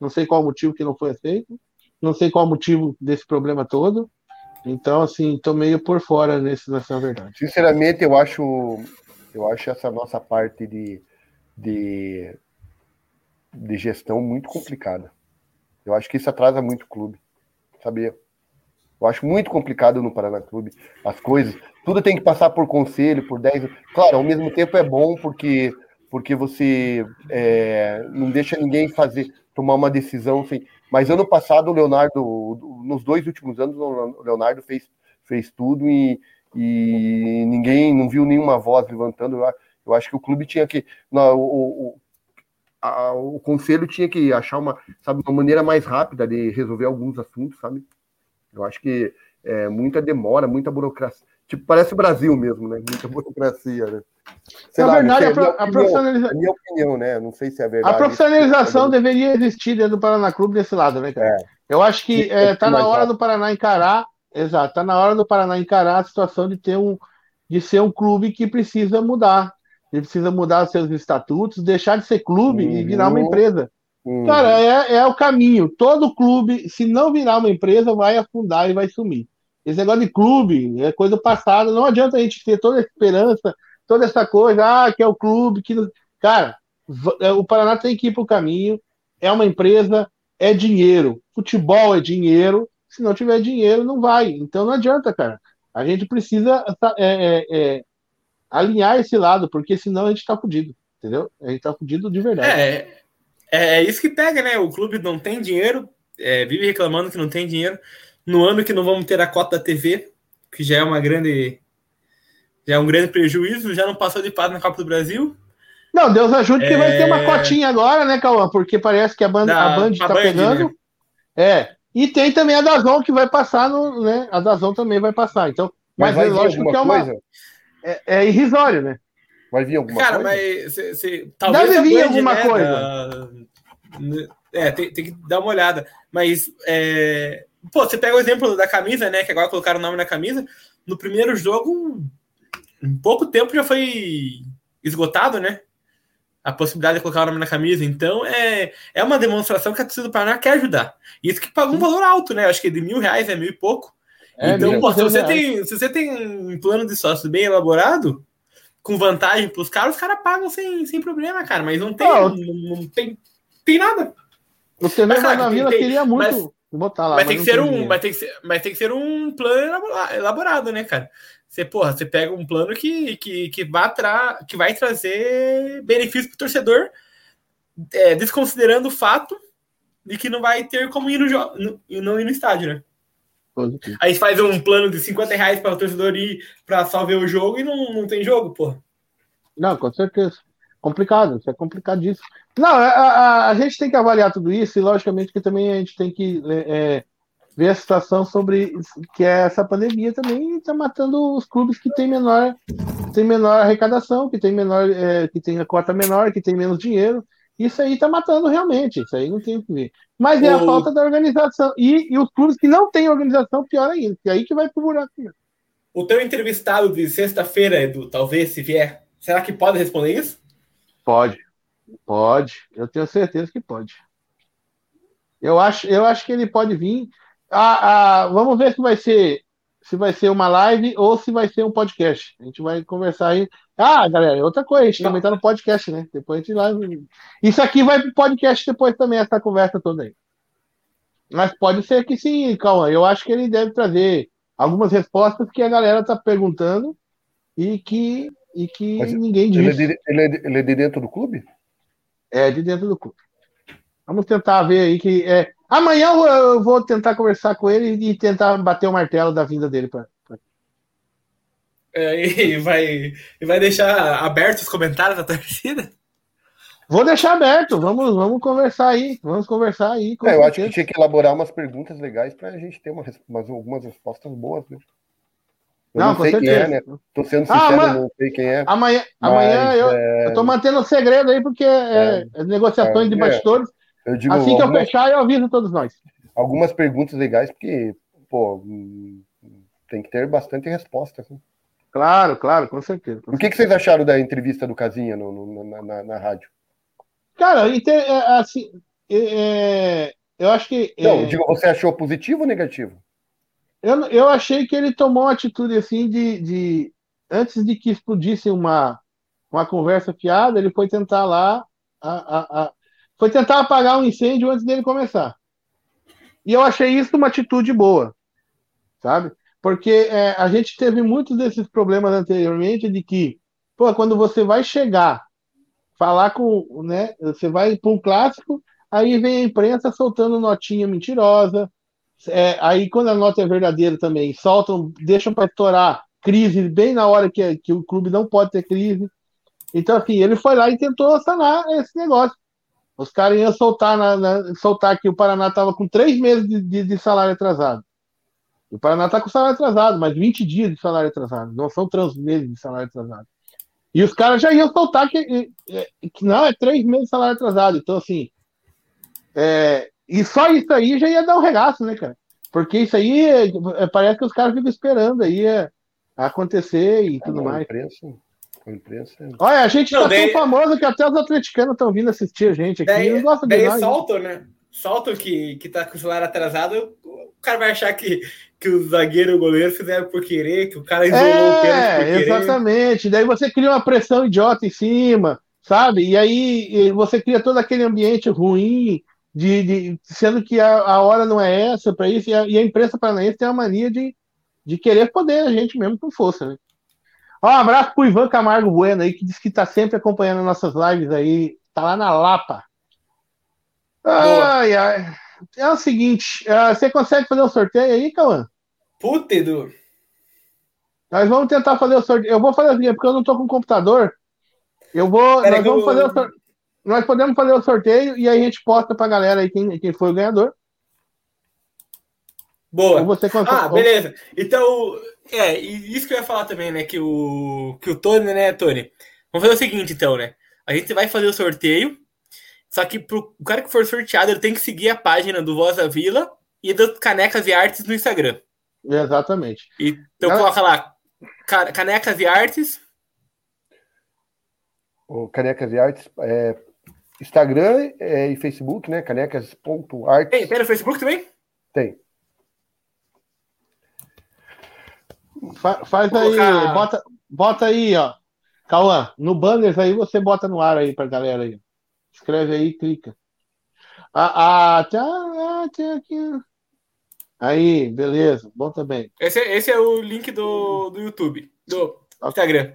Não sei qual o motivo que não foi aceito, não sei qual o motivo desse problema todo. Então, assim, tô meio por fora nesse, nessa verdade. Sinceramente, eu acho, eu acho essa nossa parte de, de, de gestão muito complicada. Eu acho que isso atrasa muito o clube, sabia? Eu acho muito complicado no Paraná Clube as coisas. Tudo tem que passar por conselho, por 10. Claro, ao mesmo tempo é bom porque, porque você é, não deixa ninguém fazer, tomar uma decisão sem. Mas ano passado o Leonardo, nos dois últimos anos, o Leonardo fez, fez tudo e, e ninguém não viu nenhuma voz levantando. Eu, acho que o clube tinha que. Não, o, o, a, o conselho tinha que achar uma, sabe, uma maneira mais rápida de resolver alguns assuntos, sabe? Eu acho que é muita demora, muita burocracia. Tipo, parece o Brasil mesmo, né? Muita burocracia, né? Sei Na lá, não verdade, a, pro- a opinião, profissionaliza- a minha opinião, né? Não sei se é verdade. A profissionalização deveria existir dentro do Paraná Clube desse lado, né, cara? É. Eu acho que é, tá na hora do Paraná encarar, exato, tá na hora do Paraná encarar a situação de ter um, de ser um clube que precisa mudar. Ele precisa mudar seus estatutos, deixar de ser clube e virar uma Uhum. empresa. Hum, Cara, é, é o caminho. Todo clube, se não virar uma empresa, vai afundar e vai sumir. Esse negócio de clube é coisa passada. Não adianta a gente ter toda a esperança, toda essa coisa, ah, que é o clube, que. Cara, é, o Paraná tem que ir para o caminho. É uma empresa, é dinheiro. Futebol é dinheiro. Se não tiver dinheiro, não vai. Então não adianta, cara. A gente precisa é, é, é, alinhar esse lado, porque senão a gente tá fudido. Entendeu? A gente tá fudido de verdade. É, é isso que pega, né? O clube não tem dinheiro, é, vive reclamando que não tem dinheiro. No ano que não vamos ter a cota da TV, que já é uma grande. Já é um grande prejuízo, já não passou de fase na Copa do Brasil. Não, Deus ajude que É. vai ter uma cotinha agora, né, Cauã? Porque parece que a Band, Da- a Band a tá Band, pegando. né? É. E tem também a Dazon que vai passar no, né? A Dazon também vai passar. Então, Mas mas, vai é lógico alguma que é uma coisa? é, é irrisório, né? Vai vir alguma Cara, coisa? mas cê, cê- talvez Deve vir Band, alguma né, coisa. da- né, é, tem, tem que dar uma olhada. Mas, é, pô, você pega o exemplo da camisa, né? Que agora colocaram o nome na camisa. No primeiro jogo, em pouco tempo já foi esgotado, né? A possibilidade de colocar o nome na camisa. Então, é, é uma demonstração que a torcida do Paraná quer ajudar. Isso que pagou um valor alto, né? Acho que de mil reais é mil e pouco. É, então, pô, se você, reais. tem, se você tem um plano de sócio bem elaborado, com vantagem pros caras, os caras pagam sem, sem problema, cara. Mas não tem, Não. não, não tem, tem nada. O TV Mas, cara, na Vila tem- queria muito mas- botar lá. mas, tem que ser um, dinheiro. mas, tem que ser, mas tem que ser um plano elabora- elaborado, né, cara? Você, porra, você pega um plano que, que, que, vai, tra que vai trazer benefício pro torcedor, é, desconsiderando o fato de que não vai ter como ir no, jo- no, não ir no estádio, né? Positivo. Aí faz um plano de 50 reais para o torcedor ir para só ver o jogo e não, não tem jogo, porra. Não, com certeza. Complicado, isso é complicadíssimo. Não, a, a- a gente tem que avaliar tudo isso e, logicamente, que também a gente tem que é, ver a situação sobre que é essa pandemia também está matando os clubes que têm menor, tem menor arrecadação, que tem menor, é, que tem a cota menor, que tem menos dinheiro. Isso aí tá matando realmente, isso aí não tem o que ver. Mas é a O- falta da organização. E, e os clubes que não têm organização, pior ainda, que é aí que vai pro buraco. mesmo. O teu entrevistado de sexta-feira, Edu, talvez, se vier, será que pode responder isso? Pode. Pode. Eu tenho certeza que pode. Eu acho, eu acho que ele pode vir. Ah, ah, vamos ver se vai ser se vai ser uma live ou se vai ser um podcast. A gente vai conversar aí. Ah, galera, outra coisa, a gente Não. também tá no podcast, né? Depois a gente live. Isso aqui vai pro podcast depois também, essa conversa toda aí. Mas pode ser que sim, calma. Eu acho que ele deve trazer algumas respostas que a galera tá perguntando e que, e que Mas ninguém Ele é, de, ele, é de, ele é de dentro do clube? É, de dentro do clube. Vamos tentar ver aí que. É, amanhã eu, vou tentar conversar com ele e tentar bater o martelo da vinda dele. Pra- É, e, vai, e vai deixar abertos os comentários da torcida? Vou deixar aberto, vamos, vamos conversar aí. Vamos conversar aí. com É, eu acho que tinha que elaborar umas perguntas legais para a gente ter uma, umas, algumas respostas boas, né? Eu Não, não, sei quem certeza. é, né? Tô sendo Ah, sincero, mas- não sei quem é. Amanhã, amanhã Mas, eu, é, eu tô mantendo segredo aí porque é, é negociações de é, bastidores. Eu digo assim que eu algumas, fechar, eu aviso todos nós. algumas perguntas legais, porque, pô, tem que ter bastante respostas. né? Claro, claro, com certeza. com O que, que vocês acharam da entrevista do Casinha no, no- na, na- na rádio? Cara, é, assim, é, é, eu acho que. é, Não, digo, você achou positivo ou negativo? Eu, eu achei que ele tomou uma atitude assim de, de antes de que explodisse uma, uma conversa fiada, ele foi tentar lá a, a- a- foi tentar apagar um incêndio antes dele começar. E eu achei isso uma atitude boa, sabe? Porque é, a gente teve muitos desses problemas anteriormente de que, pô, quando você vai chegar, falar com, né, você vai para um clássico, aí vem a imprensa soltando notinha mentirosa, é, aí, quando a nota é verdadeira também, soltam, deixam para estourar crise bem na hora que, que o clube não pode ter crise. Então, assim, ele foi lá e tentou sanar esse negócio. Os caras iam soltar, na, na- soltar que o Paraná estava com três meses de, de- de salário atrasado. O Paraná está com salário atrasado, mas 20 dias de salário atrasado. Não são três meses de salário atrasado. E os caras já iam soltar que, que- não, é três meses de salário atrasado. Então, assim, é, e só isso aí já ia dar um regaço, né, cara? Porque isso aí é- é- parece que os caras ficam esperando aí é, acontecer e tudo Não, a mais. imprensa, a imprensa Olha, a gente Não, tá daí- tão famoso que até os atleticanos estão vindo assistir a gente aqui. Daí, não gostam de daí nós. né? soltam, né? Soltam que, que tá com o celular atrasado, o cara vai achar que, que o zagueiro e o goleiro fizeram por querer, que o cara isolou o pênalti por É, querer. exatamente. Daí você cria uma pressão idiota em cima, sabe? E aí você cria todo aquele ambiente ruim, de, de- sendo que a, a hora não é essa para isso. E a, e a imprensa paranaense tem a mania de, de querer poder a gente mesmo com força, né? Um abraço pro Ivan Camargo Bueno aí, que diz que tá sempre acompanhando nossas lives aí. Tá lá na Lapa. Ai, ai. É o seguinte, ah, você consegue fazer um sorteio aí, Cauã? Puta, Edu. Nós vamos tentar fazer o sorteio. Eu vou fazer assim, porque eu não tô com computador. Eu vou. Pera nós vamos eu- fazer o sorteio. Nós podemos fazer o sorteio e aí a gente posta pra galera aí quem, quem foi o ganhador. Boa. Ou você consegue. Ah, beleza. Então, é, e isso que eu ia falar também, né? Que o, que o Tony, né, Tony? Vamos fazer o seguinte, então, né? A gente vai fazer o sorteio, só que pro o cara que for sorteado, ele tem que seguir a página do Voz da Vila e das Canecas e Artes no Instagram. Exatamente. Então Cara- coloca lá, Ca- Canecas e Artes. O Canecas e Artes, é, Instagram é, e Facebook, né? Canecas.artes. Tem, tem no Facebook também? Tem. Fa- faz Vou aí, colocar- bota, bota aí, ó. Cauã, no banners aí você bota no ar aí pra galera aí. Escreve aí e clica. Ah, ah, tá, ah, tem aqui. Aí, beleza, bom também. Esse, é- esse é o link do, do YouTube, do Instagram.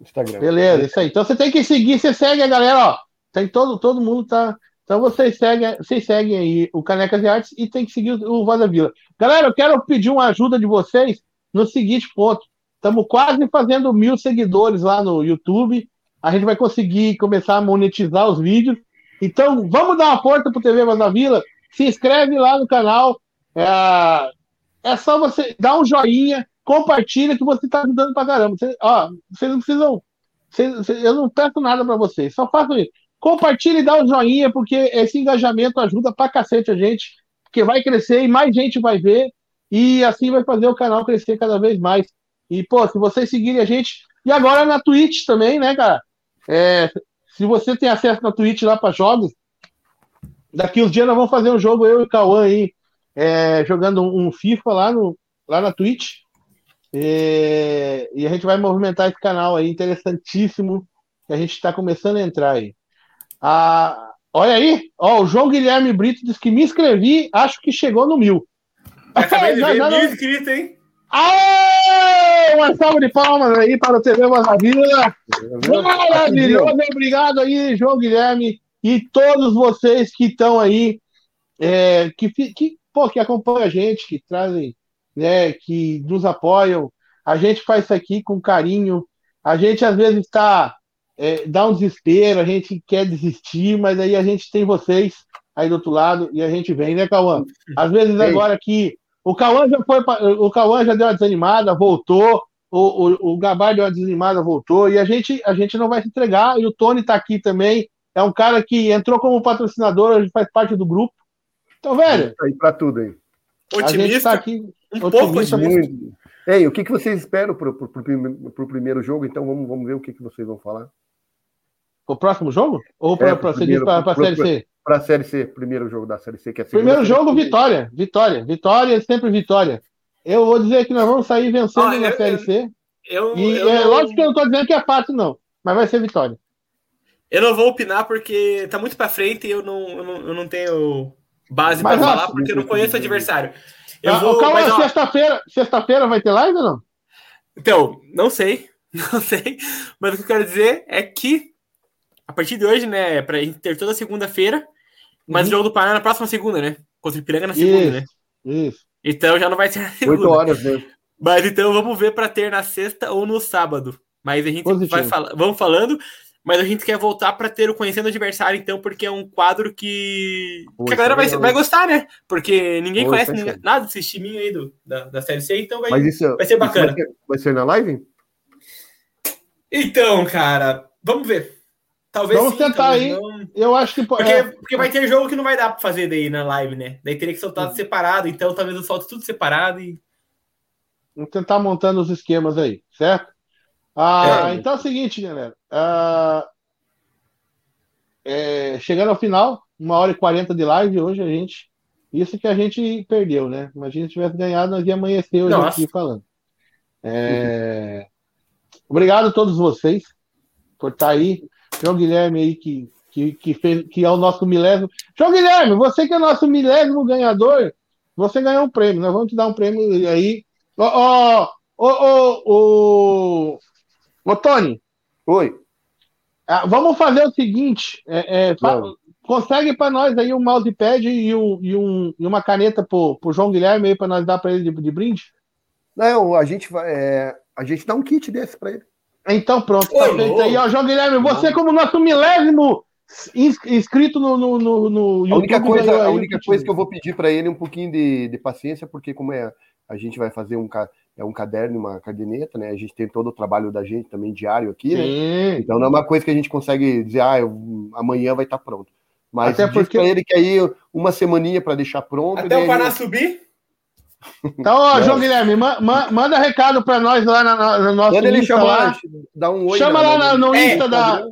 Instagram. Beleza, isso aí. Então você tem que seguir, você segue a galera, ó. Tem todo, todo mundo tá. Então vocês seguem, vocês seguem aí o Canecas e Artes e tem que seguir o o da Vila. Galera, eu quero pedir uma ajuda de vocês no seguinte ponto. Estamos quase fazendo mil seguidores lá no YouTube. A gente vai conseguir começar a monetizar os vídeos. Então, vamos dar uma força pro TV Voz Vila. Se inscreve lá no canal. É, é só você dar um joinha, compartilha que você está ajudando pra caramba. Você, ó, vocês não precisam. vocês- eu não peço nada para vocês, só façam isso. Compartilha e dá o um joinha, porque esse engajamento ajuda pra cacete a gente, porque vai crescer e mais gente vai ver, e assim vai fazer o canal crescer cada vez mais. E, pô, se vocês seguirem a gente, e agora na Twitch também, né, cara? É, se você tem acesso na Twitch lá para jogos, daqui uns dias nós vamos fazer um jogo, eu e o Cauã aí, é, jogando um FIFA lá, no, lá na Twitch. E, e, a gente vai movimentar esse canal aí, interessantíssimo, que a gente está começando a entrar aí. Ah, olha aí, ó, o João Guilherme Brito disse que me inscrevi, acho que chegou no mil. Acabei de [laughs] ver mil inscritos, hein? Aê! Uma salva de palmas aí para o TV Maravilha. Maravilhoso, obrigado aí, João Guilherme, e todos vocês que estão aí, é, que, que, pô, que acompanham a gente, que trazem, né, que nos apoiam. A gente faz isso aqui com carinho. A gente às vezes está é, dá um desespero, a gente quer desistir, mas aí a gente tem vocês aí do outro lado e a gente vem, né, Cauã? Às vezes agora que o Cauã já foi, o Cauã já deu uma desanimada, voltou. O, o, o Gabar deu uma desanimada, voltou. E a gente, a gente não vai se entregar. E o Tony está aqui também. É um cara que entrou como patrocinador, hoje faz parte do grupo. Então, velho. Tá aí para tudo aí. Otimista. A gente tá aqui. Um pouco otimista. Ei, o que, que vocês esperam para o primeiro jogo? Então vamos, vamos ver o que, que vocês vão falar. O próximo jogo? Ou para é, para a Série C? Para a Série C, primeiro jogo da Série C. Que é primeiro jogo, vitória. Vitória. Vitória, sempre vitória. Eu vou dizer que nós vamos sair vencendo ah, na eu, Série C. Eu, e eu, é lógico que eu não estou dizendo que é fácil, não. Mas vai ser vitória. Eu não vou opinar porque tá muito para frente e eu não, eu não, eu não tenho base para falar porque eu não conheço o adversário. Eu ah, vou, calma, mas, sexta-feira sexta vai ter live ou não? Então, não sei. [laughs] Não sei. Mas o que eu quero dizer é que a partir de hoje, né, pra gente ter toda segunda-feira, mas uhum. o jogo do Paraná na próxima segunda, né? Contra o Ipiranga na segunda, isso, né? Isso. Então já não vai ser na segunda. Oito horas, né? Mas então vamos ver para ter na sexta ou no sábado. Mas a gente Positivo. vai falar, vamos falando, mas a gente quer voltar para ter o conhecendo o adversário, então, porque é um quadro que, que a galera vai, vai gostar, né? Porque ninguém conhece ninguém, nada desse timinho aí do, da, da Série C, então vai, isso, vai ser bacana. Vai ser, vai ser na live? Então, cara, vamos ver. Talvez Vamos sim, tentar aí. Não... Eu acho que porque, é... porque vai ter jogo que não vai dar para fazer daí na live, né? Daí teria que soltar uhum. separado, então talvez eu solte tudo separado e. Vamos tentar montando os esquemas aí, certo? Ah, é. Então é o seguinte, galera. Ah, é, chegando ao final, uma hora e quarenta de live hoje, a gente. Isso que a gente perdeu, né? Imagina se tivesse ganhado, nós ia amanhecer hoje Nossa. aqui falando. É... [laughs] Obrigado a todos vocês por estar aí. João Guilherme aí, que, que, que, fez, que é o nosso milésimo. João Guilherme, você que é o nosso milésimo ganhador, você ganhou um prêmio. Nós vamos te dar um prêmio aí. Ô, ô, ô, ô, ô, Tony. Oi. Ah, vamos fazer o seguinte: é, é, consegue para nós aí um mousepad e, um, e, um, e uma caneta pro, pro João Guilherme aí para nós dar para ele de, de, brinde? Não, a gente vai. É, a gente dá um kit desse para ele. Então pronto, tá feito aí. Ó, João Guilherme, você como nosso milésimo inscrito no, no, no, no YouTube. A única coisa, a única coisa que eu vou pedir para ele é um pouquinho de, de paciência, porque como é, a gente vai fazer um, é um caderno, uma caderneta, né? A gente tem todo o trabalho da gente também diário aqui, né? Então não é uma coisa que a gente consegue dizer, ah, eu, amanhã vai estar tá pronto. Mas Até porque ele que aí uma semaninha para deixar pronto. Até o Pará subir? Então, ó, João Guilherme, ma ma manda recado para nós lá no nosso Manda ele Insta chamar, lá. Dá um oi Chama lá no, no é, Insta da.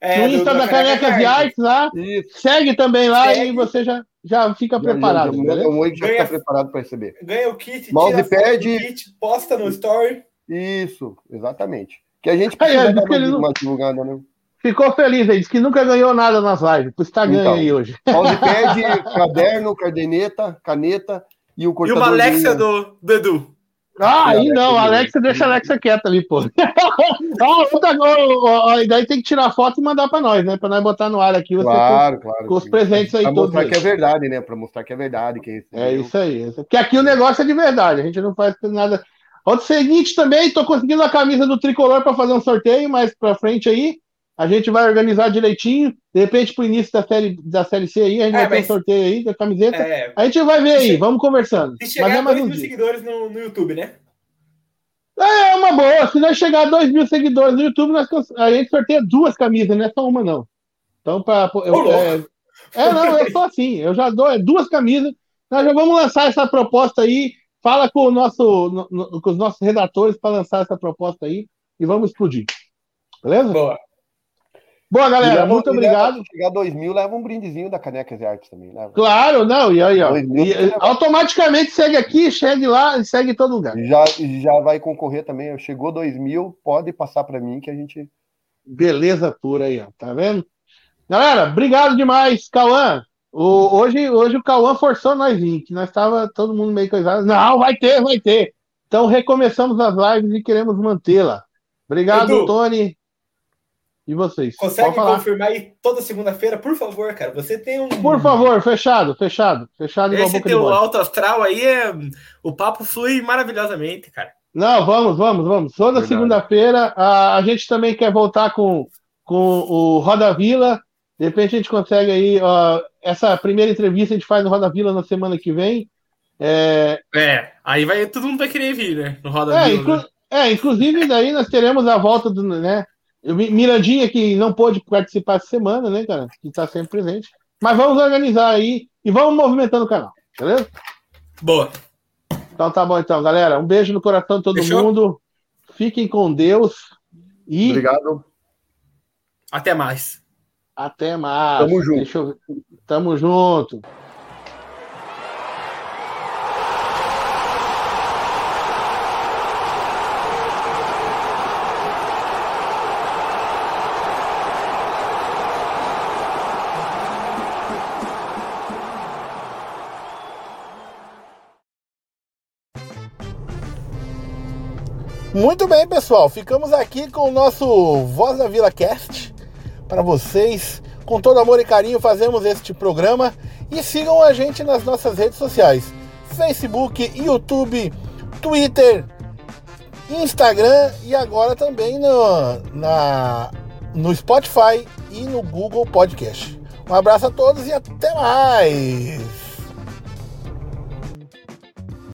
É, no Insta do, da Canecas de Artes lá. Isso. Segue também lá Segue. e você já, já fica preparado. Já, um oi que já ganha, fica preparado para receber. Ganha o kit, Mousepad. kit, posta no story. Isso, exatamente. Que a gente precisa é, dar uma, não... uma divulgada, né? Ficou feliz aí, disse que nunca ganhou nada nas lives, por estar ganhando então, aí hoje. Mousepad, [laughs] caderno, caderneta, caneta e o cortador. E uma Alexa do, do Edu. Ah, aí não, Alexa deixa a Alexa quieta ali, pô. [laughs] ah, ó, daí tem que tirar foto e mandar para nós, né? Para nós botar no ar aqui. Você claro, com, claro. Com os presentes aí pra todos. Para mostrar que é verdade, né? Para mostrar que é verdade. Que é, é isso aí. Porque aqui o negócio é de verdade, a gente não faz nada. Outro seguinte também, tô conseguindo a camisa do tricolor para fazer um sorteio mais para frente aí. A gente vai organizar direitinho. De repente, pro início da série, da série C aí, a gente é, vai ter um sorteio aí da camiseta. É, a gente vai ver aí, vamos conversando. Se chegar mas é mais 2 mil seguidores no, no YouTube, né? É, é uma boa. Se nós chegar a 2 mil seguidores no YouTube, nós, a gente sorteia duas camisas, não é só uma, não. Então, pra, eu, é, é, não, eu sou assim, eu já dou é, duas camisas. Nós já vamos lançar essa proposta aí. Fala com, o nosso, no- no- com os nossos redatores para lançar essa proposta aí e vamos explodir. Beleza? Boa. Boa, galera, leva- muito e leva- obrigado. Se chegar 2 mil, leva um brindezinho da Canecas e Artes também. Leva. Claro, não, e aí, ó. E, automaticamente segue aqui, segue lá e segue em todo lugar. Já, já vai concorrer também. Chegou 2 mil, pode passar para mim que a gente. Beleza pura aí, ó. Tá vendo? Galera, obrigado demais, Cauã. O- hoje, hoje o Cauã forçou nós vir, que nós tava todo mundo meio coisado. Não, vai ter, vai ter. Então recomeçamos as lives e queremos mantê-la. Obrigado, Edu. Tony. E vocês? Consegue Pode falar. confirmar aí toda segunda-feira, por favor, cara? Você tem um. Por favor, fechado, fechado. Fechado Esse teu alto astral aí é. O papo flui maravilhosamente, cara. Não, vamos, vamos, vamos. Toda segunda-feira a, a gente também quer voltar com, com o Roda Vila. De repente a gente consegue aí. ó, essa primeira entrevista a gente faz no Roda Vila na semana que vem. É, É, aí vai, todo mundo vai querer vir, né? No Roda é, Vila, inclu- né? é, inclusive daí nós teremos a volta do. Né, Mirandinha, que não pôde participar essa semana, né, cara? Que está sempre presente. Mas vamos organizar aí e vamos movimentando o canal, beleza? Boa. Então tá bom, então, galera. Um beijo no coração de todo Fechou? mundo. Fiquem com Deus e Obrigado. Até mais. até mais. Tamo junto. Deixa eu ver. Tamo junto. Muito bem, pessoal. Ficamos aqui com o nosso Voz da Vila Cast para vocês. Com todo amor e carinho fazemos este programa e sigam a gente nas nossas redes sociais: Facebook, YouTube, Twitter, Instagram e agora também no, na, no Spotify e no Google Podcast. Um abraço a todos e até mais!